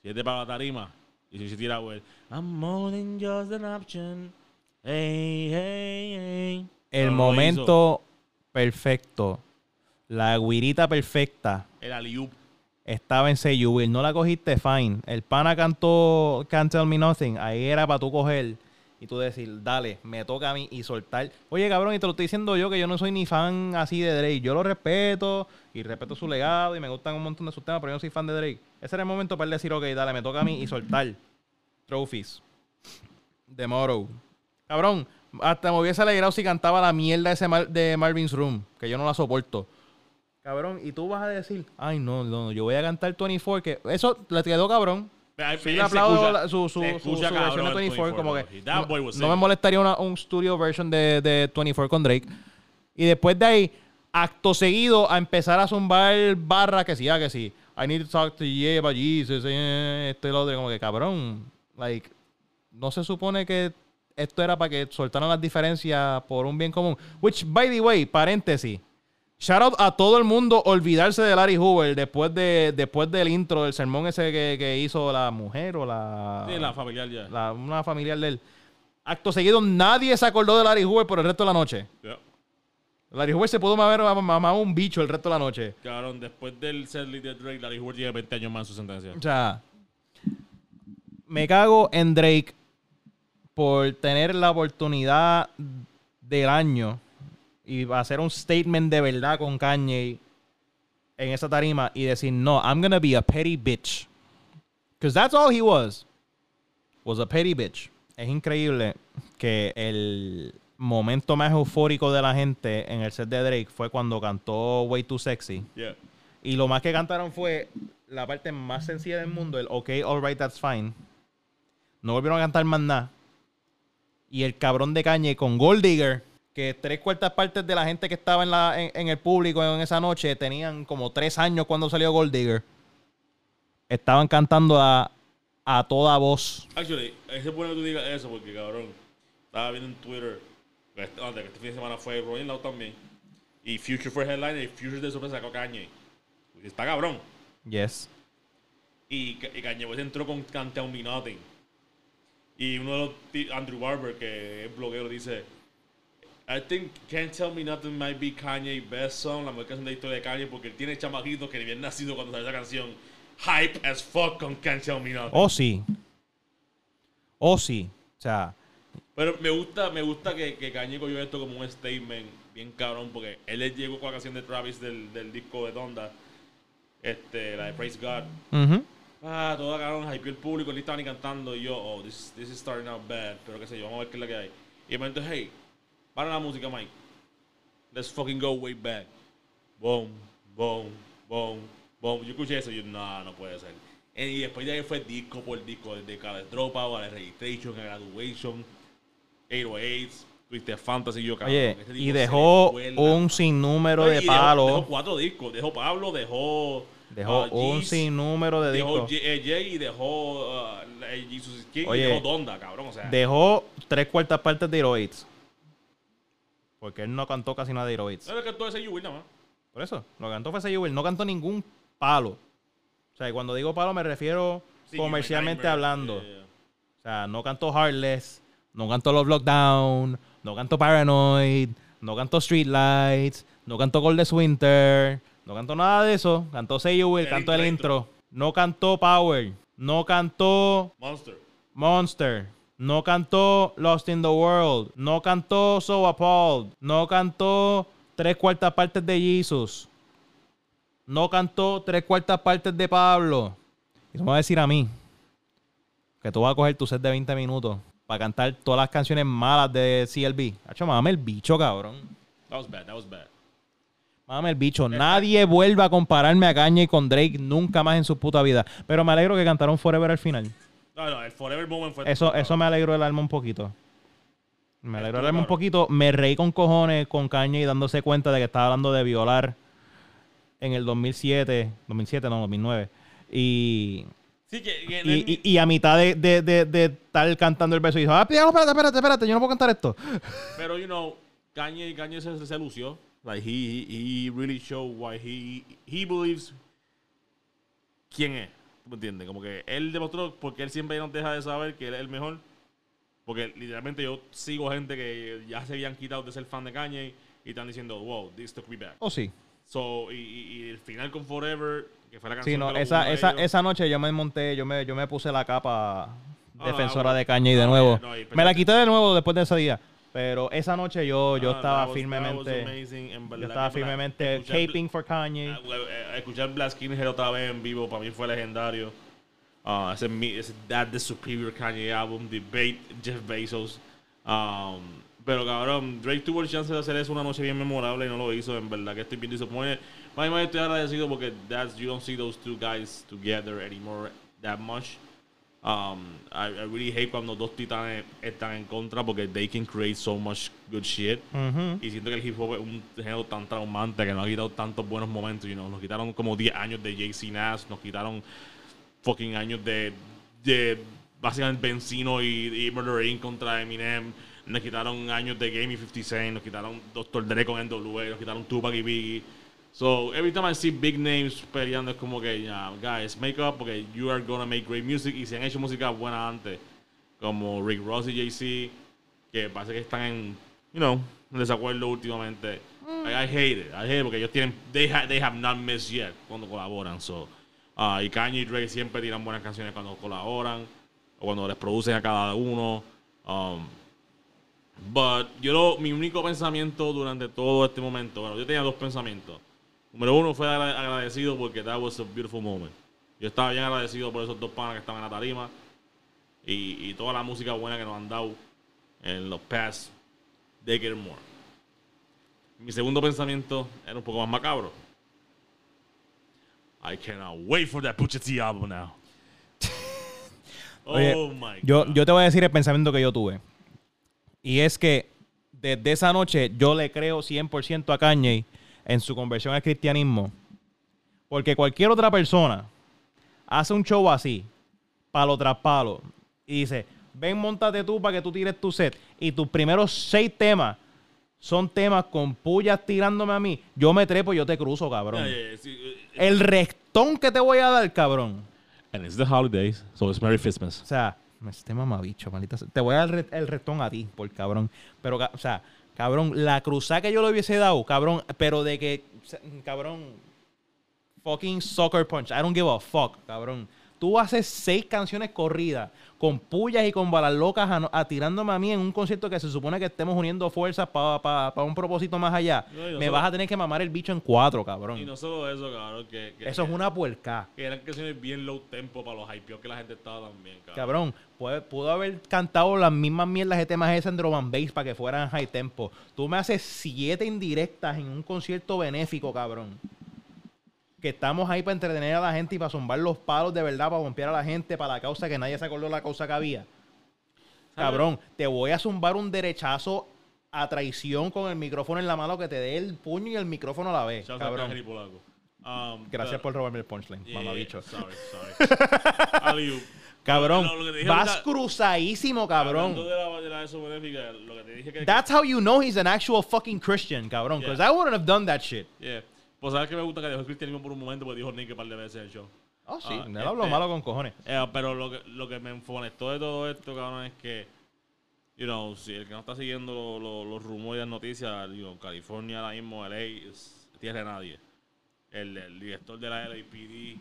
si es de para la tarima, y si se tira, güey, I'm more than just an option. Hey, hey, hey. el momento perfecto, la guirita perfecta. El estaba en Say You Will. No la cogiste, fine. El pana cantó Can't Tell Me Nothing. Ahí era para tú coger y tú decir, dale, me toca a mí y soltar. Oye, cabrón, y te lo estoy diciendo yo que yo no soy ni fan así de Drake. Yo lo respeto y respeto su legado y me gustan un montón de sus temas, pero yo no soy fan de Drake. Ese era el momento para él decir, ok, dale, me toca a mí y soltar. Trophies. The Motto. Cabrón, hasta me hubiese alegrado si cantaba la mierda ese de Marvin's Room, que yo no la soporto. Cabrón, y tú vas a decir, ay, no, no, yo voy a cantar 24, que eso le quedó cabrón. Sí, le aplaudo la- su, su, su- versión de el 24, como que no, me molestaría una, un studio version de, de 24 con Drake. Y después de ahí, acto seguido, a empezar a zumbar barra que sí, ah, que sí. I need to talk to you about Jesus, eh, esto y lo otro, como que cabrón, like, no se supone que esto era para que soltaran las diferencias por un bien común. Which, by the way, paréntesis. Shout out a todo el mundo olvidarse de Larry Hoover después de después del intro del sermón ese que, que hizo la mujer o la, Sí, la familiar ya. la- una familiar del acto seguido nadie se acordó de Larry Hoover por el resto de la noche. Yeah. Larry Hoover se pudo haber mamado un bicho el resto de la noche. Cabrón, después del setlist de Drake, Larry Hoover tiene 20 años más en su sentencia. O sea, me cago en Drake por tener la oportunidad del año y hacer un statement de verdad con Kanye en esa tarima y decir, no, I'm gonna be a petty bitch. Because that's all he was. Was a petty bitch. Es increíble que el momento más eufórico de la gente en el set de Drake fue cuando cantó Way Too Sexy. Yeah. Y lo más que cantaron fue la parte más sencilla del mundo, el OK, alright, that's fine. No volvieron a cantar más nada. Y el cabrón de Cañe con Gold Digger, que tres cuartas partes de la gente que estaba en, la, en, en el público en esa noche tenían como tres años cuando salió Gold Digger. Estaban cantando a, a toda voz. Actually, es bueno que tú digas eso porque, cabrón, estaba viendo en Twitter, que este, antes, que este fin de semana fue Rolling Loud también, y Future fue headliner y Future de sorpresa sacó a Kanye. Está cabrón. Yes. Y, y Kanye West entró con Can't Tell Me Nothing. Y uno de los, Andrew Barber, que es bloguero, dice, I think Can't Tell Me Nothing might be Kanye's best song, la mejor canción de la historia de Kanye, porque él tiene chamaquitos que ni habían nacido cuando salió esa canción. Hype as fuck con Can't Tell Me Nothing. Oh, sí. Oh, sí. O sea, Pero me gusta, me gusta que, que Kanye cogió esto como un statement bien cabrón, porque él le llegó con la canción de Travis del, del disco de Donda, este, la de Praise God. ujú. Ah, todo cabrón, hypeó el público, él estaba ni cantando y yo, oh, this, this is starting out bad, pero qué sé yo, vamos a ver qué es lo que hay. Y de momento, hey, para la música, Mike. Let's fucking go way back. Boom, boom, boom, boom. Yo escuché eso y yo, no, no puede ser. Y después de ahí fue disco por disco, desde cada dropout a la registration, a graduation, 808s, Twisted Fantasy, yo cabrón. Oye, tipo y dejó un sinnúmero Oye, de y dejó- palos. Dejó, cuatro discos. Dejó Pablo, dejó. Dejó ah, un Yeez, sinnúmero de Dejó discos. J- eh, Jay y dejó uh, eh, Jesus King Oye, y dejó Donda, cabrón. O sea, Dejó tres cuartas partes de Heroids. Porque él no cantó casi nada de no era que todo ese Will nada más. Por eso, lo que cantó fue ese Will. No cantó ningún palo. O sea, cuando digo palo me refiero Sí, comercialmente hablando. yeah, yeah. O sea, no canto Heartless, no canto Love Lockdown, no canto Paranoid, no canto Streetlights, no canto Coldest Winter, no canto nada de eso. Canto Say You Will, El canto el intro. No canto Power, no canto Monster. Monster, no cantó Lost in the World, no cantó So Appalled, no cantó tres cuartas partes de Jesus, no cantó tres cuartas partes de Pablo. Y tú me vas a decir a mí que tú vas a coger tu set de 20 minutos para cantar todas las canciones malas de CLB. Hacho, mame el bicho, cabrón. That was bad, that was bad. Mame el bicho. Nadie vuelva a compararme a Kanye con Drake nunca más en su puta vida. Pero me alegro que cantaron Forever al final. No, no, el Forever Moment fue. Eso, eso me alegró el alma un poquito. Me alegró el alma un poquito. Me reí con cojones con Kanye dándose cuenta de que estaba hablando de violar en el 2007. 2007, no, 2009. Y, Sí, que, que y, y- y a mitad de, de, de, de estar cantando el verso, dijo: Ah, espérate, espérate, espérate, yo no puedo cantar esto. Pero, you know, Kanye, Kanye se, se lució. Like, he, he, he really showed why he, he believes quién es. ¿Tú me entiendes? Como que él demostró, porque él siempre nos deja de saber que él es el mejor. Porque literalmente yo sigo gente que ya se habían quitado de ser fan de Kanye y están diciendo, wow, this took me back. Oh, sí. So, y, y- y el final con Forever, que fue la canción Sí, no, que esa, esa, esa noche yo me monté, yo me, yo me puse la capa Ah, defensora bueno. de Kanye de Ah, nuevo. no, me la quité de nuevo después de ese día. Pero esa noche yo, yo Ah, estaba firmemente. Yo estaba firmemente caping for Kanye. Ah, eh, Escuchar Black Skinhead otra vez en vivo para mí fue legendario. Ah, ese, ese That the Superior Kanye album, Debate Jeff Bezos. Um, pero cabrón, Drake tuvo el chance de hacer eso una noche bien memorable y no lo hizo. En verdad que estoy bien disappointed. Más más estoy agradecido porque that's, you don't see those two guys together anymore that much. Um, I, I really hate cuando dos titanes están en contra porque they can create so much good shit. Y siento que el hip hop es un género tan traumante que nos ha quitado tantos buenos momentos. You know? Nos quitaron como 10 años de Jay-Z Nash, nos quitaron fucking años de, de básicamente Benzino y, y Murder Inc. contra Eminem. Nos quitaron años de Game y 50 Cent, nos quitaron Dr. Dre con NWA, nos quitaron Tupac y Biggie. So every time I see big names peleando es como que, yeah, guys, make up porque you are gonna make great music. Y si han hecho música buena antes, como Rick Ross y Jay-Z, que parece que están en, you know, en desacuerdo últimamente. I, I hate it. I hate it porque ellos tienen, they, ha- they have not missed yet cuando colaboran. So, ah, y Kanye y Drake siempre tiran buenas canciones cuando colaboran o cuando les producen a cada uno. Um, but yo lo- mi único pensamiento durante todo este momento, bueno, yo tenía dos pensamientos. Número uno fue agra- agradecido porque that was a beautiful moment. Yo estaba bien agradecido por esos dos panas que estaban en la tarima y, y toda la música buena que nos han dado en los past decade or more. Mi segundo pensamiento era un poco más macabro. I cannot wait for that Pusha T album now. Oye, oh my Yo, god. yo te voy a decir el pensamiento que yo tuve. Y es que desde esa noche yo le creo 100% a Kanye en su conversión al cristianismo. Porque cualquier otra persona hace un show así, palo tras palo, y dice, ven, montate tú para que tú tires tu set. Y tus primeros seis temas son temas con pullas tirándome a mí. Yo me trepo y yo te cruzo, cabrón. Yeah, yeah, yeah. Sí, eh, El restón que te voy a dar, cabrón. And it's the holidays, so it's Merry Christmas. O sea, este mamabicho, maldita sea. Te voy a dar el re- el restón a ti, por cabrón. Pero, o sea, cabrón, la cruzada que yo le hubiese dado, cabrón, pero de que, cabrón, fucking soccer punch. I don't give a fuck, cabrón. Tú haces seis canciones corridas con pullas y con balas locas a, a tirándome a mí en un concierto que se supone que estemos uniendo fuerzas para un propósito más allá. No, y no Me solo- vas a tener que mamar el bicho en cuatro, cabrón. Y no solo eso, cabrón, que, que- Eso es una puerca. que eran canciones bien low tempo para los hypeos que la gente estaba también, cabrón. Cabrón, puede- pudo haber cantado las mismas mierdas de temas esas en drum and bass para que fueran high tempo. Tú me haces siete indirectas en un concierto benéfico, cabrón. Que estamos ahí para entretener a la gente y para zumbar los palos de verdad, para bombear a la gente, para la causa que nadie se acordó de la causa que había. Cabrón, te voy a zumbar un derechazo a traición con el micrófono en la mano que te dé el puño y el micrófono a la vez. Cabrón. Um, Gracias pero- por robarme el punchline, Yeah, mamabicho. Sorry, sorry. Cabrón, vas ahorita- cruzadísimo, cabrón. De la, de la. That's how you know he's an actual fucking Christian, cabrón. Because Yeah. I wouldn't have done that shit. Yeah. Pues sabes que me gusta que dejó el cristianismo por un momento porque dijo Nick un par de veces en el show. Oh, sí, Ah, él habló este- malo con cojones. Eh, pero lo que, lo que me enfonestó de todo esto, cabrón, es que, you know, si el que no está siguiendo lo- lo- los rumores y las noticias, digo, California ahora mismo, LA, es tierra de nadie. El, el director de la LAPD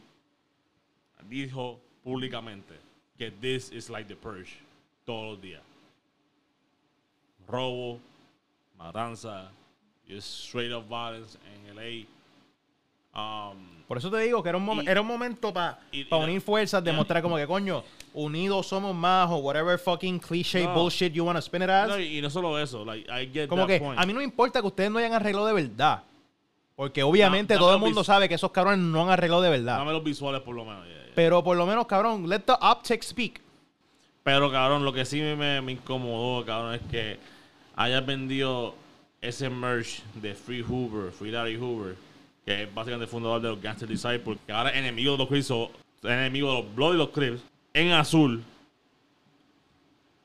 dijo públicamente que this is like the purge todos los días. Robo, matanza, just straight up violence en LA. Um, Por eso te digo que era un, Y- era un momento para unir fuerzas, demostrar como que, coño, unidos somos más o whatever fucking cliché No. bullshit you want to spin it as. no, y, no solo eso, like, I get como that que point. a mí no me importa que ustedes no hayan arreglado de verdad. Porque obviamente todo el mundo sabe que esos cabrones no han arreglado de verdad. Dame los visuales por lo menos. yeah, yeah. Pero por lo menos, cabrón, let the optics speak. Pero, cabrón, lo que sí me, me incomodó, cabrón, es que hayas vendido ese merch de Free Hoover, Free Larry Hoover, que es básicamente fundador de los Gangster Disciples, que ahora es enemigo de los Crips, enemigo de los Blood y los Crips, en azul.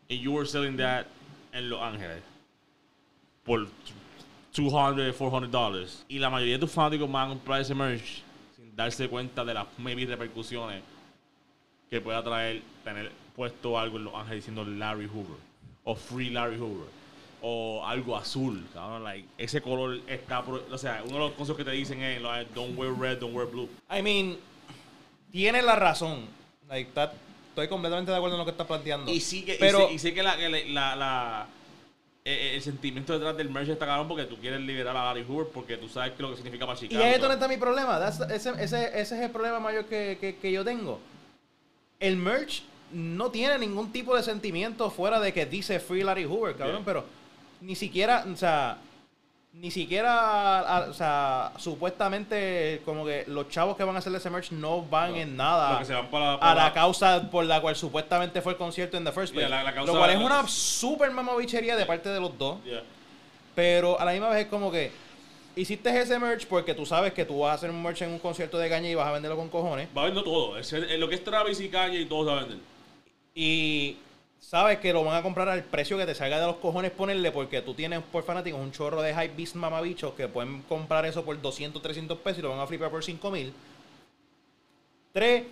Y you were selling that en Los Ángeles por 200, 400 dólares. Y la mayoría de tus fanáticos van a comprar ese merch sin darse cuenta de las maybe repercusiones que pueda traer tener puesto algo en Los Ángeles diciendo Larry Hoover o Free Larry Hoover o algo azul, cabrón, like ese color está, pro- o sea, uno de los consejos que te dicen es like, don't wear red, don't wear blue. I mean, tiene la razón. Like, that- estoy completamente de acuerdo en lo que estás planteando. Y sí que, y pero, sé- y sé que la, la, la- eh, el sentimiento detrás del merch está cabrón porque tú quieres liberar a Larry Hoover porque tú sabes que lo que significa para y Chicago. ahí es donde está mi problema. That's- ese, ese, ese es el problema mayor que, que- que yo tengo. El merch no tiene ningún tipo de sentimiento fuera de que dice Free Larry Hoover, cabrón. Yeah. Pero ni siquiera, o sea, ni siquiera, a- o sea, supuestamente como que los chavos que van a hacer ese merch no van No. en nada Lo que se van para, a la causa por la cual supuestamente fue el concierto en the first place. Yeah, la- la causa- lo cual es una super mamabichería de parte de los dos. Yeah. Pero a la misma vez es como que hiciste ese merch porque tú sabes que tú vas a hacer un merch en un concierto de caña y vas a venderlo con cojones. Va vendiendo todo. Es, lo que es Travis y Kanye y todo se va a vender. Y sabes que lo van a comprar al precio que te salga de los cojones ponerle porque tú tienes por fanáticos un chorro de hype beast mamabichos que pueden comprar eso por 200, 300 pesos y lo van a flipar por 5 mil. Tres,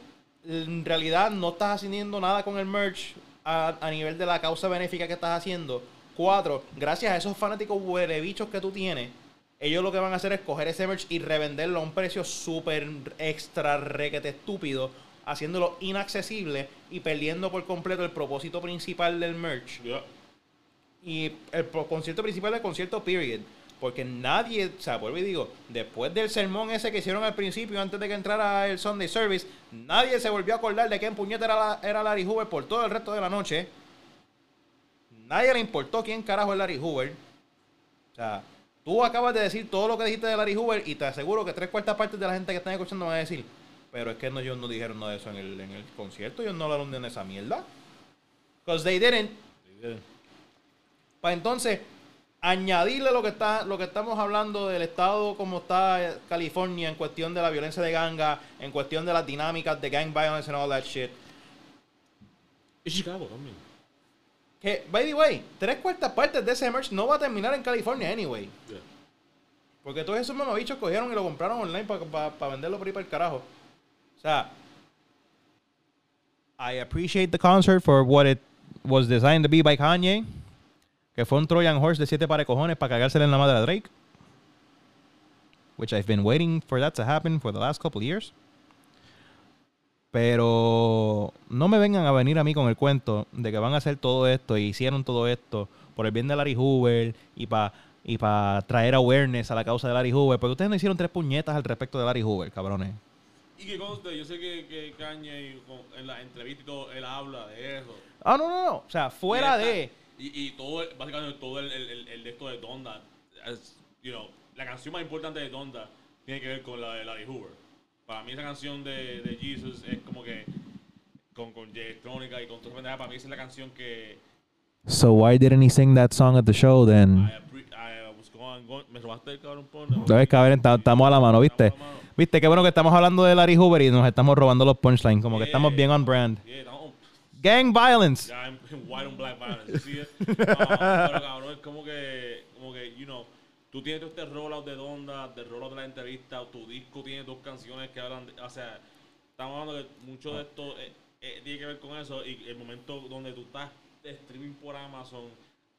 en realidad no estás haciendo nada con el merch a, a nivel de la causa benéfica que estás haciendo. Cuatro, gracias a esos fanáticos bichos que tú tienes, ellos lo que van a hacer es coger ese merch y revenderlo a un precio súper extra requete estúpido, haciéndolo inaccesible y perdiendo por completo el propósito principal del merch. Yeah. Y el concierto principal del concierto, period. Porque nadie, o sea, vuelvo y digo, después del sermón ese que hicieron al principio, antes de que entrara el Sunday Service, nadie se volvió a acordar de quién puñeta era, la- era Larry Hoover por todo el resto de la noche. Nadie le importó quién carajo es Larry Hoover. O sea, tú acabas de decir todo lo que dijiste de Larry Hoover y te aseguro que tres cuartas partes de la gente que están escuchando van a decir, pero es que no, ellos no dijeron nada de eso en el, en el concierto, ellos no hablaron de esa mierda. Because they didn't. Para entonces añadirle lo que está lo que estamos hablando del estado como está eh, California en cuestión de la violencia de ganga, en cuestión de las dinámicas de gang violence and all that shit. Y Chicago también. Que, by the way, tres cuartas partes de ese merch no va a terminar en California anyway. Yeah. Porque todos esos mamabichos cogieron y lo compraron online para venderlo por ahí para el carajo. O sea, I appreciate the concert for what it was designed to be by Kanye. Que fue un Trojan Horse de siete de cojones para cagársela en la madre a Drake. Which I've been waiting for that to happen for the last couple years. Pero no me vengan a venir a mí con el cuento de que van a hacer todo esto y hicieron todo esto por el bien de Larry Hoover y para y pa traer awareness a la causa de Larry Hoover. Porque ustedes no hicieron tres puñetas al respecto de Larry Hoover, cabrones. Y que conste, yo sé que, que Kanye con- en la entrevista y todo, él habla de eso. Ah, no, no, no. O sea, fuera Y de. esta- Y, y todo, el- básicamente todo el, el, el, el de esto de Donda, es, you know, la canción más importante de Donda tiene que ver con la de Larry Hoover. Para mí esa canción de, de Jesus es como que con, con J Electrónica y con esa pendeja, para mí esa es la canción que So why didn't he sing that song at the show then? I, appre- I was going, going- me robaste el cabrón por no, ¿Sabes, cabrón? Ta- Estamos a la mano, ¿viste? Estamos a la mano. ¿Viste? Qué bueno que estamos hablando de Larry Hoover y nos estamos robando los punchlines. Como que Yeah. estamos bien on brand. Yeah, no, Gang violence. En en white on black violence. ¿sí? Ah, pero cabrón, es como que, como que, you know, tú tienes todo este rollout de Donda, de rollout de la entrevista, tu disco tiene dos canciones que hablan, de, o sea, estamos hablando que mucho de esto eh, eh, tiene que ver con eso y el momento donde tú estás de streaming por Amazon,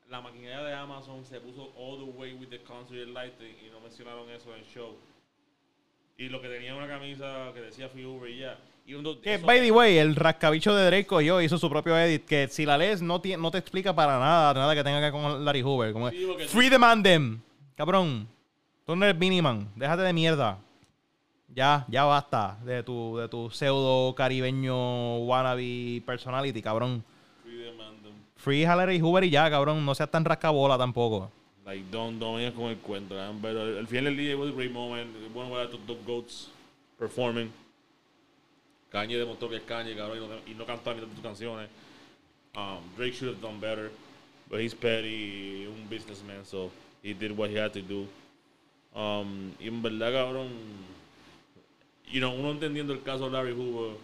la maquinaria de Amazon se puso all the way with the concert lighting y no mencionaron eso en el show. Y lo que tenía una camisa que decía Free Uber y ya. Y Que, by the way, el rascabicho de Drake cogió hizo su propio edit. Que si la lees, no, ti- no te explica para nada, nada que tenga que ver con Larry Hoover. Como Sí, Free the man them. Cabrón. Tú no eres Miniman. Déjate de mierda. Ya, ya basta de tu, de tu pseudo caribeño wannabe personality, cabrón. Free the man, them. Free a Larry Hoover y ya, cabrón. No seas tan rascabola tampoco. Like, don't, don't vengas con el cuento, ¿eh? pero al final del día it was a great moment. Bueno ver a estos dos GOATs performing. Kanye demostró que es Kanye, cabrón, y no, y no cantó a mitad de sus canciones. Um, Drake should have done better, but he's petty, un businessman, so he did what he had to do. Um, y en verdad, cabrón, you know, uno entendiendo el caso de Larry Hoover,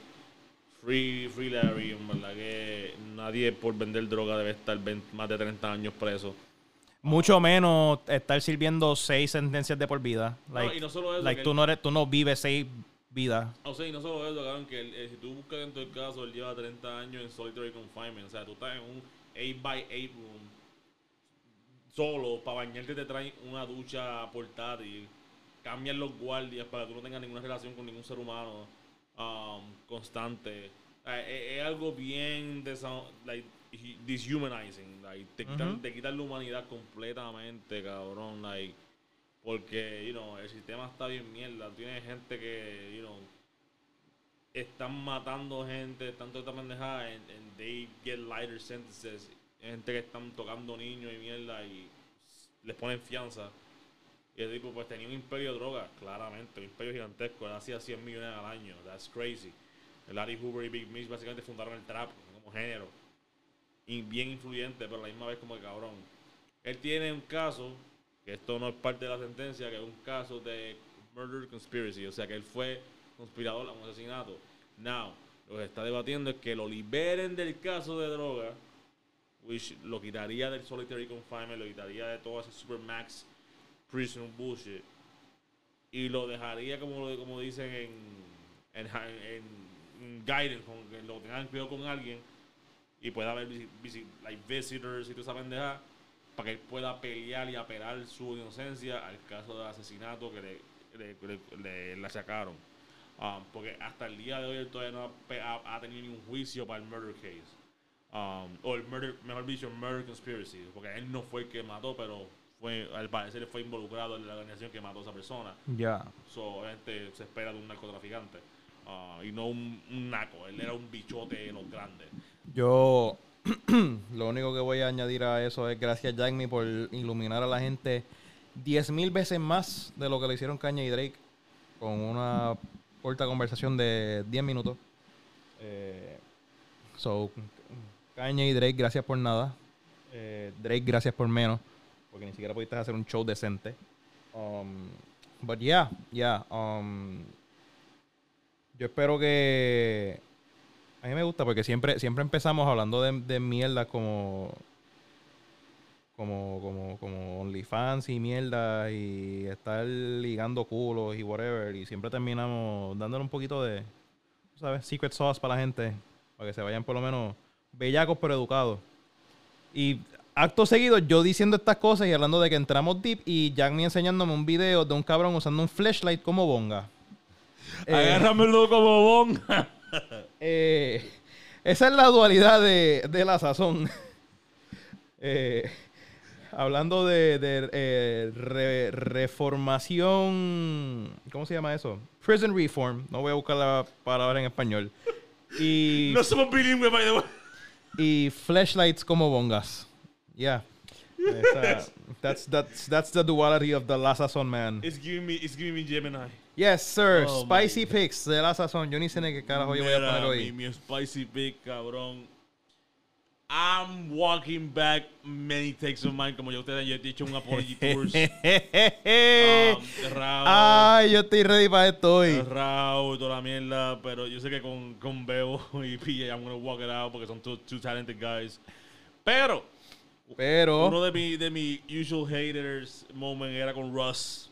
Free, free Larry, en verdad que nadie por vender droga debe estar 20 más de 30 años preso. Mucho menos estar sirviendo seis sentencias de por vida. Like, y no solo eso, like tú, no eres, tú no vives seis vidas. O sea, y no solo eso, cabrón, que eh, si tú buscas dentro del caso, él lleva 30 años en solitary confinement. O sea, tú estás en un 8x8 room solo, para bañarte te traen una ducha portátil, cambian los guardias para que tú no tengas ninguna relación con ningún ser humano um, constante. Eh, eh, es algo bien like, deshumanizing. Like, te, quitan, Ujú. te quitan la humanidad completamente, cabrón. Like, porque, you know, el sistema está bien mierda. Tienes gente que, you know, están matando gente, están toda esta pendejada, and, and they get lighter sentences. Gente que están tocando niños y mierda y les ponen fianza. Y el tipo, pues tenía un imperio de drogas, claramente, un imperio gigantesco. Él hacía 100 millones al año. That's crazy. El Larry Hoover y Big Mitch básicamente fundaron el trap como género. Bien influyente, pero a la misma vez como que cabrón. Él tiene un caso, que esto no es parte de la sentencia, que es un caso de murder conspiracy. O sea, que él fue conspirador a un asesinato. Now, lo que está debatiendo es que lo liberen del caso de droga, which lo quitaría del solitary confinement, lo quitaría de todo ese supermax prison bullshit y lo dejaría como, como dicen en, en, en, en guidance, con que lo tengan cuidado con alguien y pueda haber like visitors y toda esa pendeja para que él pueda pelear y apelar su inocencia al caso de asesinato que le, le, le- le- le sacaron. Um, porque hasta el día de hoy él todavía no ha, pe- ha- ha tenido ningún juicio para el murder case. Um, o el murder, mejor dicho, murder conspiracy. Porque él no fue el que mató, pero fue, al parecer fue involucrado en la organización que mató a esa persona. Ya. So, obviamente se espera de un narcotraficante. ah, y no un, un naco. Él era un bichote de los grandes. Yo lo único que voy a añadir a eso es gracias Jaime por iluminar a la gente 10.000 veces más de lo que le hicieron Caña y Drake con una corta conversación de 10 minutos. Eh, so, Caña y Drake, gracias por nada. Eh, Drake, gracias por menos, porque ni siquiera pudiste hacer un show decente. Um, but yeah, yeah. um, yo espero que a mí me gusta porque siempre, siempre empezamos hablando de, de mierda como, como, como, como OnlyFans y mierda y estar ligando culos y whatever. Y siempre terminamos dándole un poquito de, ¿sabes? Secret sauce para la gente. Para que se vayan por lo menos bellacos pero educados. Y acto seguido, yo diciendo estas cosas y hablando de que entramos deep y Jack me enseñándome un video de un cabrón usando un flashlight como bonga. Eh, Agárramelo como bon. eh, esa es la dualidad de, de la sazón. Eh, hablando de, de, eh, re- reformación. ¿Cómo se llama eso? Prison reform. No voy a buscar la palabra en español. Y, no somos bilingües, by the way. y flashlights como bongas. Yeah. Esa- that's, that's, that's the duality of the La Sazón man. It's giving me, it's giving me Gemini. Yes, sir. Oh, Spicy picks de La Sazón. Yo ni sé ni qué carajo yo voy a Mira, poner hoy. Mi, mi spicy pick, cabrón. I'm walking back many takes of mine, como ya ustedes han dicho, un apology tours. um, Ay, yo estoy ready para esto hoy. Rao y toda la mierda, pero yo sé que con, con Bebo y PJ I'm gonna walk it out porque son two, two talented guys. Pero, Pero, uno de mi, de mi usual haters moment era con Russ.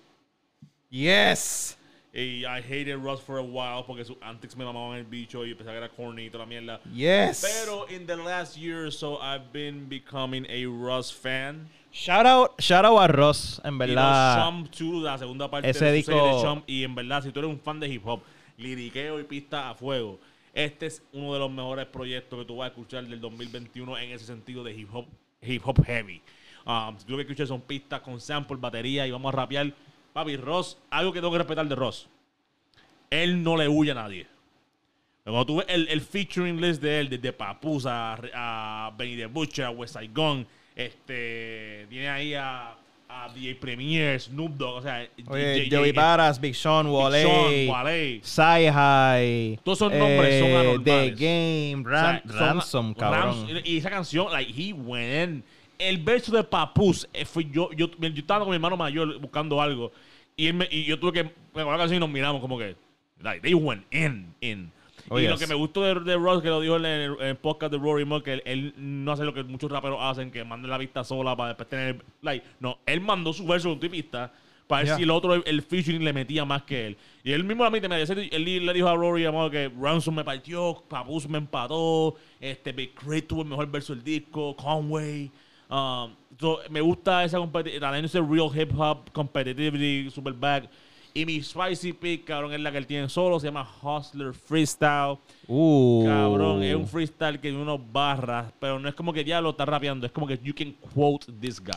yes. Y I hated Russ for a while porque sus antics me mamaban el bicho y pensaba que era corny y toda la mierda. Yes. Pero in the last year or so, I've been becoming a Russ fan. Shout out, shout out a Ross, en Y verdad. los Chum 2, la segunda parte Ese de disco- de Chum. Y en verdad, si tú eres un fan de hip hop, liriqueo y pista a fuego, este es uno de los mejores proyectos que tú vas a escuchar del 2021 en ese sentido de hip hop, hip hop heavy. Um, si tú lo que escuchas son pistas con sample, batería y vamos a rapear. Papi, Ross, algo que tengo que respetar de Ross. Él no le huye a nadie. Cuando tú ves el, el featuring list de él, desde Papusa a, a Benny the Butcher, a West Gun, este, tiene ahí a, a DJ Premier, Snoop Dogg, o sea, Oye, J- Joey J- Baras, Big Sean, Wale. Sci-Hi. Todos esos nombres son The anormales. Game, O Ran- son- Ransom, cabrón. Rams- y esa canción, like, he went in. El verso de Papus, eh, fue yo, yo, yo estaba con mi hermano mayor buscando algo. Y, él me- y yo tuve que pegar la canción y nos miramos como que, like, they went in, in. Oh, y lo que me gustó de, de Ross, que lo dijo en el, en el podcast de Rory Moore, que él, él no hace lo que muchos raperos hacen, que mandan la vista sola para después tener, like, no, él mandó su verso con tu pista para ver si el otro, el, el featuring le metía más que él. Y él mismo a mí te me decía, él le dijo a Rory amado, que Ransom me partió, Papus me empató, este Big Crit tuvo el mejor verso del disco, Conway. Um, so, me gusta esa competitividad, ese real hip hop, competitivity, super back. Y mi spicy pick, cabrón, es la que él tiene solo, se llama Hustler Freestyle. Uh. Cabrón, es un freestyle que tiene unos barras, pero no es como que ya lo está rapeando, es como que you can quote this guy.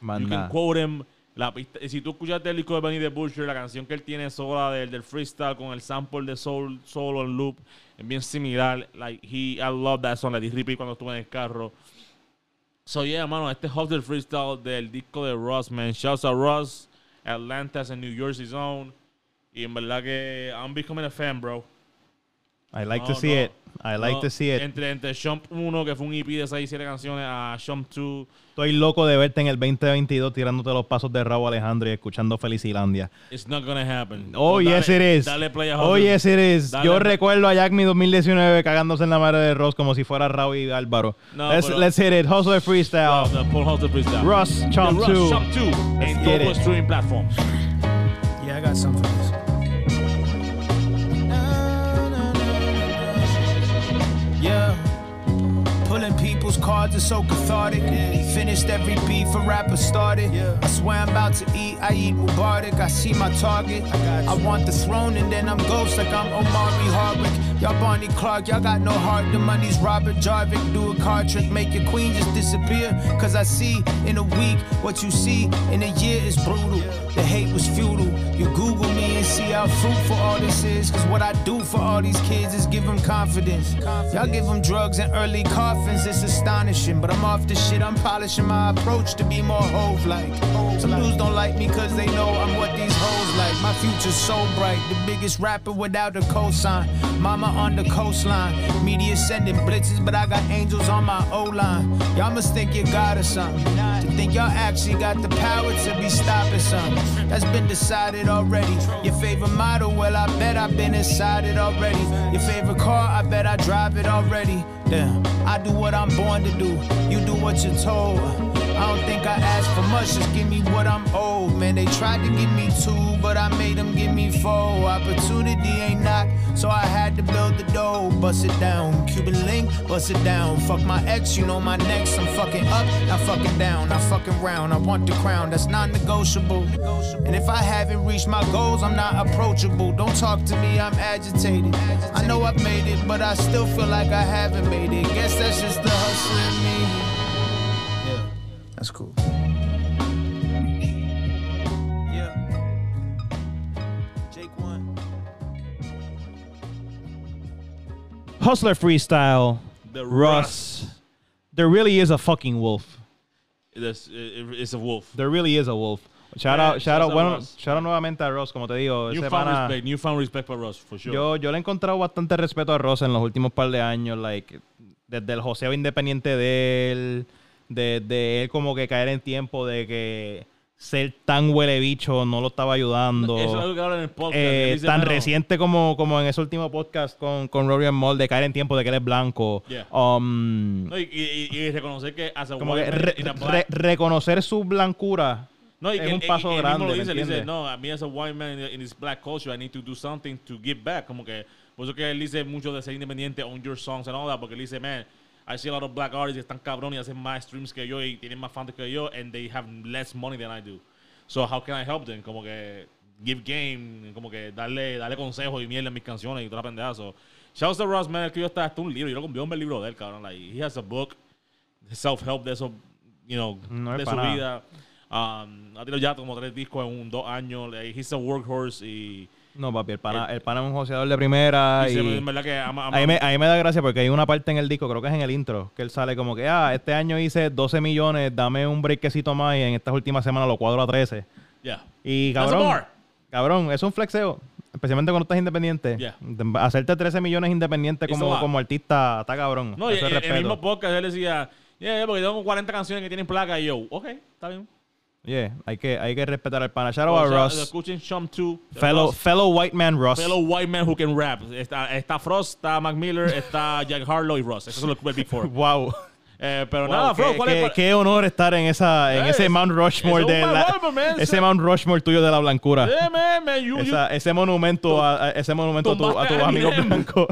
You Manda. can quote him. La pista, si tú escuchaste el disco de Benny the Butcher, la canción que él tiene sola del, del freestyle con el sample de soul solo en loop, es bien similar. Like, he, I love that song. La di repeat cuando estuve en el carro. So, yeah, mano, este Hustle Freestyle del disco de Ross, man. Shouts a Ross, Atlanta's en New Jersey Zone. Y en verdad que I'm becoming a fan, bro. I like No, to see no. it. I like No, to see it. Entre, entre Shump 1, que fue un EP de 6, 7 canciones, a Shump 2. Estoy loco de verte en el 2022 tirándote los pasos de Raúl Alejandro y escuchando Felicilandia. It's not gonna happen. Oh, No, yes dale- it is. Dale play a Oh, yes it is. Dale, Yo recuerdo a Jack Mi 2019 cagándose en la madre de Ross como si fuera Raúl y Álvaro. No, let's, pero- let's hit it. Hustle Freestyle. The Paul Hustle Freestyle. Russ, Chomp The 2. Russ, Chomp 2. En los streaming platforms. Yeah, I got something for this. Yeah. Pulling people's cards is so cathartic. Finished every beat a rapper started. Yeah. I swear I'm about to eat. I eat Mubarak. I see my target. I, want the throne and then I'm ghost like I'm Omari Hardwick. Y'all Barney Clark, y'all got no heart. The money's Robert Jarvik. Do a card trick, make your queen just disappear. Cause I see in a week what you see in a year is brutal. The hate was futile. You Google me and see how fruitful all this is. Cause what I do for all these kids is give them confidence. Y'all give them drugs and early coffins, it's astonishing. But I'm off the shit, I'm polishing my approach to be more hove like. Some dudes don't like me cause they know I'm what these hoes like. My future's so bright, the biggest rapper without a cosign. Mama on the coastline, media sending blitzes, but I got angels on my O line. Y'all must think you got or something. To think y'all actually got the power to be stopping something. That's been decided already. Your favorite model, well, I bet I've been inside it already. Your favorite car, I bet I drive it already. I do what I'm born to do. You do what you're told. I don't think I asked for much, just give me what I'm owed. Man, they tried to give me two, but I made them give me four. Opportunity ain't knocked, so I had to build the dough. Bust it down, Cuban link, bust it down. Fuck my ex, you know my next. I'm fucking up, not fucking down, not fucking round. I want the crown, that's non negotiable. And if I haven't reached my goals, I'm not approachable. Don't talk to me, I'm agitated. I know I've made it, but I still feel like I haven't made it. Guess that's just the hustle in me. That's cool. Yeah. Jake one. Hustler Freestyle. The Russ. There really is a fucking wolf. It's, it- it's a wolf. There really is a wolf. Shout Yeah, out, shout out, bueno, Russ. shout out nuevamente a Ross, como te digo. Newfound respect. Newfound respect for Russ, for sure. yo, yo le he encontrado bastante respeto a Ross en los últimos par de años, like, desde el joseo independiente de él, de, de él como que caer en tiempo de que ser tan huele bicho no lo estaba ayudando. Eso es algo que habla en el podcast. Eh, dice, tan "Mano, reciente como, como en ese último podcast con, con Rory and Moll de caer en tiempo de que él es blanco. Yeah. Um, no, y, y- y reconocer que como re- re- reconocer su blancura No, y es que un paso grande, lo ¿me dice, dice, no, a mí as a white man in, this black culture, I need to do something to give back. Como que, por eso que él dice mucho de ser independiente, own your songs and all that, porque él dice, man, I see a lot of black artists que están cabrones y hacen más streams que yo y tienen más fans que yo, and they have less money than I do. So how can I help them? Como que give game, como que darle, darle consejos y mierda en mis canciones y toda la pendeja. So, shouts to Ross, man, escribió hasta, hasta un libro. Yo lo compré un libro de él, cabrón. Like, he has a book, self-help de eso, you know, No de su nada. vida. Um, ha tirado ya como tres discos en un, dos años. Like, he's a workhorse y, No, papi, el pana, el pana es un joseador de primera y y... se- en verdad que ama, ama- Ahí me, ahí me da gracia porque hay una parte en el disco, creo que es en el intro, que él sale como que, ah, este año hice 12 millones, dame un breakcito más y en estas últimas semanas lo cuadro a 13. Yeah. Y cabrón, cabrón, es un flexeo, especialmente cuando estás independiente. Yeah. Hacerte 13 millones independiente It's como, como artista está cabrón. No, y el mismo podcast él decía, yeah, porque tengo 40 canciones que tienen placa y yo, ok, está bien. Yeah, hay que, hay que respetar al pana. Shout out O a Ross. Escuchen Shum 2. Fellow, fellow white man Ross. fellow white man who can rap. Está, está Frost, está Mac Miller, está Jack Harlow y Ross. Eso es lo que el Big Four. Wow. Eh, pero Wow, nada, Frost, ¿cuál qué- es? qué honor estar en esa en Eh, ese es- Mount Rushmore de la- Rushmore, man. ese Mount Rushmore tuyo de la blancura. Yeah, man, man, you, you- Esa- ese monumento a, a- ese monumento tu- a tus amigos blancos.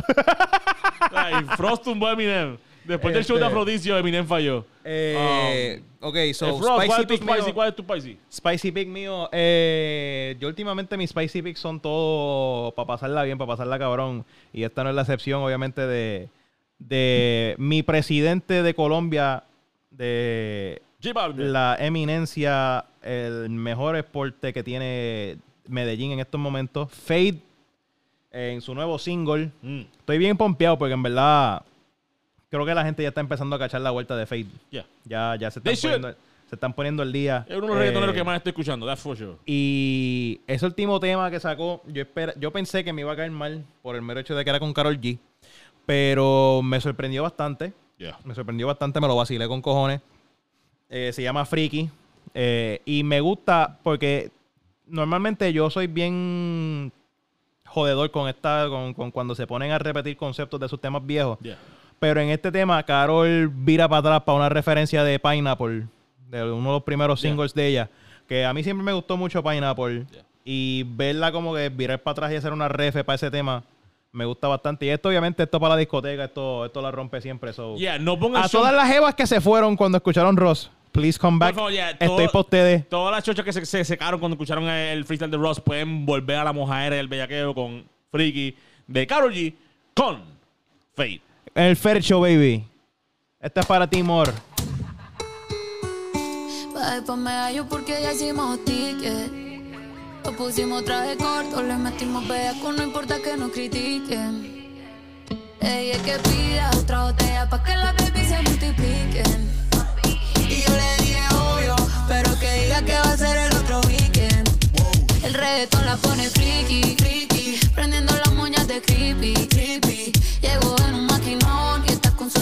Frost tumbó a Eminem. Después del show de Este- Afrodisio, Eminem falló. Eh, ok, so Eh, Frost, ¿cuál spicy es tu pick spicy? mío, ¿Cuál es tu spicy? spicy pick mío. eh, yo últimamente mis spicy picks son todo para pasarla bien, para pasarla cabrón. Y esta no es la excepción, obviamente, de, de mi presidente de Colombia, de la eminencia, el mejor esporte que tiene Medellín en estos momentos. Fade en su nuevo single. Mm, Estoy bien pompeado porque en verdad creo que la gente ya está empezando a cachar la vuelta de Fade. yeah. Ya, ya se están, poniendo, se están poniendo el día. Es uno de los Eh, reggaetoneros que más estoy escuchando, that's for sure. Y ese último tema que sacó, yo, espera, yo pensé que me iba a caer mal por el mero hecho de que era con Carol G. Pero me sorprendió bastante. Yeah. Me sorprendió bastante, me lo vacilé con cojones. Eh, se llama Freaky. Eh, y me gusta porque normalmente yo soy bien jodedor con esta, con, con cuando se ponen a repetir conceptos de sus temas viejos. Yeah. Pero en este tema, Carol vira para atrás para una referencia de Pineapple, de uno de los primeros Yeah. singles de ella. Que a mí siempre me gustó mucho Pineapple. Yeah. Y verla como que virar para atrás y hacer una refe para ese tema, me gusta bastante. Y esto, obviamente, esto para la discoteca, esto, esto la rompe siempre. so. Yeah, no pongan A todas las jevas que se fueron cuando escucharon Ross, please come back. Por favor, yeah, Estoy todo- para ustedes. Todas las chochas que se, se secaron cuando escucharon el freestyle de Ross pueden volver a la mojadera del bellaqueo con Freaky de Karol G con Fade. El Fair Show, baby. Esto es para ti, Mor. Pa' medallo porque ya hicimos ticket. Lo pusimos traje corto, le metimos bellaco, no importa que nos critiquen. Ella es que pida otra botella pa' que las baby se multipliquen. Y yo le dije obvio, pero que diga que va a ser el otro weekend. El reggaetón la pone friki, friki, prendiendo las moñas de creepy, creepy.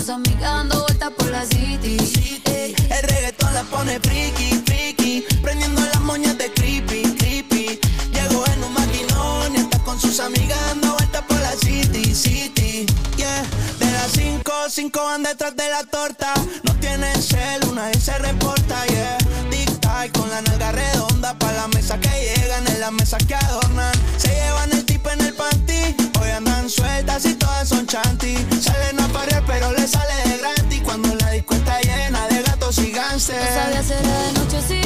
Y sus amigas dando vueltas por la city. Ey. El reggaetón la pone friki, friki, prendiendo las moñas de creepy, creepy. Llegó en un maquinón y está con sus amigas dando vueltas por la city, city. Yeah, de las cinco, cinco van detrás de la torta. No tienen cel, una vez se reporta, yeah. Tic-tac con la nalga redonda pa' la mesa que llegan, en la mesa que adornan. Se llevan el tipo en el panty, hoy andan sueltas y todas son chanty. Salen sale de gratis cuando la disco está llena de gatos y No sabía era de noche si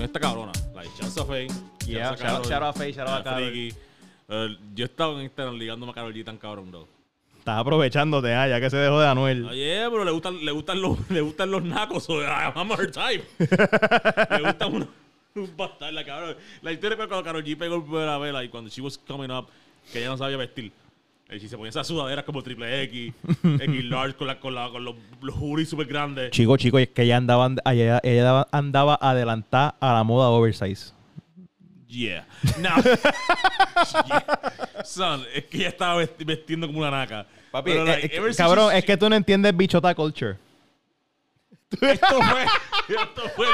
Canción está cabrona. Like, shouts a Faye. Yeah, shout shout out Faye, shout out a. Eh, yo he estado en Instagram ligándome a Karol G tan cabrón, bro. Estás aprovechándote, ah, ya que se dejó de Anuel. Oye, pero le gustan, le gustan los, le gustan los nacos, so I'm her type. le gustan unos un bastardo, la cabrón. La historia fue cuando Karol G pegó por primera vez, like, cuando she was coming up, que ella no sabía vestir. Y se ponía esas sudaderas como triple X, X large, con, la, con, la, con los, los hoodies súper grandes. Chico, chico, y es que ella andaba, ella, ella andaba adelantada a la moda oversize. Yeah. No. yeah. Son, es que ella estaba vesti- vestiendo como una naca. Papi, Pero, eh, like, eh, cabrón, she- es que tú no entiendes bichota culture. Esto fue, esto fue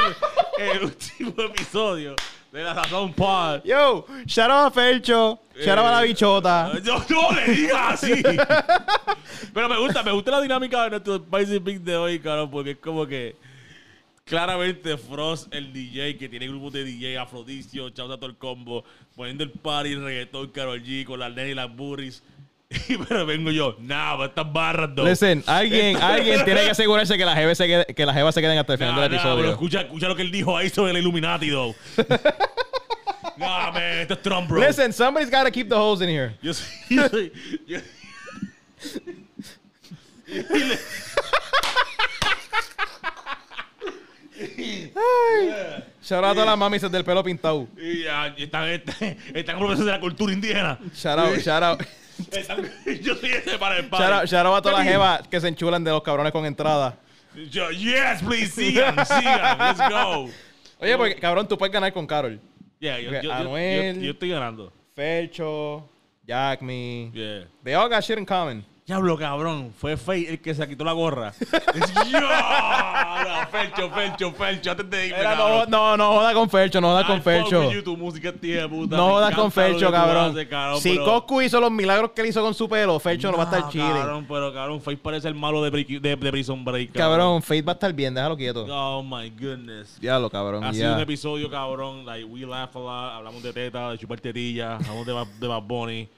el, el último episodio de la Razón Pod. Yo, shout out a Fercho, shout out a la Eh, bichota. Yo no le digas así. Pero me gusta, me gusta la dinámica de nuestro Spicy Pick de hoy, cabrón, porque es como que claramente Frost, el DJ, que tiene grupos de DJ, Afrodisio, Chausa todo el combo, poniendo el party, el reggaetón, Karol G, con las nenas y las burris. Pero vengo yo, but estas barras, no. Listen, alguien, alguien tiene que asegurarse que las jevas se, quede- que las jevas se queden hasta el final Nah, del nah, episodio. bro, escucha, escucha lo que él dijo ahí sobre el Illuminati, though. nah, man, esto es Trump, bro. Listen, somebody's got to keep the holes in here. Yo soy. Yo soy yo- Shout out a las mamis del pelo pintado. y ya, están, están, están de la cultura indígena. Shout out, shout out. Yo soy ese para el padre. shout out a todas las jevas que se enchulan de los cabrones con entrada. Yo, yes, please, sigan, sigan. Let's go. Oye, porque cabrón, tú puedes ganar con Carol. Yeah, yo, yo, yo, Anuel. yo- yo estoy ganando. Fercho, Jack Me. Yeah. They all got shit in common. Diablo, cabrón. Fue Faye el que se quitó la gorra. yo, no, Felcho, Felcho, Felcho. Antes de irme, Era, no, cabrón. no, no joda con Fercho, no joda I con fuck Fercho. with you, tu música es tía de puta. No Me jodas encanta con lo Fercho, que tú cabrón. haces, cabrón, Si pero- Coscu hizo los milagros que él hizo con su pelo, Fercho no, va a estar chile. Cabrón, Cabrón, pero cabrón, Faye parece el malo de, de, de Prison Break. Cabrón. Fate va a estar bien, déjalo quieto. Oh my goodness. Diablo, cabrón. Ha ya. sido un episodio, cabrón. Like, we laugh a lot. Hablamos de teta, de chupar. Hablamos de, Bad- de Bad Bunny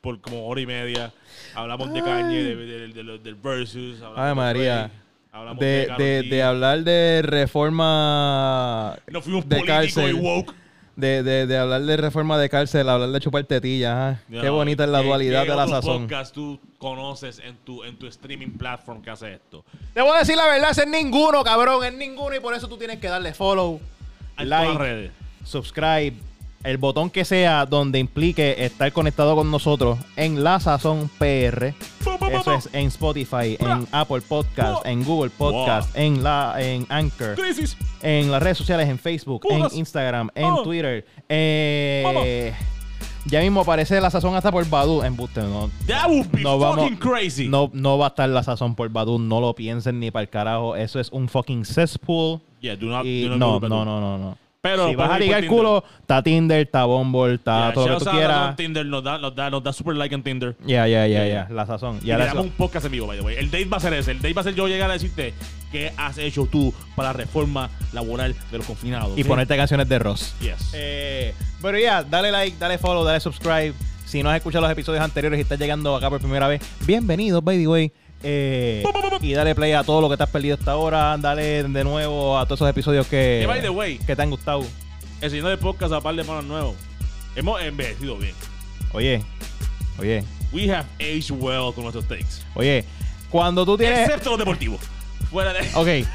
por como hora y media. Hablamos de Kanye, de, de- de- de- del Versus. Ay, María. Hablamos De, hablar de reforma Nos fuimos de políticos y cárcel. woke. De, de, de hablar de reforma de cárcel, hablar de chupar tetillas. ah. Qué No, bonita es la ¿qué- dualidad qué de la sazón. podcast tú conoces en tu, en tu streaming platform que hace esto? Te voy a decir la verdad, es ninguno, cabrón, es ninguno y por eso tú tienes que darle follow, En todas las like, redes. subscribe, el botón que sea donde implique estar conectado con nosotros en La Sazón PR. Eso es en Spotify, en Apple Podcast, en Google Podcast, en la en Anchor, Crisis. en las redes sociales, en Facebook, Pujas. en Instagram, en. Twitter. Eh, ya mismo aparece La Sazón hasta por Badu. En Buste, no, That would be no vamos, fucking crazy. No, no va a estar La Sazón por Badu. No lo piensen ni para el carajo. Eso es un fucking cesspool. Yeah, do not, Y do not no, no, no, no, no. Pero si vas a puedes ir ligar el culo, está Tinder, está Bumble, está Yeah, todo lo que tú quieras. Tinder nos da, nos da, nos da super like en Tinder. Ya, ya, ya, Yeah. ya. La sazón. Y le damos un podcast en vivo, by the way. El date va a ser ese. El date va a ser yo llegar a decirte qué has hecho tú para la reforma laboral de los confinados. Y ponerte canciones de Ross. Yes. Eh, pero ya, dale like, dale follow, dale subscribe. Si no has escuchado los episodios anteriores y estás llegando acá por primera vez, bienvenido, by the way. Eh, y dale play a todo lo que te has perdido hasta ahora. Dale de nuevo a todos esos episodios que, Que, by the way, que te han gustado. el señor de podcast a par de manos nuevos. Hemos envejecido bien. Oye, oye, We have aged well con nuestros takes. oye. Cuando tú tienes. Excepto los deportivos. Fuera de. Ok.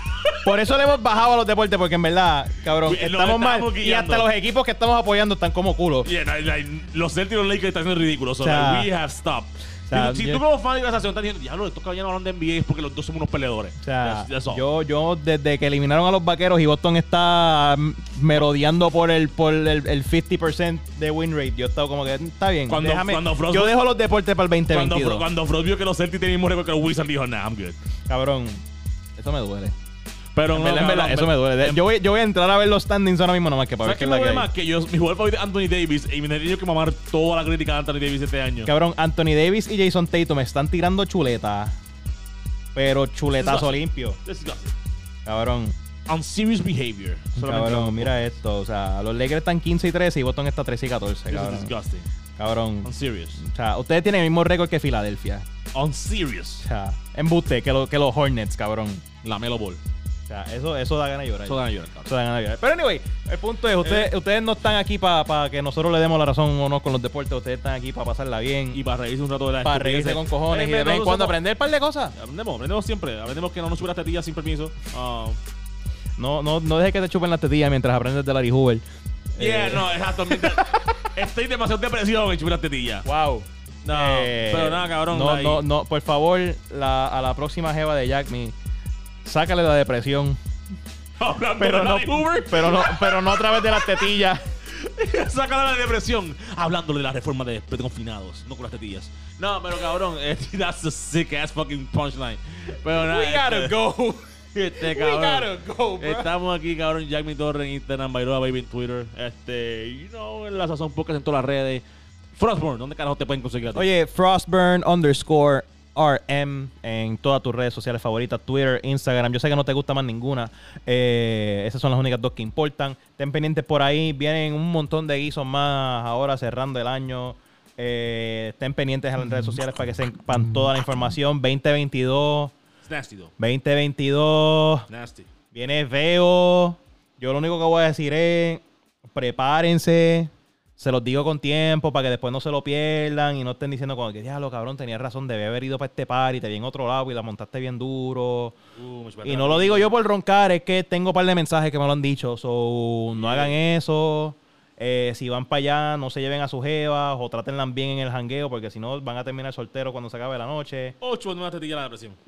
Por eso le hemos bajado a los deportes, porque en verdad, cabrón, estamos mal. Y hasta los equipos que estamos apoyando están como culo. Yeah, like, los Celtics y los Lakers están siendo ridículos. So, O sea, like, we have stopped. Sea, si si yo- tú como fan de la estación estás diciendo, diablo, estos caballeros hablan de NBA es porque los dos somos unos peleadores. O sea, That's- that's yo, yo desde que eliminaron a los vaqueros y Boston está mm, merodeando por el por el, el 50% de win rate, yo he estado como que está bien. Cuando- déjame- cuando Frost- yo dejo los deportes para el cuando, 2022. Fro- cuando Frost vio que los Celtics tenían el mismo récord que los Wizards, dijo, nah, I'm good. Cabrón, eso me duele. Pero En no, verdad, en verdad, cabrón, eso me duele. Yo voy, yo voy a entrar a ver los standings ahora mismo nomás que para ver ¿Sabes qué es la que hay. más? Que yo, mi jugador favorito es Anthony Davis y me he tenido que mamar toda la crítica de Anthony Davis este año. Cabrón, Anthony Davis y Jason Tatum me están tirando chuleta. Pero chuletazo limpio. Disgusting. Cabrón. On serious behavior. Solamente Cabrón, mira esto. O sea, los Lakers están 15 y 13 y Boston está 13 y 14. This is Cabrón. disgusting. Cabrón. On serious. O sea, ustedes tienen el mismo récord que Filadelfia. On serious. O sea, embuste que, lo- que los Hornets, cabrón. La Melo Ball. Sea, eso, eso da ganas de llorar. Eso da llorar, cabrón. Eso da ganas de llorar. Pero anyway, el punto es, ustedes, Eh. ustedes no están aquí para que nosotros le demos la razón o no con los deportes. Ustedes están aquí para pasarla bien. Y para reírse un rato de la para reírse con cojones. y de vez en cuando aprender un par de cosas. Aprendemos, aprendemos siempre. Aprendemos que no nos subas tetillas sin permiso. Ah, No, no, no dejes que te chupen las tetillas mientras aprendes de Larry Hoover. yeah, Eh, no, exacto. Estoy demasiado depresión en chupar las tetillas. Wow. No, pero nada, cabrón, No, like- no, no. Por favor, la- a la próxima jeva de Jack Me, sácale la depresión. Hablando Pero de no, Hoover. pero no, pero no a través de las tetillas. Sácala de la depresión. Hablándole de la reforma de, de confinados, no con las tetillas. No, pero cabrón, eh, that's a sick ass fucking punchline. Pero nada. We gotta este- go. Este We gotta go, bro. Estamos aquí, cabrón. Jack Mi Torre en Instagram, Bailoa Baby en Twitter. Este, you know, en la Sazón Podcast en todas las redes. Frostborn, ¿dónde carajo te pueden conseguir a ti? Oye, Frostburn underscore RM en todas tus redes sociales favoritas, Twitter, Instagram. Yo sé que no te gusta más ninguna. Eh, esas son las únicas dos que importan. Estén pendientes por ahí. Vienen un montón de guisos más ahora cerrando el año. Eh, estén pendientes en las redes sociales para que sepan toda la información. 2022, It's nasty, though. 2022. Nasty. Viene feo. Yo lo único que voy a decir es prepárense. Se los digo con tiempo para que después no se lo pierdan y no estén diciendo como que diablo, cabrón, tenías razón, debí haber ido para este par y te vi en otro lado y la montaste bien duro. Uh, Y no lo digo yo por roncar, es que tengo un par de mensajes que me lo han dicho. So, no hagan eso. Eh, si van para allá, no se lleven a sus jevas o trátenlas bien en el jangueo porque si no van a terminar solteros cuando se acabe la noche. Ocho en una tetilla la depresión.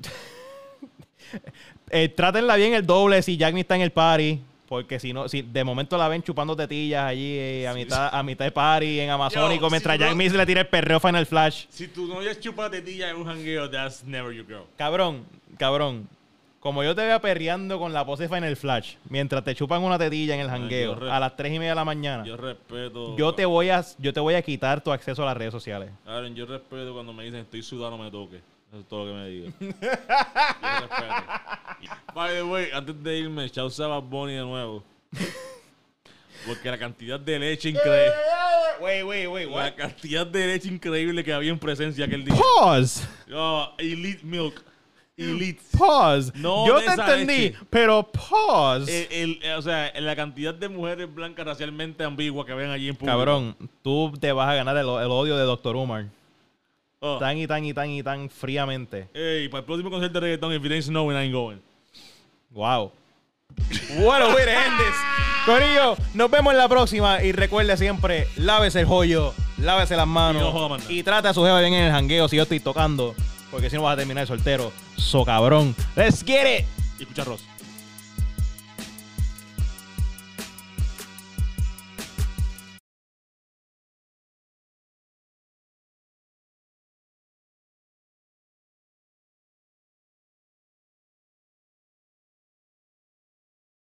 Eh, trátenla bien el doble si Jack está en el party. Porque si no, si de momento la ven chupando tetillas allí eh, a, mitad, a mitad de party en Amazónico, Yo, mientras si Jack no- le tira el perreo Final Flash. Si tu novia chupa la tetilla en un jangueo, that's never your girl. Cabrón, cabrón. Como yo te vea perreando con la pose Final Flash, mientras te chupan una tetilla en el jangueo yo a las 3 y media de la mañana, Yo yo, respeto. te voy a, yo te voy a quitar tu acceso a las redes sociales. Aaron, yo respeto cuando me dicen estoy sudando, me toque. Eso es todo lo que me respeto. By the way, antes de irme, ya usaba Bonnie de nuevo. Porque la cantidad de leche increíble. Wait, wait, wait, La cantidad de leche increíble que había en presencia aquel día. Pause. Oh, Elite Milk. Elite. Pause. No yo te entendí, leche. pero pause. El- el- o sea, la cantidad de mujeres blancas racialmente ambiguas que ven allí en público. Cabrón, tú te vas a ganar el, el odio de Dr. Umar. Oh. Tan y tan y tan y tan fríamente. Ey, para el próximo concierto de reggaetón, if it ain't snowing, I ain't going. Wow. A way to end this. Corillo, nos vemos en la próxima y recuerde siempre, lávese el joyo, lávese las manos Y no joda y trate a su jeva bien en el jangueo si yo estoy tocando, porque si no vas a terminar soltero. So cabrón. Let's get it. Y escucha Ross.